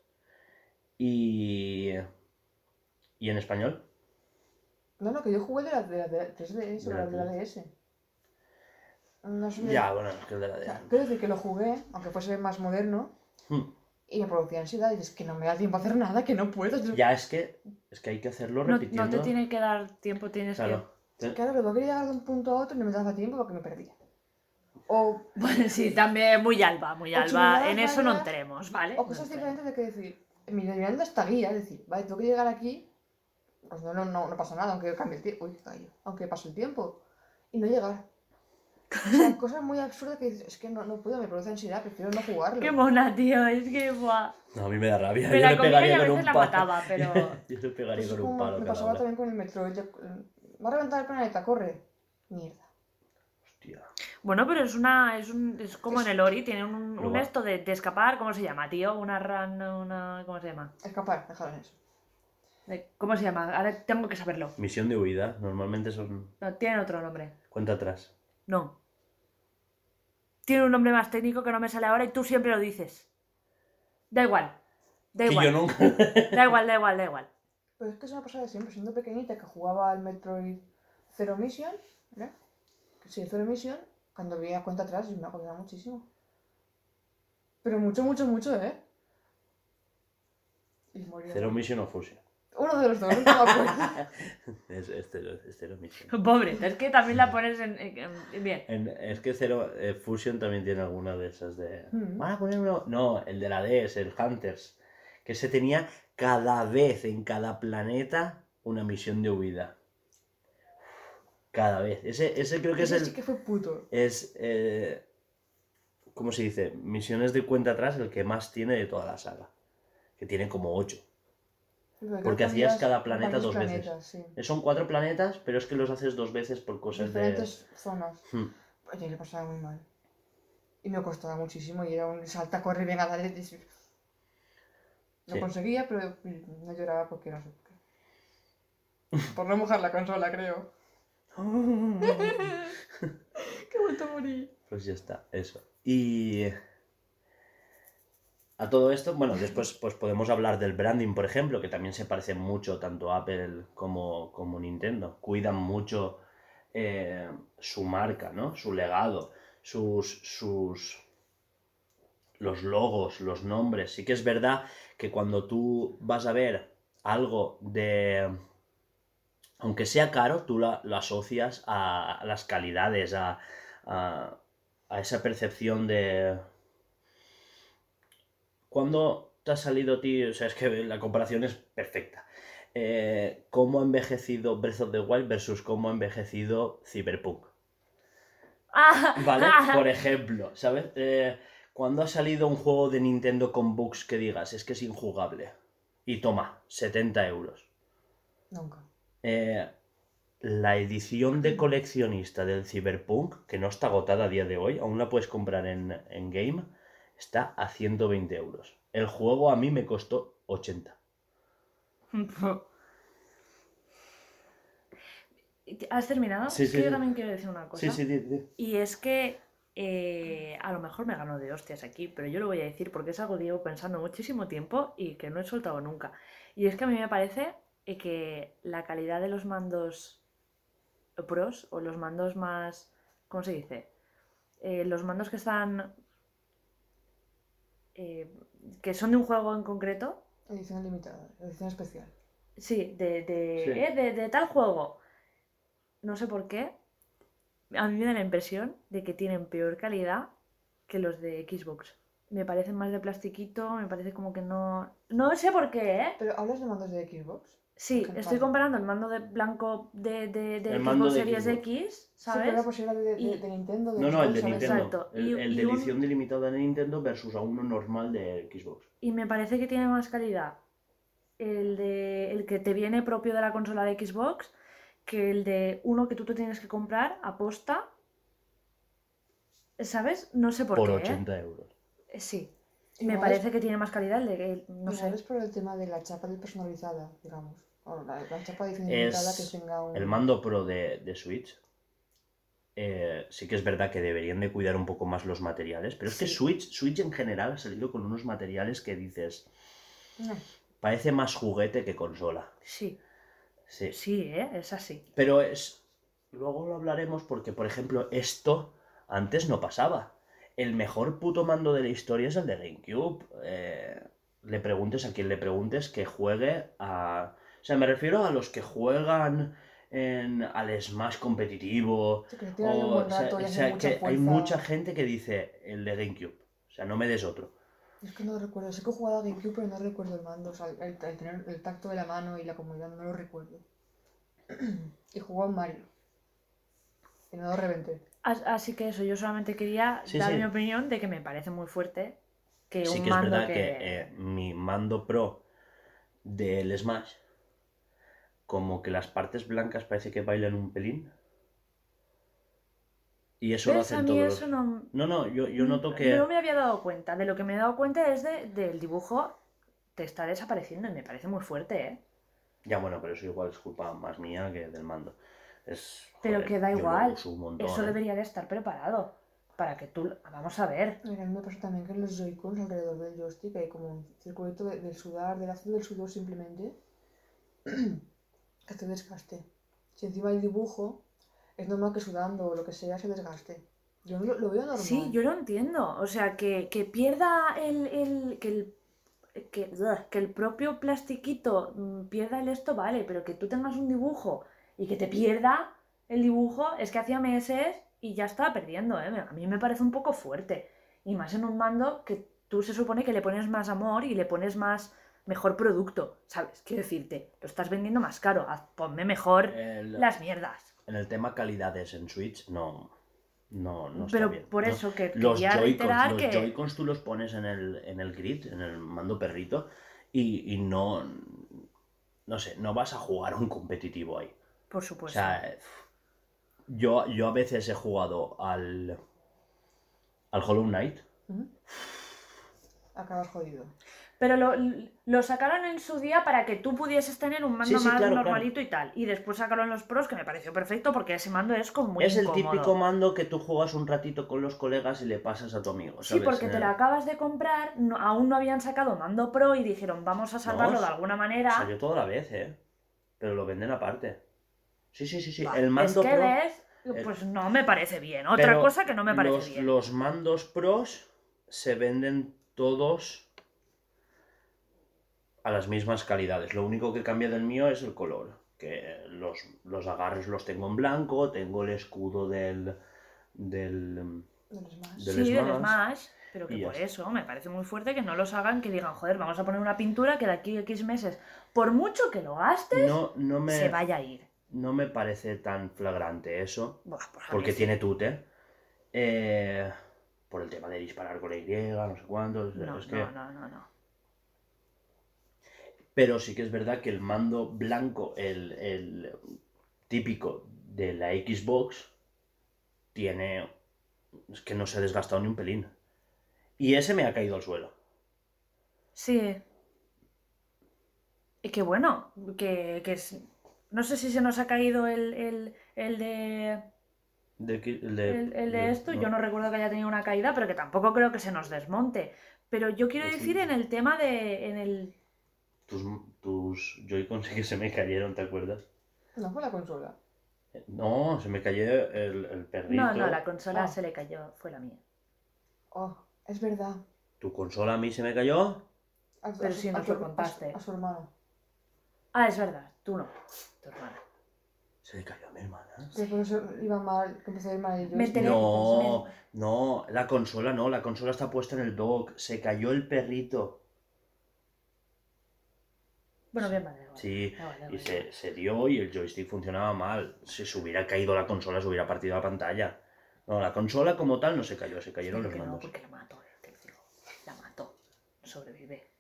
Y. ¿Y en español? No, no, que yo jugué de la, de la, de la 3DS o De la la de la DS. No sé. Ya, bueno, es que el de la O sea, quiero decir que lo jugué, aunque fuese más moderno, Hmm. y me producía ansiedad. Y es que no me da tiempo a hacer nada, que no puedo. Ya es que. Es que hay que hacerlo No, repitiendo. no te tiene que dar tiempo, tienes Claro. Te- Claro, que quería llegar de un punto a otro y no me daba tiempo porque me perdía. O. Bueno, sí, también muy alba, muy O alba. En eso no entremos, ¿vale? o No cosas entremos. diferentes de que decir, mira, mirando esta guía, es decir, vale, tengo que llegar aquí, pues no, no, no, no pasa nada, aunque cambie el tiempo, uy, callo, aunque pase el tiempo, y no llegar. O sea, cosas muy absurdas que dices, es que no, no puedo, me produce ansiedad, prefiero no jugarlo. Qué mona, tío, es que buah. No, a mí me da rabia. Me Yo le pegaría a con veces un la palo. mataba, pero- Yo le pegaría Pues con un palo me pasaba hora. también con el Metroid, yo- va a reventar el planeta, corre. Mierda. Bueno, pero es una. Es, un, es como Es- en el Ori, tiene un, esto de, de escapar, ¿cómo se llama, tío? Una run, una. ¿Cómo se llama? Escapar, déjalo en eso. ¿Cómo se llama? Ahora tengo que saberlo. Misión de huida, normalmente son. No, tiene otro nombre. Cuenta atrás. No. Tiene un nombre más técnico que no me sale ahora y tú siempre lo dices. Da igual. Da Que igual. yo nunca. Da igual, da igual, da igual. Pero es que eso me pasaba de siempre, siendo pequeñita, que jugaba al Metroid Zero Mission, ¿verdad? Sí, Zero Mission, cuando veía cuenta atrás, yo me agobiaba muchísimo. Pero mucho, mucho, mucho, ¿eh? Y moría. Zero Mission o Fusion. Uno de los dos, no me acuerdo. Es, es Zero, es Zero Mission. Pobre, es que también la pones en. en- en- bien. En- es que Zero eh, Fusion también tiene alguna de esas de. Mm. Van a poner uno. No, el de la DS, el Hunters. Que se tenía cada vez en cada planeta una misión de huida. Cada vez. Ese, ese creo que es el. sí que fue puto. Es. eh, ¿Cómo se dice? Misiones de cuenta atrás, el que más tiene de toda la saga. Que tiene como 8. Porque hacías cada planeta dos planetas, Sí. Son cuatro planetas, pero es que los haces dos veces por cosas de. Diferentes zonas. Hmm. Oye, le pasaba muy mal. Y me costaba muchísimo y era un salta, corre, venga, dale. Lo Sí. conseguía, pero no lloraba porque no sé por qué. Por no mojar la consola, creo. ¡Qué vuelto a morir! Pues ya está, eso. Y a todo esto, bueno, después pues podemos hablar del branding, por ejemplo, que también se parece mucho tanto Apple como, como Nintendo. Cuidan mucho eh, su marca, ¿no? Su legado, sus, sus los logos, los nombres. Sí que es verdad que cuando tú vas a ver algo de aunque sea caro, tú la- lo asocias a, a las calidades, a, a- a esa percepción de... ¿Cuándo te ha salido a ti? O sea, es que la comparación es perfecta. Eh, ¿Cómo ha envejecido Breath of the Wild versus cómo ha envejecido Cyberpunk? Ah, ¿Vale? Por ejemplo, ¿sabes? Eh, ¿Cuándo ha salido un juego de Nintendo con bugs que digas, es que es injugable? Y toma, 70 euros. Nunca. Eh, la edición de coleccionista del Cyberpunk, que no está agotada a día de hoy, aún la puedes comprar en, en Game, está a 120 euros. El juego a mí me costó 80. ¿Has terminado? Sí, es sí, que yo también quiero decir una cosa. Y es que eh, a lo mejor me gano de hostias aquí, pero yo lo voy a decir porque es algo que llevo pensando muchísimo tiempo y que no he soltado nunca. Y es que a mí me parece eh, que la calidad de los mandos pros o los mandos más... ¿Cómo se dice? Eh, los mandos que están... eh, que son de un juego en concreto, Edición limitada, edición especial. Sí, de, de, Sí. eh, de, de tal juego. No sé por qué. A mí me da la impresión de que tienen peor calidad que los de Xbox. Me parecen más de plastiquito, me parece como que no... No sé por qué, ¿eh? Pero hablas de mandos de Xbox. Sí, estoy comparando el mando de blanco de, de, de El Xbox Series. X, Sí, ¿sabes? pero era pues era de, de, Y- de Nintendo. De No, no, el de. Nintendo. Exacto. El, Y- el y de un- edición delimitada de Nintendo versus a uno normal de Xbox. Y me parece que tiene más calidad el, de, el que te viene propio de la consola de Xbox que el de uno que tú te tienes que comprar a posta. ¿Sabes? No sé por, Por, qué. ¿eh? 80 euros. Eh, Sí. Me parece es- que tiene más calidad el de. el- no igual sé. es por el tema de la chapa personalizada, digamos. O la, que Es tenga un... el mando Pro de, de Switch. eh, sí que es verdad que deberían de cuidar un poco más los materiales, pero es que. Switch, Switch en general ha salido con unos materiales que dices, No. parece más juguete que consola. Sí. Sí. Sí, ¿eh? Es así. Pero es. Luego lo hablaremos porque, por ejemplo, esto antes no pasaba. El mejor puto mando de la historia es el de GameCube. Eh, le preguntes a quien le preguntes que juegue a. O sea, me refiero a los que juegan en, al Smash competitivo. Sí, que o, sea, o que hay mucha gente que dice el de GameCube. O sea, no me des otro. Es que no recuerdo. Sé que he jugado a GameCube, pero no recuerdo el mando. O sea, el, el tener el tacto de la mano y la comodidad no lo recuerdo. y jugó a Mario. Y no lo reventé. As- Así que eso, yo solamente quería Sí, dar sí. mi opinión de que me parece muy fuerte que Sí un que es mando verdad que. que, eh, mi mando pro del Smash, como que las partes blancas parece que bailan un pelín. Y eso lo. A hacen mí todos. eso no. No, no, yo, yo noto que... No me había dado cuenta. De lo que me he dado cuenta es de, del dibujo te está desapareciendo y me parece muy fuerte, ¿eh? Ya bueno, pero eso igual es culpa más mía que del mando. Es, Pero que da igual. montón, Eso ¿eh? debería de estar preparado. Para que tú. Vamos a ver. Mira, a mí me pasa también que en los Joy-Cons alrededor del joystick hay como un circulito de- del sudar, del ácido del sudor simplemente, que te desgaste. Si encima el dibujo, es normal que sudando o lo que sea se desgaste. Yo lo, lo veo normal. Sí, yo lo entiendo. O sea, que, que pierda el, el- que el que el propio plastiquito mm, pierda el esto, vale, pero que tú tengas un dibujo y que te pierda el dibujo, es que hacía meses y ya estaba perdiendo, ¿eh? A mí me parece un poco fuerte. Y más en un mando que tú se supone que le pones más amor y le pones más mejor producto, ¿sabes? Quiero decirte, lo estás vendiendo más caro, haz- ponme mejor El- las mierdas. En el tema calidades en Switch, no... No, no está Pero bien. por No. eso que Los Joy-Cons, los que... Joy-Cons tú los pones en el, en el grid, en el mando perrito, y, y no... No sé, no vas a jugar un competitivo ahí. Por O supuesto. sea, eh, yo, yo a veces he jugado al, al Hollow Knight. Ujú. Acabas jodido. Pero lo, lo sacaron en su día para que tú pudieses tener un mando Sí, sí, más claro, normalito y tal. Y después sacaron los pros, que me pareció perfecto porque ese mando es como muy es el típico mando que tú juegas un ratito con los colegas y le pasas a tu amigo. Sí, porque te el- lo acabas de comprar, no- aún no habían sacado mando pro y dijeron vamos a salvarlo No, de alguna manera. Salió toda la vez, ¿eh? Pero lo venden aparte. Sí, sí, sí, sí. El mando es que pro. ves, pues no me parece bien. Otra Pero cosa que no me parece los, bien. los mandos pros se venden todos a las mismas calidades. Lo único que cambia del mío es el color. Que los, los agarres los tengo en blanco, tengo el escudo del. del. De los más. del sí, del Smash. Smash, pero que por está. eso me parece muy fuerte que no los hagan, que digan, joder, vamos a poner una pintura que de aquí a X meses, por mucho que lo gastes, No, no, me, se vaya a ir. no me parece tan flagrante eso. Buah, pues Porque sí. tiene tute. eh, por el tema de disparar con la Y, no sé cuántos. No, es que... no, no, no, no. Pero sí que es verdad que el mando blanco, el, el típico de la Xbox, tiene. Es que no se ha desgastado ni un pelín. Y ese me ha caído al suelo. Sí. Y que bueno, que, que es- no sé si se nos ha caído el, el, el de, el de, el, el de esto, yo no recuerdo que haya tenido una caída, pero que tampoco creo que se nos desmonte. Pero yo quiero Pues sí. decir en el tema de, en el, Tus, tus Joy-Con sí que se me cayeron, ¿te acuerdas? No fue la consola. No, se me cayó el, el perrito. no, no, la consola Ah. se le cayó, fue la mía. Oh, es verdad. Tu consola a mí se me cayó. A- Pero a sí nos su- lo contaste. A su, a su hermano. Ah, es verdad, tú no, tu hermana. Se le cayó a mi hermana. Por eso iba mal, que empezó a ir mal el Me. No, no, la consola no, la consola está puesta en el dock. Se cayó el perrito. Bueno, bien, vale, vale. Sí, y se, se dio y el joystick funcionaba mal. Si se hubiera caído la consola, se hubiera partido la pantalla. No, la consola como tal no se cayó, se cayeron los que no, mandos. porque la mató. La mató. Sobrevive.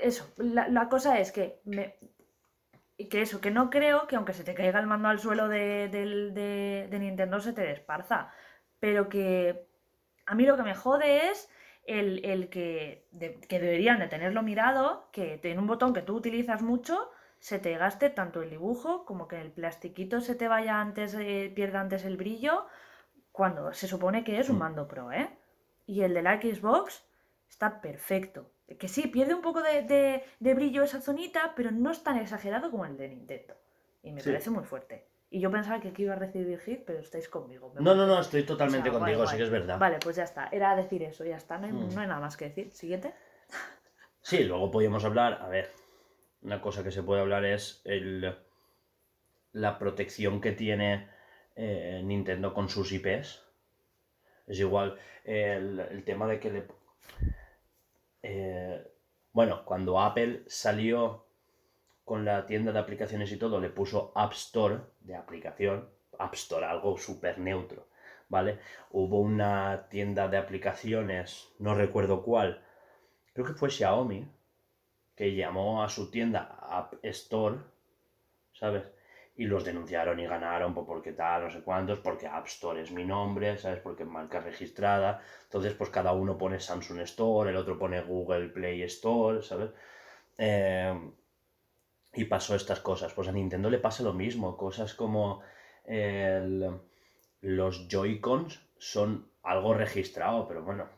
Eso, la, la cosa es que me. Que eso, que no creo que aunque se te caiga el mando al suelo de- de Nintendo se te desparza. Pero que a mí lo que me jode es el, el que, de- que deberían de tenerlo mirado, que tiene un botón que tú utilizas mucho, se te gaste tanto el dibujo como que el plastiquito se te vaya antes, eh, pierda antes el brillo, cuando se supone que es un Mm. mando pro, ¿eh? Y el de la Xbox está perfecto. Que sí, pierde un poco de, de- de brillo esa zonita, pero no es tan exagerado como el de Nintendo. Y me Sí. parece muy fuerte. Y yo pensaba que aquí iba a recibir hit, pero estáis conmigo. No, no, no, estoy totalmente O sea, guay, contigo, sí que es verdad. Vale, pues ya está. Era decir eso, ya está. No hay, Mm. no hay nada más que decir. Siguiente. Sí, luego podíamos hablar, a ver, una cosa que se puede hablar es el, la protección que tiene eh, Nintendo con sus IPs. Es igual el, el tema de que le... eh, bueno, cuando Apple salió con la tienda de aplicaciones y todo, le puso App Store de aplicación, App Store, algo súper neutro, ¿vale? Hubo una tienda de aplicaciones, no recuerdo cuál, creo que fue Xiaomi, que llamó a su tienda App Store, ¿sabes? Y los denunciaron y ganaron por porque tal, no sé cuántos, porque App Store es mi nombre, ¿sabes? Porque es marca registrada. Entonces, pues cada uno pone Samsung Store, el otro pone Google Play Store, ¿sabes? Eh, y pasó estas cosas. Pues a Nintendo le pasa lo mismo. Cosas como el- los Joy-Cons son algo registrado, pero bueno,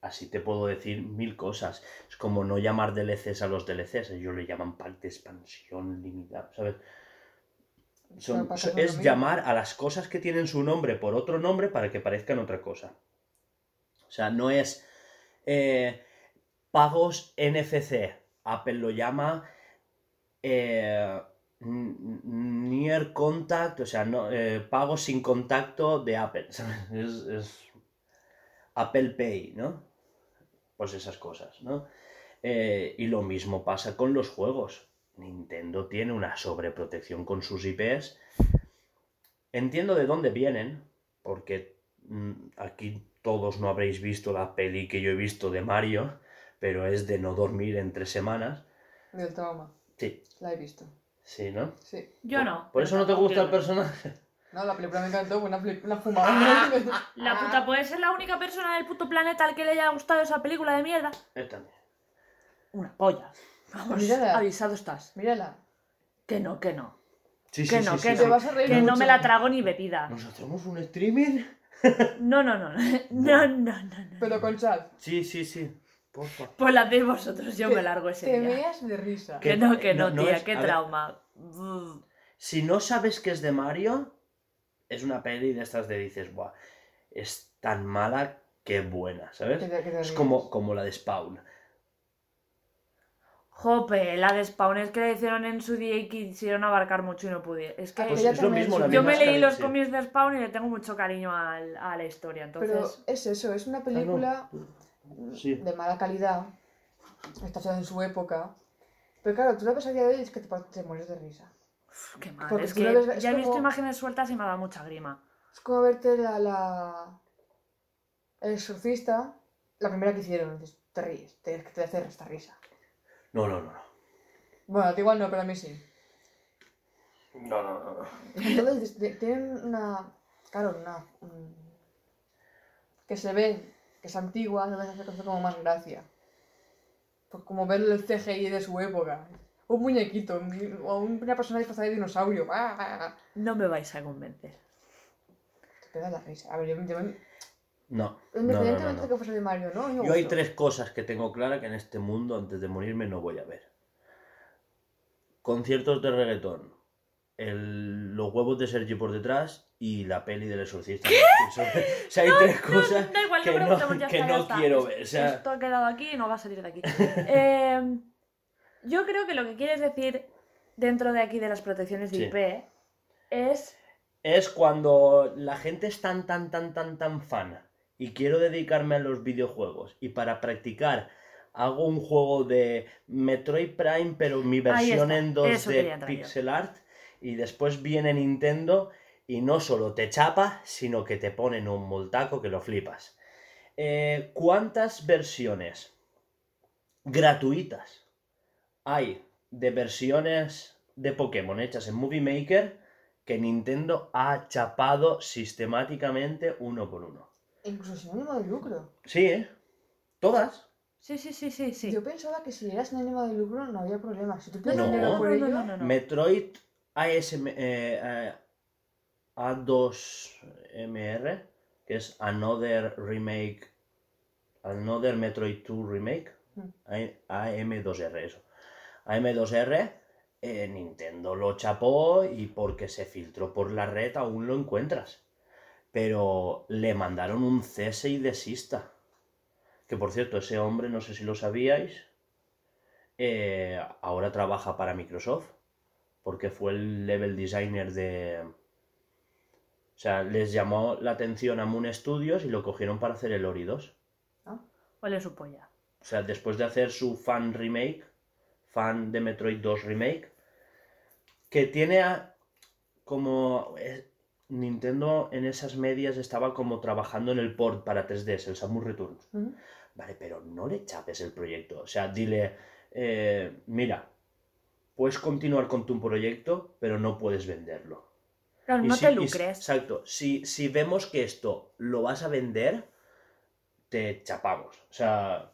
así te puedo decir mil cosas. Es como no llamar DLCs a los DLCs, ellos le llaman pack de expansión limitada, ¿sabes? Son- es llamar a las cosas que tienen su nombre por otro nombre para que parezcan otra cosa. O sea, no es eh, pagos NFC. Apple lo llama eh, Near Contact, o sea, no, eh, pagos sin contacto de Apple. Es, Apple Pay, ¿no? Pues esas cosas, ¿no? Eh, y lo mismo pasa con los juegos. Nintendo tiene una sobreprotección con sus IPs. Entiendo de dónde vienen, porque mm, aquí todos no habréis visto la peli que yo he visto de Mario, pero es de no dormir en tres semanas. Del trauma. Sí, La he visto. sí, ¿no? Sí. Yo no. ¿Por eso no te gusta el personaje? No, la película me encantó, una, una fumada. La puta puede ser la única persona del puto planeta al que le haya gustado esa película de mierda. Él también. Una polla. Vamos, Mírala. avisado estás. Mírala. Que no, que no. Sí, Que sí, no, sí, que sí, Te sí. vas a reír Que no me la trago ni bebida. ¿Nos hacemos un streaming? No, no, no. No, no, no, no. no. Pero con sal. Sí, sí, sí. Porfa. Pues la hacéis vosotros, yo Te- me largo ese Te día. meas de risa. Que no, que no, No, no tía, es- qué ver. trauma. Si no sabes que es de Mario, es una peli de estas de dices, Buah, es tan mala que buena, ¿sabes? Que te- que te Es como, como la de Spawn. Jope, la de Spawn es que la hicieron en su día y quisieron abarcar mucho y no pude. Es que Ah, Pues es lo mismo, la yo misma me leí los sí. cómics de Spawn y le tengo mucho cariño al- a la historia, entonces... Pero es eso, es una película Sí. de mala calidad. Está hecha en su época. Pero claro, tú la ves a día de hoy y es que te, te mueres de risa. Uf, qué mal. porque Es que lo ves- es ya he visto imágenes sueltas y me ha dado mucha grima. Es como verte la, la... El exorcista, la primera que hicieron. Dices, te ríes, te, te hace esta risa. No, no, no, no. Bueno, a ti igual no, pero a mí sí. No, no, no. no. Entonces tienen una. Claro, una. mm, que se ve que es antigua, no me hace como más gracia. Pues como ver el CGI de su época. Un muñequito, un- o una persona disfrazada de dinosaurio. ¡Ah! No me vais a convencer. Te pega la risa. A ver, yo, yo- No. No, no, independientemente no, no. de que fuese de Mario, ¿no? Me Yo hay tres cosas que tengo clara que en este mundo antes de morirme no voy a ver. Conciertos de reggaetón, el- los huevos de Sergi por detrás y la peli del exorcista. Eso- o sea, hay tres cosas da igual, que no no, ya que está, ya no está. quiero ver. O sea, Esto ha quedado aquí y no va a salir de aquí. Eh, yo creo que lo que quieres decir dentro de aquí de las protecciones de Sí. IP es es cuando la gente es tan, tan, tan, tan, tan fan y quiero dedicarme a los videojuegos y para practicar hago un juego de Metroid Prime, pero mi versión en eso quería 2D entrar yo. pixel art y después viene Nintendo y no solo te chapa, sino que te ponen un multaco que lo flipas. Eh, ¿Cuántas versiones gratuitas hay de versiones de Pokémon hechas en Movie Maker que Nintendo ha chapado sistemáticamente uno por uno? Incluso sin ánimo de lucro. Sí, ¿eh? Todas. Sí, sí, sí, sí, sí. Yo pensaba que si eras sin ánimo de lucro no había problema. Si tú No, no, no, no, no. Metroid ASM, eh, eh, A2MR, que es Another Remake, Another Metroid 2 Remake, Mm. A- AM2R, eso. AM2R, eh, Nintendo lo chapó y porque se filtró por la red aún lo encuentras. Pero le mandaron un cese y desista. Que por cierto, ese hombre, no sé si lo sabíais, eh, ahora trabaja para Microsoft porque fue el level designer de... O sea, les llamó la atención a Moon Studios y lo cogieron para hacer el Ori 2. Huele su polla. O sea, después de hacer su fan remake, fan de Metroid 2 remake, que tiene a- como... eh, Nintendo en esas medias estaba como trabajando en el port para 3DS, el Samus Returns. Vale, pero no le chapes el proyecto. O sea, dile, eh, mira, puedes continuar con tu proyecto, pero no puedes venderlo. Claro, Y no si- te y lucres. exacto. Si, si vemos que esto lo vas a vender, te chapamos. O sea,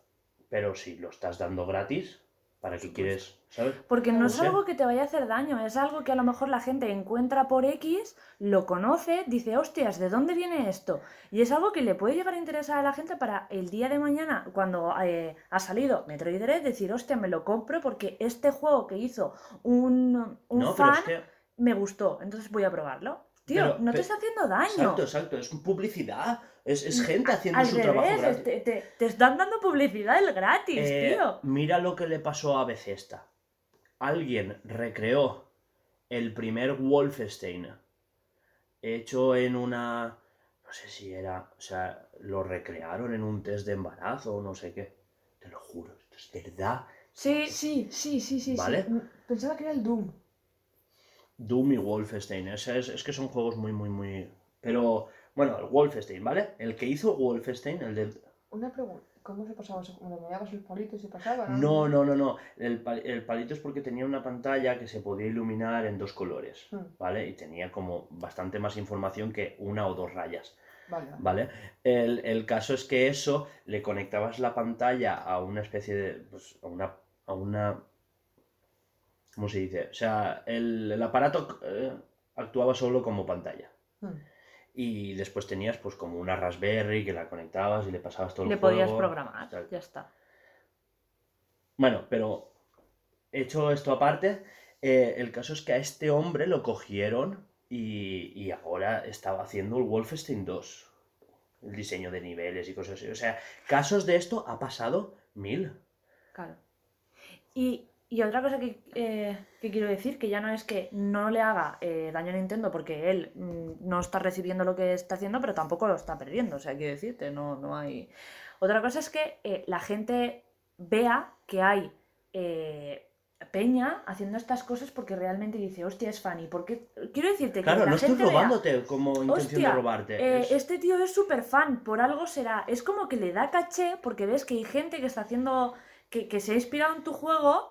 pero si lo estás dando gratis, ¿para qué quieres? ¿Sabes? Porque no No es sé. algo que te vaya a hacer daño, es algo que a lo mejor la gente encuentra por X, lo conoce, dice, hostias, ¿de dónde viene esto? Y es algo que le puede llegar a interesar a la gente para el día de mañana, cuando eh, ha salido Metroid Dread, decir, hostia, me lo compro porque este juego que hizo un, un no, fan me gustó, entonces voy a probarlo. Tío, Pero- no te está haciendo daño. Exacto, exacto. Es publicidad. Es, es gente haciendo Al su trabajo gratis. te, te- te están dando publicidad el gratis, Eh, tío. Mira lo que le pasó a Bethesda. Alguien recreó el primer Wolfenstein hecho en una... No sé si era... O sea, lo recrearon en un test de embarazo o no sé qué. Te lo juro, esto es verdad. Sí, Sí, sí, sí, sí. ¿Vale? sí. Mm, Pensaba que era el Doom. Doom y Wolfenstein. Es, es, es que son juegos muy, muy, muy... Pero, bueno, el Wolfenstein, ¿vale? El que hizo Wolfenstein, el de... Una pregunta. ¿Cómo se pasaba eso? ¿Cuando me dabas el palito y se pasaba? No, no, no, no. El, pal- el palito es porque tenía una pantalla que se podía iluminar en dos colores, Hmm, ¿vale? Y tenía como bastante más información que una o dos rayas, Vale, vale. El, el caso es que eso le conectabas la pantalla a una especie de. Pues, a una. A una ¿Cómo se dice? O sea, el, el aparato eh, actuaba solo como pantalla. Hmm. Y después tenías pues como una Raspberry que la conectabas y le pasabas todo el Le podías juego. programar, Tal. ya está. Bueno, pero hecho esto aparte, eh, el caso es que a este hombre lo cogieron y, y ahora estaba haciendo el Wolfenstein 2. El diseño de niveles y cosas así. O sea, casos de esto ha pasado mil. Claro. Y, y otra cosa que, eh, que quiero decir, que ya no es que no le haga eh, daño a Nintendo porque él mm, no está recibiendo lo que está haciendo, pero tampoco lo está perdiendo. O sea, quiero decirte, no, no hay. Otra cosa es que eh, la gente vea que hay peña haciendo estas cosas porque realmente dice, hostia, es funny. Porque quiero decirte que Claro, la no estoy gente vea, robándote como intención Hostia, de robarte. es- este tío es súper fan, por algo será. Es como que le da caché porque ves que hay gente que está haciendo, que, que se ha inspirado en tu juego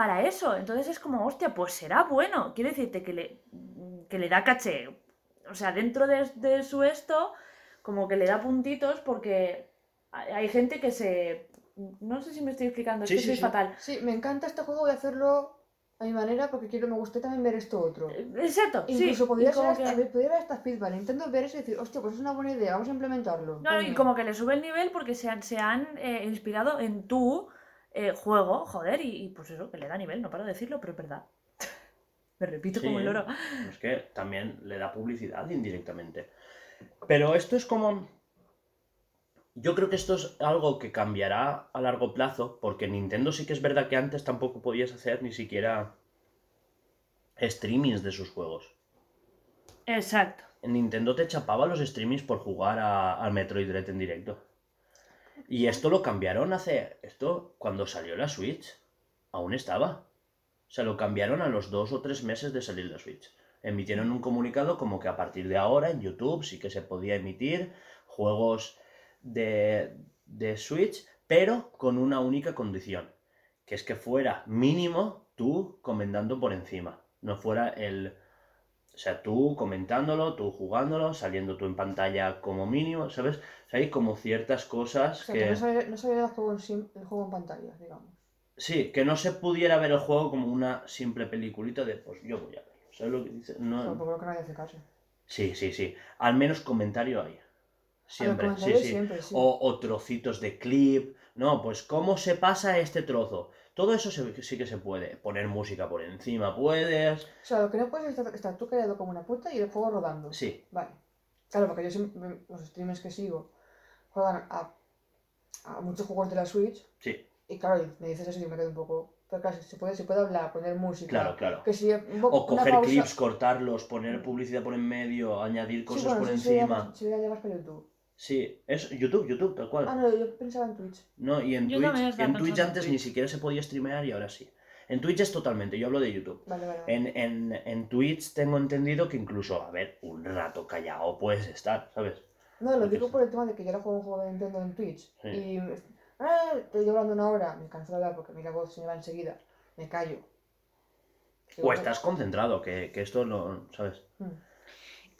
para eso. Entonces es como, hostia, pues será bueno. Quiero decirte que le, que le da caché. O sea, dentro de, de su esto, como que le da puntitos porque hay gente que se... No sé si me estoy explicando, es Sí, que sí, soy sí. fatal. Sí, me encanta este juego, voy a hacerlo a mi manera porque quiero, me gustaría también ver esto otro. Eh, Exacto, sí. Incluso y podría, ser como hasta, que- podría ver hasta feedback. Intento ver eso y decir, hostia, pues es una buena idea, vamos a implementarlo. No, y como que le sube el nivel porque se han, se han eh, inspirado en tu eh, juego, joder, y, y pues eso, que le da nivel, no paro de decirlo, pero es verdad. Me repito Sí, como el loro. Es que también le da publicidad indirectamente. Pero esto es como... Yo creo que esto es algo que cambiará a largo plazo, porque Nintendo sí que es verdad que antes tampoco podías hacer ni siquiera streamings de sus juegos. Exacto. Nintendo te chapaba los streamings por jugar a- al Metroid Dread en directo. Y esto lo cambiaron hace... Esto, cuando salió la Switch, aún estaba. O sea, lo cambiaron a los dos o tres meses de salir la Switch. Emitieron un comunicado como que a partir de ahora en YouTube sí que se podía emitir juegos de, de Switch, pero con una única condición. Que es que fuera mínimo tú comentando por encima. No fuera el... O sea, tú comentándolo, tú jugándolo, saliendo tú en pantalla como mínimo, ¿sabes? O sea, hay como ciertas O cosas sea, que que... no sabía, no el, juego en sim- el juego en pantalla, digamos. Sí, que no se pudiera ver el juego como una simple peliculita de, pues yo voy a verlo. ¿Sabes lo que dice? No... Por lo que nadie hace caso. Sí, sí, sí. Al menos comentario hay. Siempre, A los sí, sí. siempre, sí. O, o trocitos de clip. No, pues cómo se pasa este trozo. Todo eso se- sí que se puede. Poner música por encima puedes. O sea, lo que no puedes es estar, estar tú callado como una puta y el juego rodando. Sí, Vale. Claro, porque yo siempre, los streamers que sigo juegan a, a muchos juegos de la Switch sí, y claro, me dices eso y me quedo un poco... Pero claro, se puede, se puede hablar, poner música. claro, claro. Que si un poco- O coger pausa- clips, cortarlos, poner publicidad por en medio, añadir Sí, cosas bueno, por sí, encima. sería ya más para YouTube. Sí, es YouTube, YouTube, tal cual. Ah, no, yo pensaba en Twitch. No, y en Yo Twitch, en Twitch en antes Twitch. ni siquiera se podía streamear y ahora sí. En Twitch es totalmente, yo hablo de YouTube. Vale, vale. vale. En, en, en Twitch tengo entendido que incluso, a ver, un rato callado puedes estar, ¿sabes? No, lo digo por el tema de que yo ahora juego un juego de Nintendo en Twitch. Sí. Y. Ah, estoy hablando una hora, me canso de hablar porque mi voz se me va enseguida. Me callo. O estás concentrado, que, que esto no, ¿sabes? Mm.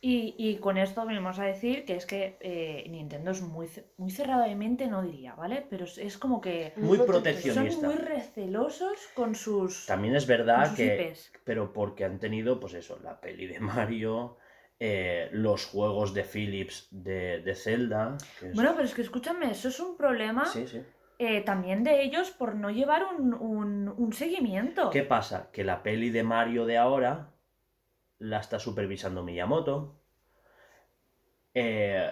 Y, y con esto venimos a decir que es que eh, Nintendo es muy, muy cerrado de mente, no diría, ¿vale? Pero es, es como que Muy protector. son proteccionista. muy recelosos con sus, También es verdad sus que, IPs. pero porque han tenido, pues eso, la peli de Mario, eh, los juegos de Philips de, de Zelda. es- Bueno, pero es que escúchame, eso es un problema sí, sí. eh, también de ellos por no llevar un, un- un seguimiento. ¿Qué pasa? Que la peli de Mario de ahora la está supervisando Miyamoto. Eh,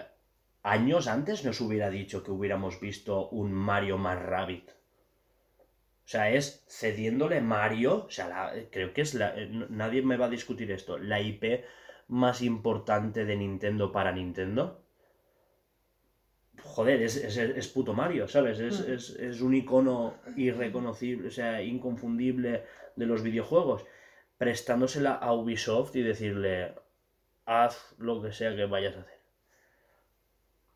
años antes nos hubiera dicho que hubiéramos visto un Mario más Rabbit. O sea, es cediéndole Mario, o sea, la- creo que es la, nadie me va a discutir esto, la IP más importante de Nintendo para Nintendo. Joder, es, es, es puto Mario, ¿sabes? Es, Mm. es- es un icono irreconocible, o sea, inconfundible de los videojuegos. Prestándosela a Ubisoft y decirle, haz lo que sea que vayas a hacer.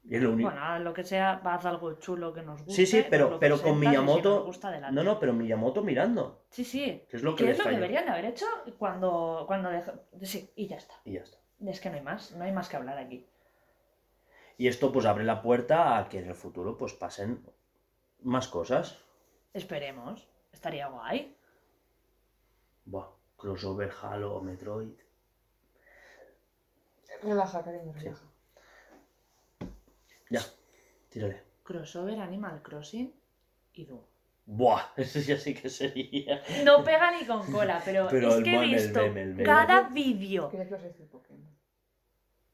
Y es lo único. Bueno, lo que sea, haz algo chulo que nos guste. Sí, sí, pero- pero con si Miyamoto-. No, no, pero Miyamoto mirando. Sí, sí. Que es lo que ¿Qué les es lo que falló. deberían de haber hecho cuando, cuando dej- Sí, y ya está. Y ya está. Es que no hay más, no hay más que hablar aquí. Y esto pues abre la puerta a que en el futuro pues pasen más cosas. Esperemos. Estaría guay. Buah, crossover, Halo, Metroid. Relaja, cariño, Sí. Ya, tírale. Crossover Animal Crossing y Doom. Buah, ese ya sí que sería. No pega ni con cola, pero, Pero es que he el visto meme, el meme. cada vídeo. Quería que os decir Pokémon.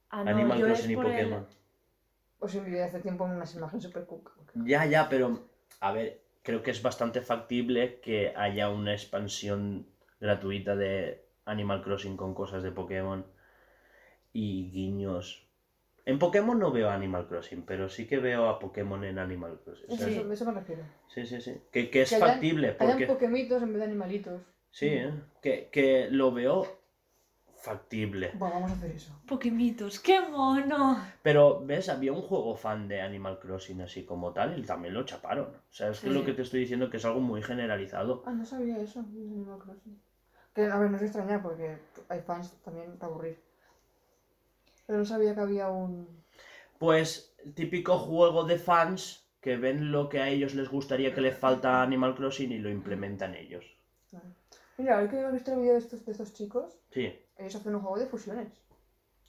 Ah, no, Animal Crossing y por el- Pokémon. Os envié hace tiempo unas imágenes super cook. Ya, ya, pero a ver, creo que es bastante factible que haya una expansión gratuita de Animal Crossing con cosas de Pokémon y guiños. En Pokémon no veo Animal Crossing, pero sí que veo a Pokémon en Animal Crossing. Eso, ¿sabes? Sí. eso, eso me refiero. Sí, sí, sí. Que, que es Que hayan- factible, Hayan porque... Pokémitos en vez de animalitos. Sí, ¿eh? que, que lo veo factible. Bueno, vamos a hacer eso. Pokémitos, qué mono. Pero, ¿ves? Había un juego fan de Animal Crossing así como tal y también lo chaparon. O sea, es que Sí. lo que te estoy diciendo que es algo muy generalizado. Ah, no sabía eso. de Animal Crossing. Que, a ver, no es extrañar porque hay fans también para aburrir. Pero no sabía que había un. Pues, típico juego de fans que ven lo que a ellos les gustaría que les falta a Animal Crossing y lo implementan ellos. Mira, hoy que hemos visto el vídeo de estos, de estos chicos, Sí, ellos hacen un juego de fusiones.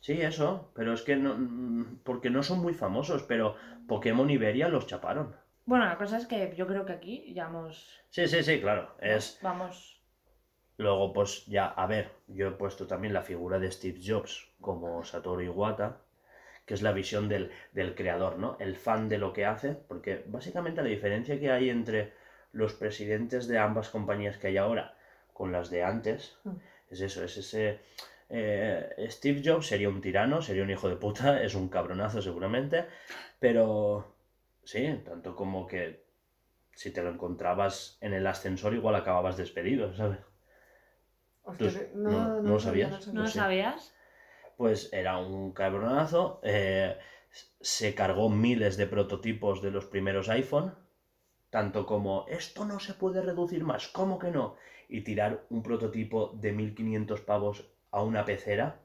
sí, eso, pero es que no, mm, porque no son muy famosos, pero Pokémon Iberia los chaparon. Bueno, la cosa es que yo creo que aquí ya hemos... Sí, sí, sí, claro, es... Vamos... Luego, pues ya, a ver, yo he puesto también la figura de Steve Jobs como Satoru Iwata, que es la visión del, del creador, ¿no? El fan de lo que hace, porque básicamente la diferencia que hay entre los presidentes de ambas compañías que hay ahora con las de antes Mm. es eso, es ese... eh, Steve Jobs sería un tirano, sería un hijo de puta, es un cabronazo seguramente, pero sí, tanto como que si te lo encontrabas en el ascensor igual acababas despedido, ¿sabes? Hostia, que- no- no lo sabías. ¿No Pues lo sabías? pues era un cabronazo. eh, se cargó miles de prototipos de los primeros iPhone. Tanto como, esto no se puede reducir más, ¿cómo que no? Y tirar un prototipo de 1500 pavos a una pecera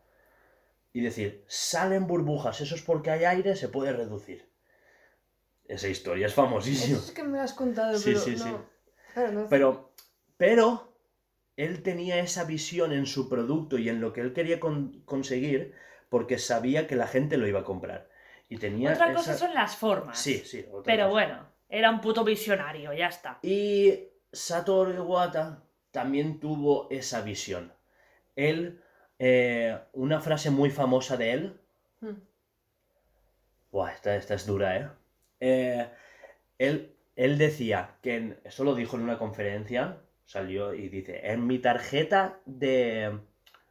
y decir, salen burbujas, eso es porque hay aire, se puede reducir. Esa historia es famosísima. Eso es que me has contado, Sí, pero sí, no. sí. Claro, no- Pero, pero, él tenía esa visión en su producto y en lo que él quería con- conseguir porque sabía que la gente lo iba a comprar. Y tenía Otra esa- cosa son las formas. Sí, sí. otra Pero cosa. bueno, era un puto visionario, ya está. Y Satoru Iwata también tuvo esa visión. Él, eh, una frase muy famosa de él, Hmm. Buah, esta, esta es dura, ¿eh? Eh, él, él decía que, en- eso lo dijo en una conferencia, salió y dice, en mi tarjeta de,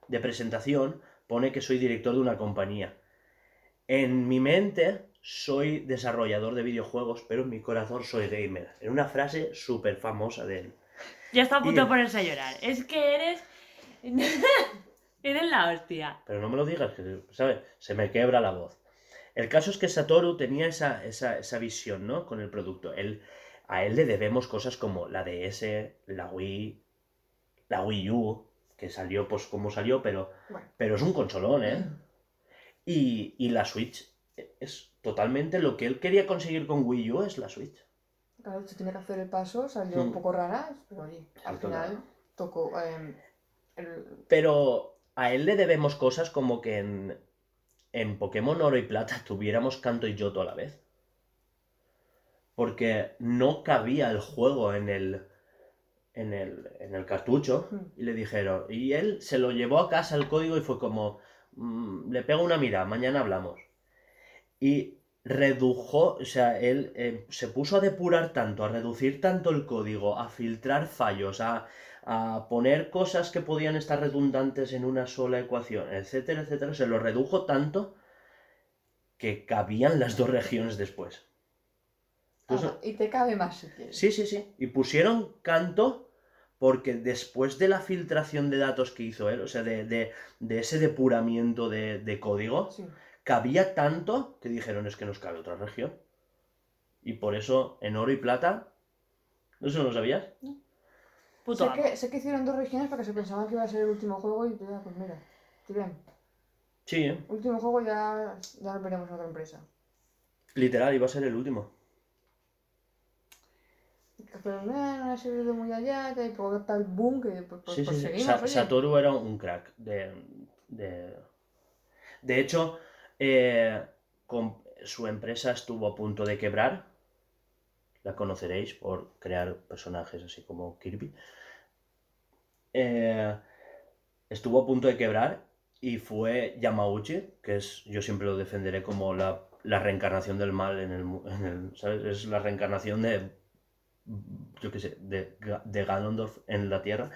de presentación pone que soy director de una compañía. En mi mente soy desarrollador de videojuegos, pero en mi corazón soy gamer. Era una frase súper famosa de él. Ya está a punto de ponerse a llorar. Es que eres. eres la hostia. Pero no me lo digas, que, ¿sabes? Se me quebra la voz. El caso es que Satoru tenía esa, esa, esa visión, ¿no? Con el producto. Él, a él le debemos cosas como la DS, la Wii, la Wii U, que salió pues como salió, pero, Bueno. pero es un consolón, ¿eh? Y, y la Switch es totalmente lo que él quería conseguir con Wii U, es la Switch. Claro, se tiene que hacer el paso, salió Hmm. un poco rara, pero oye, al final tocó. em, el- Pero a él le debemos cosas como que en, en Pokémon Oro y Plata tuviéramos Canto y Yoto a la vez. Porque no cabía el juego en el, en el, en el cartucho. Y le dijeron. Y él se lo llevó a casa el código y fue como. "Mm, le pego una mira, mañana hablamos. Y redujo, o sea, él eh, se puso a depurar tanto, a reducir tanto el código, a filtrar fallos, a, a poner cosas que podían estar redundantes en una sola ecuación, etcétera, etcétera. Se lo redujo tanto que cabían las dos regiones después. Entonces, Ajá, y te cabe más si quieres. Sí, sí, sí. Y pusieron canto porque después de la filtración de datos que hizo él, o sea, de, de- de ese depuramiento de, de código, Sí. cabía tanto que dijeron es que nos cabe otra región. Y por eso en oro y plata, ¿eso no lo sabías? Puto Sé amo. que, sé que hicieron dos regiones porque se pensaban que iba a ser el último juego y ya, pues mira, bien. Sí, ¿eh? Último juego ya, ya lo veremos en otra empresa. literal, iba a ser el último. Pero no, no ha muy allá, que tal boom que pues, Sí, pues sí, sí. seguimos, Sa- oye. Satoru era un crack. De, de... de hecho, eh, con- su empresa estuvo a punto de quebrar. La conoceréis por crear personajes así como Kirby. Eh, estuvo a punto de quebrar y fue Yamauchi, que es, yo siempre lo defenderé como la, la reencarnación del mal en el, en el- ¿sabes? Es la reencarnación de, yo qué sé, de, de Ganondorf en la Tierra.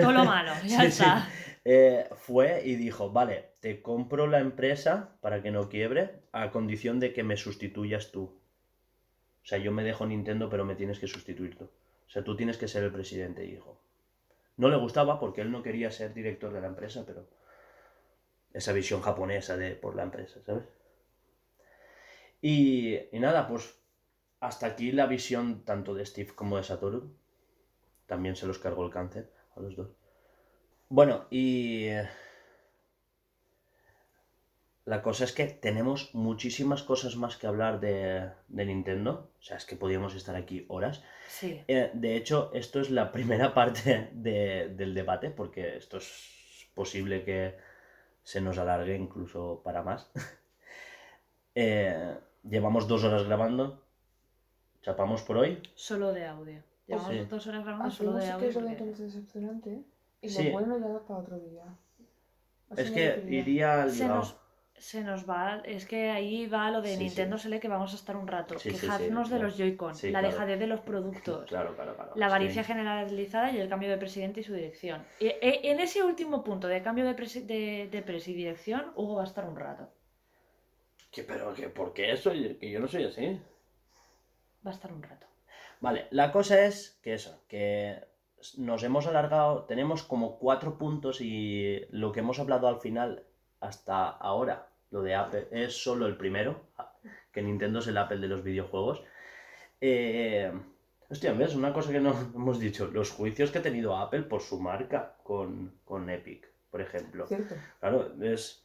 Todo lo malo, ya Sí, sí. está. Eh, fue y dijo, vale, te compro la empresa para que no quiebre a condición de que me sustituyas tú. O sea, yo me dejo Nintendo, pero me tienes que sustituir tú. O sea, tú tienes que ser el presidente, y dijo. No le gustaba porque él no quería ser director de la empresa, pero esa visión japonesa de por la empresa, ¿sabes? Y, y nada, pues hasta aquí la visión tanto de Steve como de Satoru. También se los cargó el cáncer a los dos. Bueno, y eh, La cosa es que tenemos muchísimas cosas más que hablar de, de Nintendo. O sea, es que podríamos estar aquí horas. Sí. Eh, de hecho, esto es la primera parte de- del debate, porque esto es posible que se nos alargue incluso para más. Eh, llevamos dos horas grabando. Chapamos por hoy. Solo de audio. Llevamos Sí. dos horas grabando solo Hacemos de sí que audio. es un porque- evento decepcionante ¿eh? y Sí. lo bueno ya da para otro día. Así Es que iría al Se nos, se nos va, es que ahí va lo de Sí, Nintendo sí. se lee que vamos a estar un rato. Sí, sí, sí, Quejarnos de claro. los Joy-Con, Sí, la claro. dejadez de los productos, Claro, claro, claro. la sí. avaricia generalizada y el cambio de presidente y su dirección. Y, e- en ese último punto de cambio de, presi- de, de presi y dirección, Hugo va a estar un rato. Que, pero, que, ¿por qué soy? Que yo no soy así. Va a estar un rato. Vale, la cosa es que eso, que nos hemos alargado, tenemos como cuatro puntos y lo que hemos hablado al final hasta ahora, lo de Apple, es solo el primero, que Nintendo es el Apple de los videojuegos. Eh, hostia, ¿ves? Una cosa que no hemos dicho, los juicios que ha tenido Apple por su marca con, con Epic, por ejemplo. Cierto. Claro, es...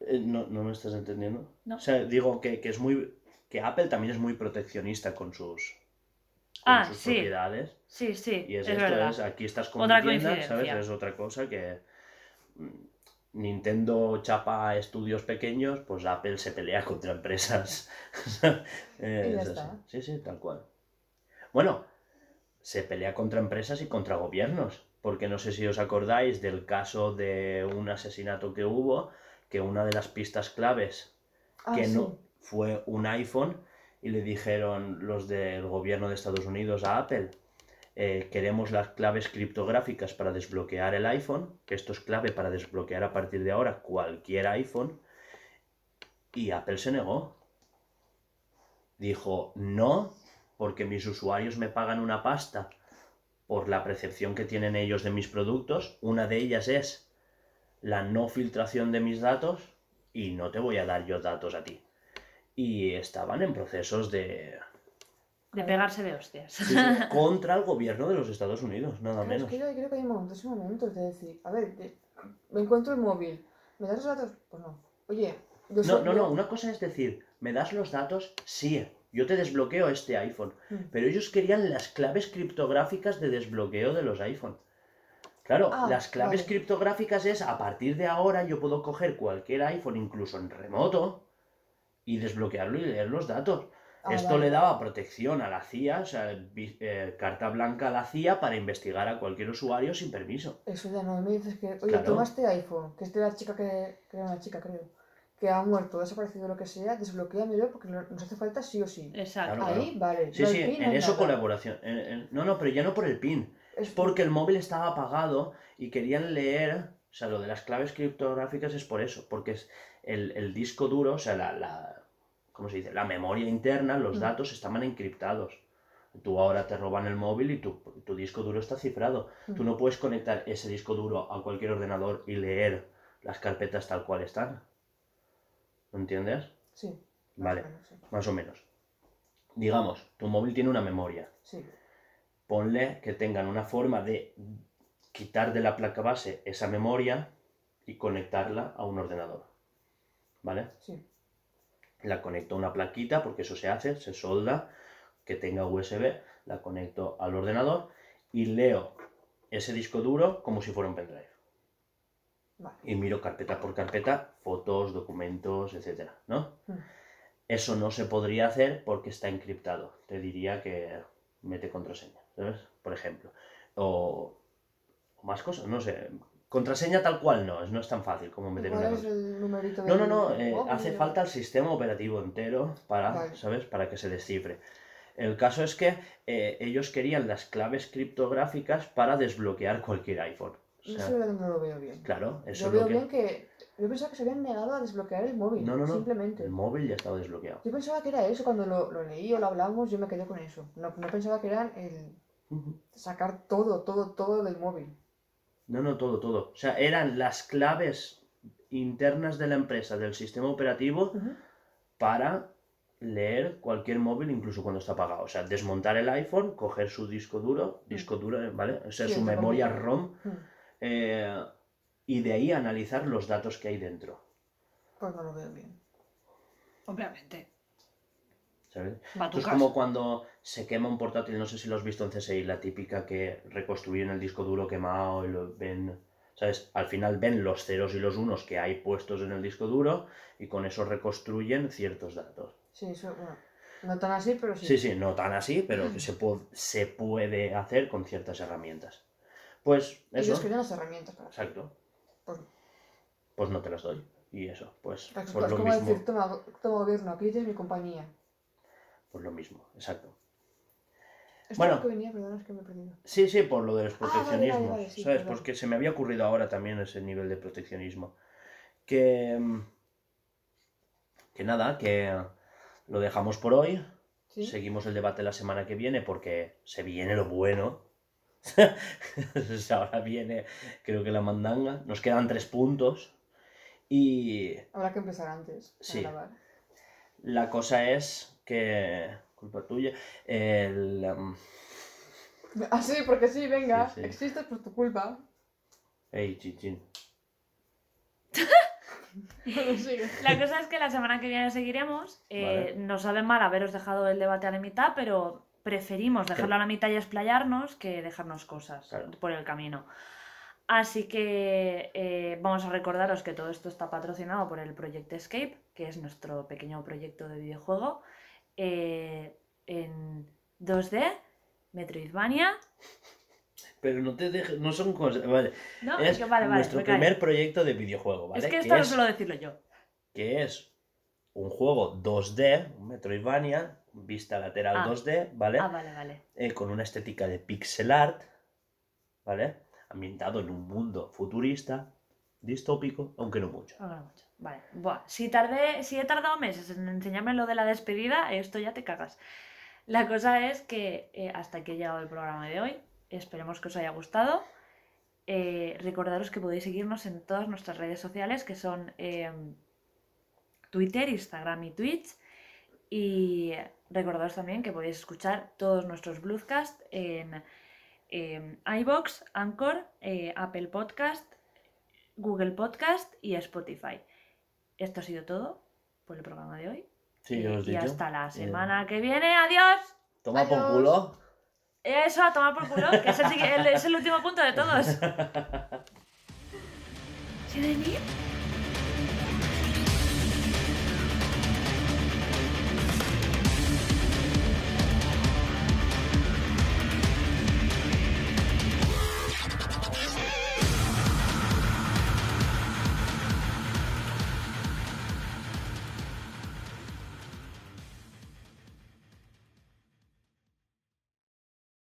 eh, No, no me estás entendiendo. No. O sea, digo que, que es muy... que Apple también es muy proteccionista con sus, con Ah, sus sí. propiedades. Sí, sí, Y es, es, esto, verdad. es aquí estás Otra compitiendo, ¿sabes? Es otra cosa que mm, Nintendo chapa estudios pequeños, pues Apple se pelea contra empresas. Ya es está. así. Sí, sí, tal cual. Bueno, se pelea contra empresas y contra gobiernos, porque no sé si os acordáis del caso de un asesinato que hubo, que una de las pistas claves Ah, que sí. no fue un iPhone y le dijeron los del gobierno de Estados Unidos a Apple, eh, queremos las claves criptográficas para desbloquear el iPhone, que esto es clave para desbloquear a partir de ahora cualquier iPhone, y Apple se negó. Dijo, no, porque mis usuarios me pagan una pasta por la percepción que tienen ellos de mis productos. Una de ellas es la no filtración de mis datos y no te voy a dar yo datos a ti. Y estaban en procesos de... De pegarse de hostias. sí, sí, contra el gobierno de los Estados Unidos, nada es menos. que yo creo que hay momentos y momentos de decir, a ver, me encuentro el móvil, ¿me das los datos? Pues no. Oye, yo No, soy no, yo. no, una cosa es decir, ¿me das los datos? Sí, yo te desbloqueo este iPhone. Mm. Pero ellos querían las claves criptográficas de desbloqueo de los iPhone. Claro, Ah, las claves vale. criptográficas es a partir de ahora yo puedo coger cualquier iPhone, incluso en remoto, y desbloquearlo y leer los datos. Ah, Esto vale. le daba protección a la CIA, o sea, eh, carta blanca a la CIA para investigar a cualquier usuario sin permiso. Eso ya no, me dices que, oye, Claro. toma este iPhone, que es de la chica que, que era una chica, creo, que ha muerto, desaparecido, lo que sea, desbloqueamelo porque lo- nos hace falta sí o sí. Exacto. Claro. Ahí, vale. Sí, no, sí, en eso nada. colaboración. En- en- no, no, pero ya no por el PIN. Es porque el móvil estaba apagado y querían leer, o sea, lo de las claves criptográficas es por eso, porque es el, el disco duro, o sea, la, la- ¿cómo se dice? La memoria interna, los Mm. datos estaban encriptados. Tú ahora te roban el móvil y tu, tu disco duro está cifrado. Tú no puedes conectar ese disco duro a cualquier ordenador y leer las carpetas tal cual están. ¿Lo entiendes? Sí. más Vale. o menos, sí. Más o menos. Digamos, tu móvil tiene una memoria Sí. ponle que tengan una forma de quitar de la placa base esa memoria y conectarla a un ordenador. ¿Vale? Sí. La conecto a una plaquita, porque eso se hace, se solda, que tenga USB, la conecto al ordenador y leo ese disco duro como si fuera un pendrive. Vale. Y miro carpeta por carpeta, fotos, documentos, etcétera, ¿no? Mm. Eso no se podría hacer porque está encriptado. Te diría que mete contraseña, ¿sabes? Por ejemplo. O, o más cosas, no sé. Contraseña tal cual no, no es tan fácil como meter ¿Cuál una es contraseña. el numerito No, no, no, eh, hace falta el sistema operativo entero para, Vale. ¿sabes? Para que se descifre. El caso es que eh, ellos querían las claves criptográficas para desbloquear cualquier iPhone. O No sea, sé dónde lo veo bien. claro, eso Yo veo lo que... bien que... Yo pensaba que se habían negado a desbloquear el móvil. No, no, no. Simplemente. El móvil ya estaba desbloqueado. Yo pensaba que era eso, cuando lo, lo leí o lo hablamos, yo me quedé con eso. No, no pensaba que eran el sacar todo, todo, todo del móvil. No, no, todo, todo. O sea, eran las claves internas de la empresa, del sistema operativo, para leer cualquier móvil, incluso cuando está apagado. O sea, desmontar el iPhone, coger su disco duro, disco duro, eh, ¿vale? O sea, Sí, su memoria. ROM, Mm. eh, y de ahí analizar los datos que hay dentro. Pues no lo veo bien. Obviamente. ¿Sabes? Es como cuando se quema un portátil, no sé si lo has visto en CSI, la típica que reconstruyen el disco duro quemado y lo ven, ¿sabes? Al final ven los ceros y los unos que hay puestos en el disco duro y con eso reconstruyen ciertos datos. Sí, eso, bueno. No tan así, pero sí. Sí, sí, no tan así, pero que se, pu- se puede hacer con ciertas herramientas. Pues eso, querían las herramientas para exacto, Pues, pues no te las doy. Y eso, pues, es como mismo. decir, toma, toma gobierno, aquí tienes mi compañía. Pues lo mismo, exacto. Esto Bueno. es que venía, perdona, es que me he perdido. Sí, sí, por lo de los Ah, vale, vale, proteccionismos, vale, sí, ¿sabes? perdón. Porque se me había ocurrido ahora también ese nivel de proteccionismo. Que... mm, Que nada, que lo dejamos por hoy. ¿Sí? Seguimos el debate la semana que viene porque se viene lo bueno. Ahora viene, creo que la mandanga. Nos quedan tres puntos. Y Habrá que empezar antes. a Sí. grabar. la cosa es que... Culpa tuya. El... mm, Ah, sí, porque sí, venga. Sí, sí. Existes por tu culpa. Ey, chichín. Bueno, sigue. La cosa es que la semana que viene seguiremos. Eh, Vale. Nos sabe mal haberos dejado el debate a la mitad, pero preferimos dejarlo a la mitad y explayarnos que dejarnos cosas Claro. por el camino. Así que eh, vamos a recordaros que todo esto está patrocinado por el Project Escape, que es nuestro pequeño proyecto de videojuego eh, en 2D, Metroidvania. Pero no te dejes, no son cosas. Vale, No, es vale, vale, nuestro callo. primer proyecto de videojuego, ¿vale? Es que esto no es, suelo decirlo yo. que es un juego 2D, un Metroidvania, vista lateral Ah. 2D, ¿vale? Ah, vale, vale. Eh, con una estética de pixel art, ¿vale? Ambientado en un mundo futurista, distópico, aunque no mucho. No gana mucho. Vale. Buah, si, tardé, si he tardado meses en enseñarme lo de la despedida, esto ya te cagas. La cosa es que eh, hasta aquí ha llegado el programa de hoy. Esperemos que os haya gustado. Eh, recordaros que podéis seguirnos en todas nuestras redes sociales, que son eh, Twitter, Instagram y Twitch. Y recordaros también que podéis escuchar todos nuestros Bluescast en eh, iBox, Anchor, eh, Apple Podcast, Google Podcast y Spotify. Esto ha sido todo por el programa de hoy. Sí, y, ya os y dicho. hasta la Eh, semana que viene. ¡Adiós! Toma por culo. Eso, a tomar por culo, que es el, es último punto de todos. ¿Sí, Denis?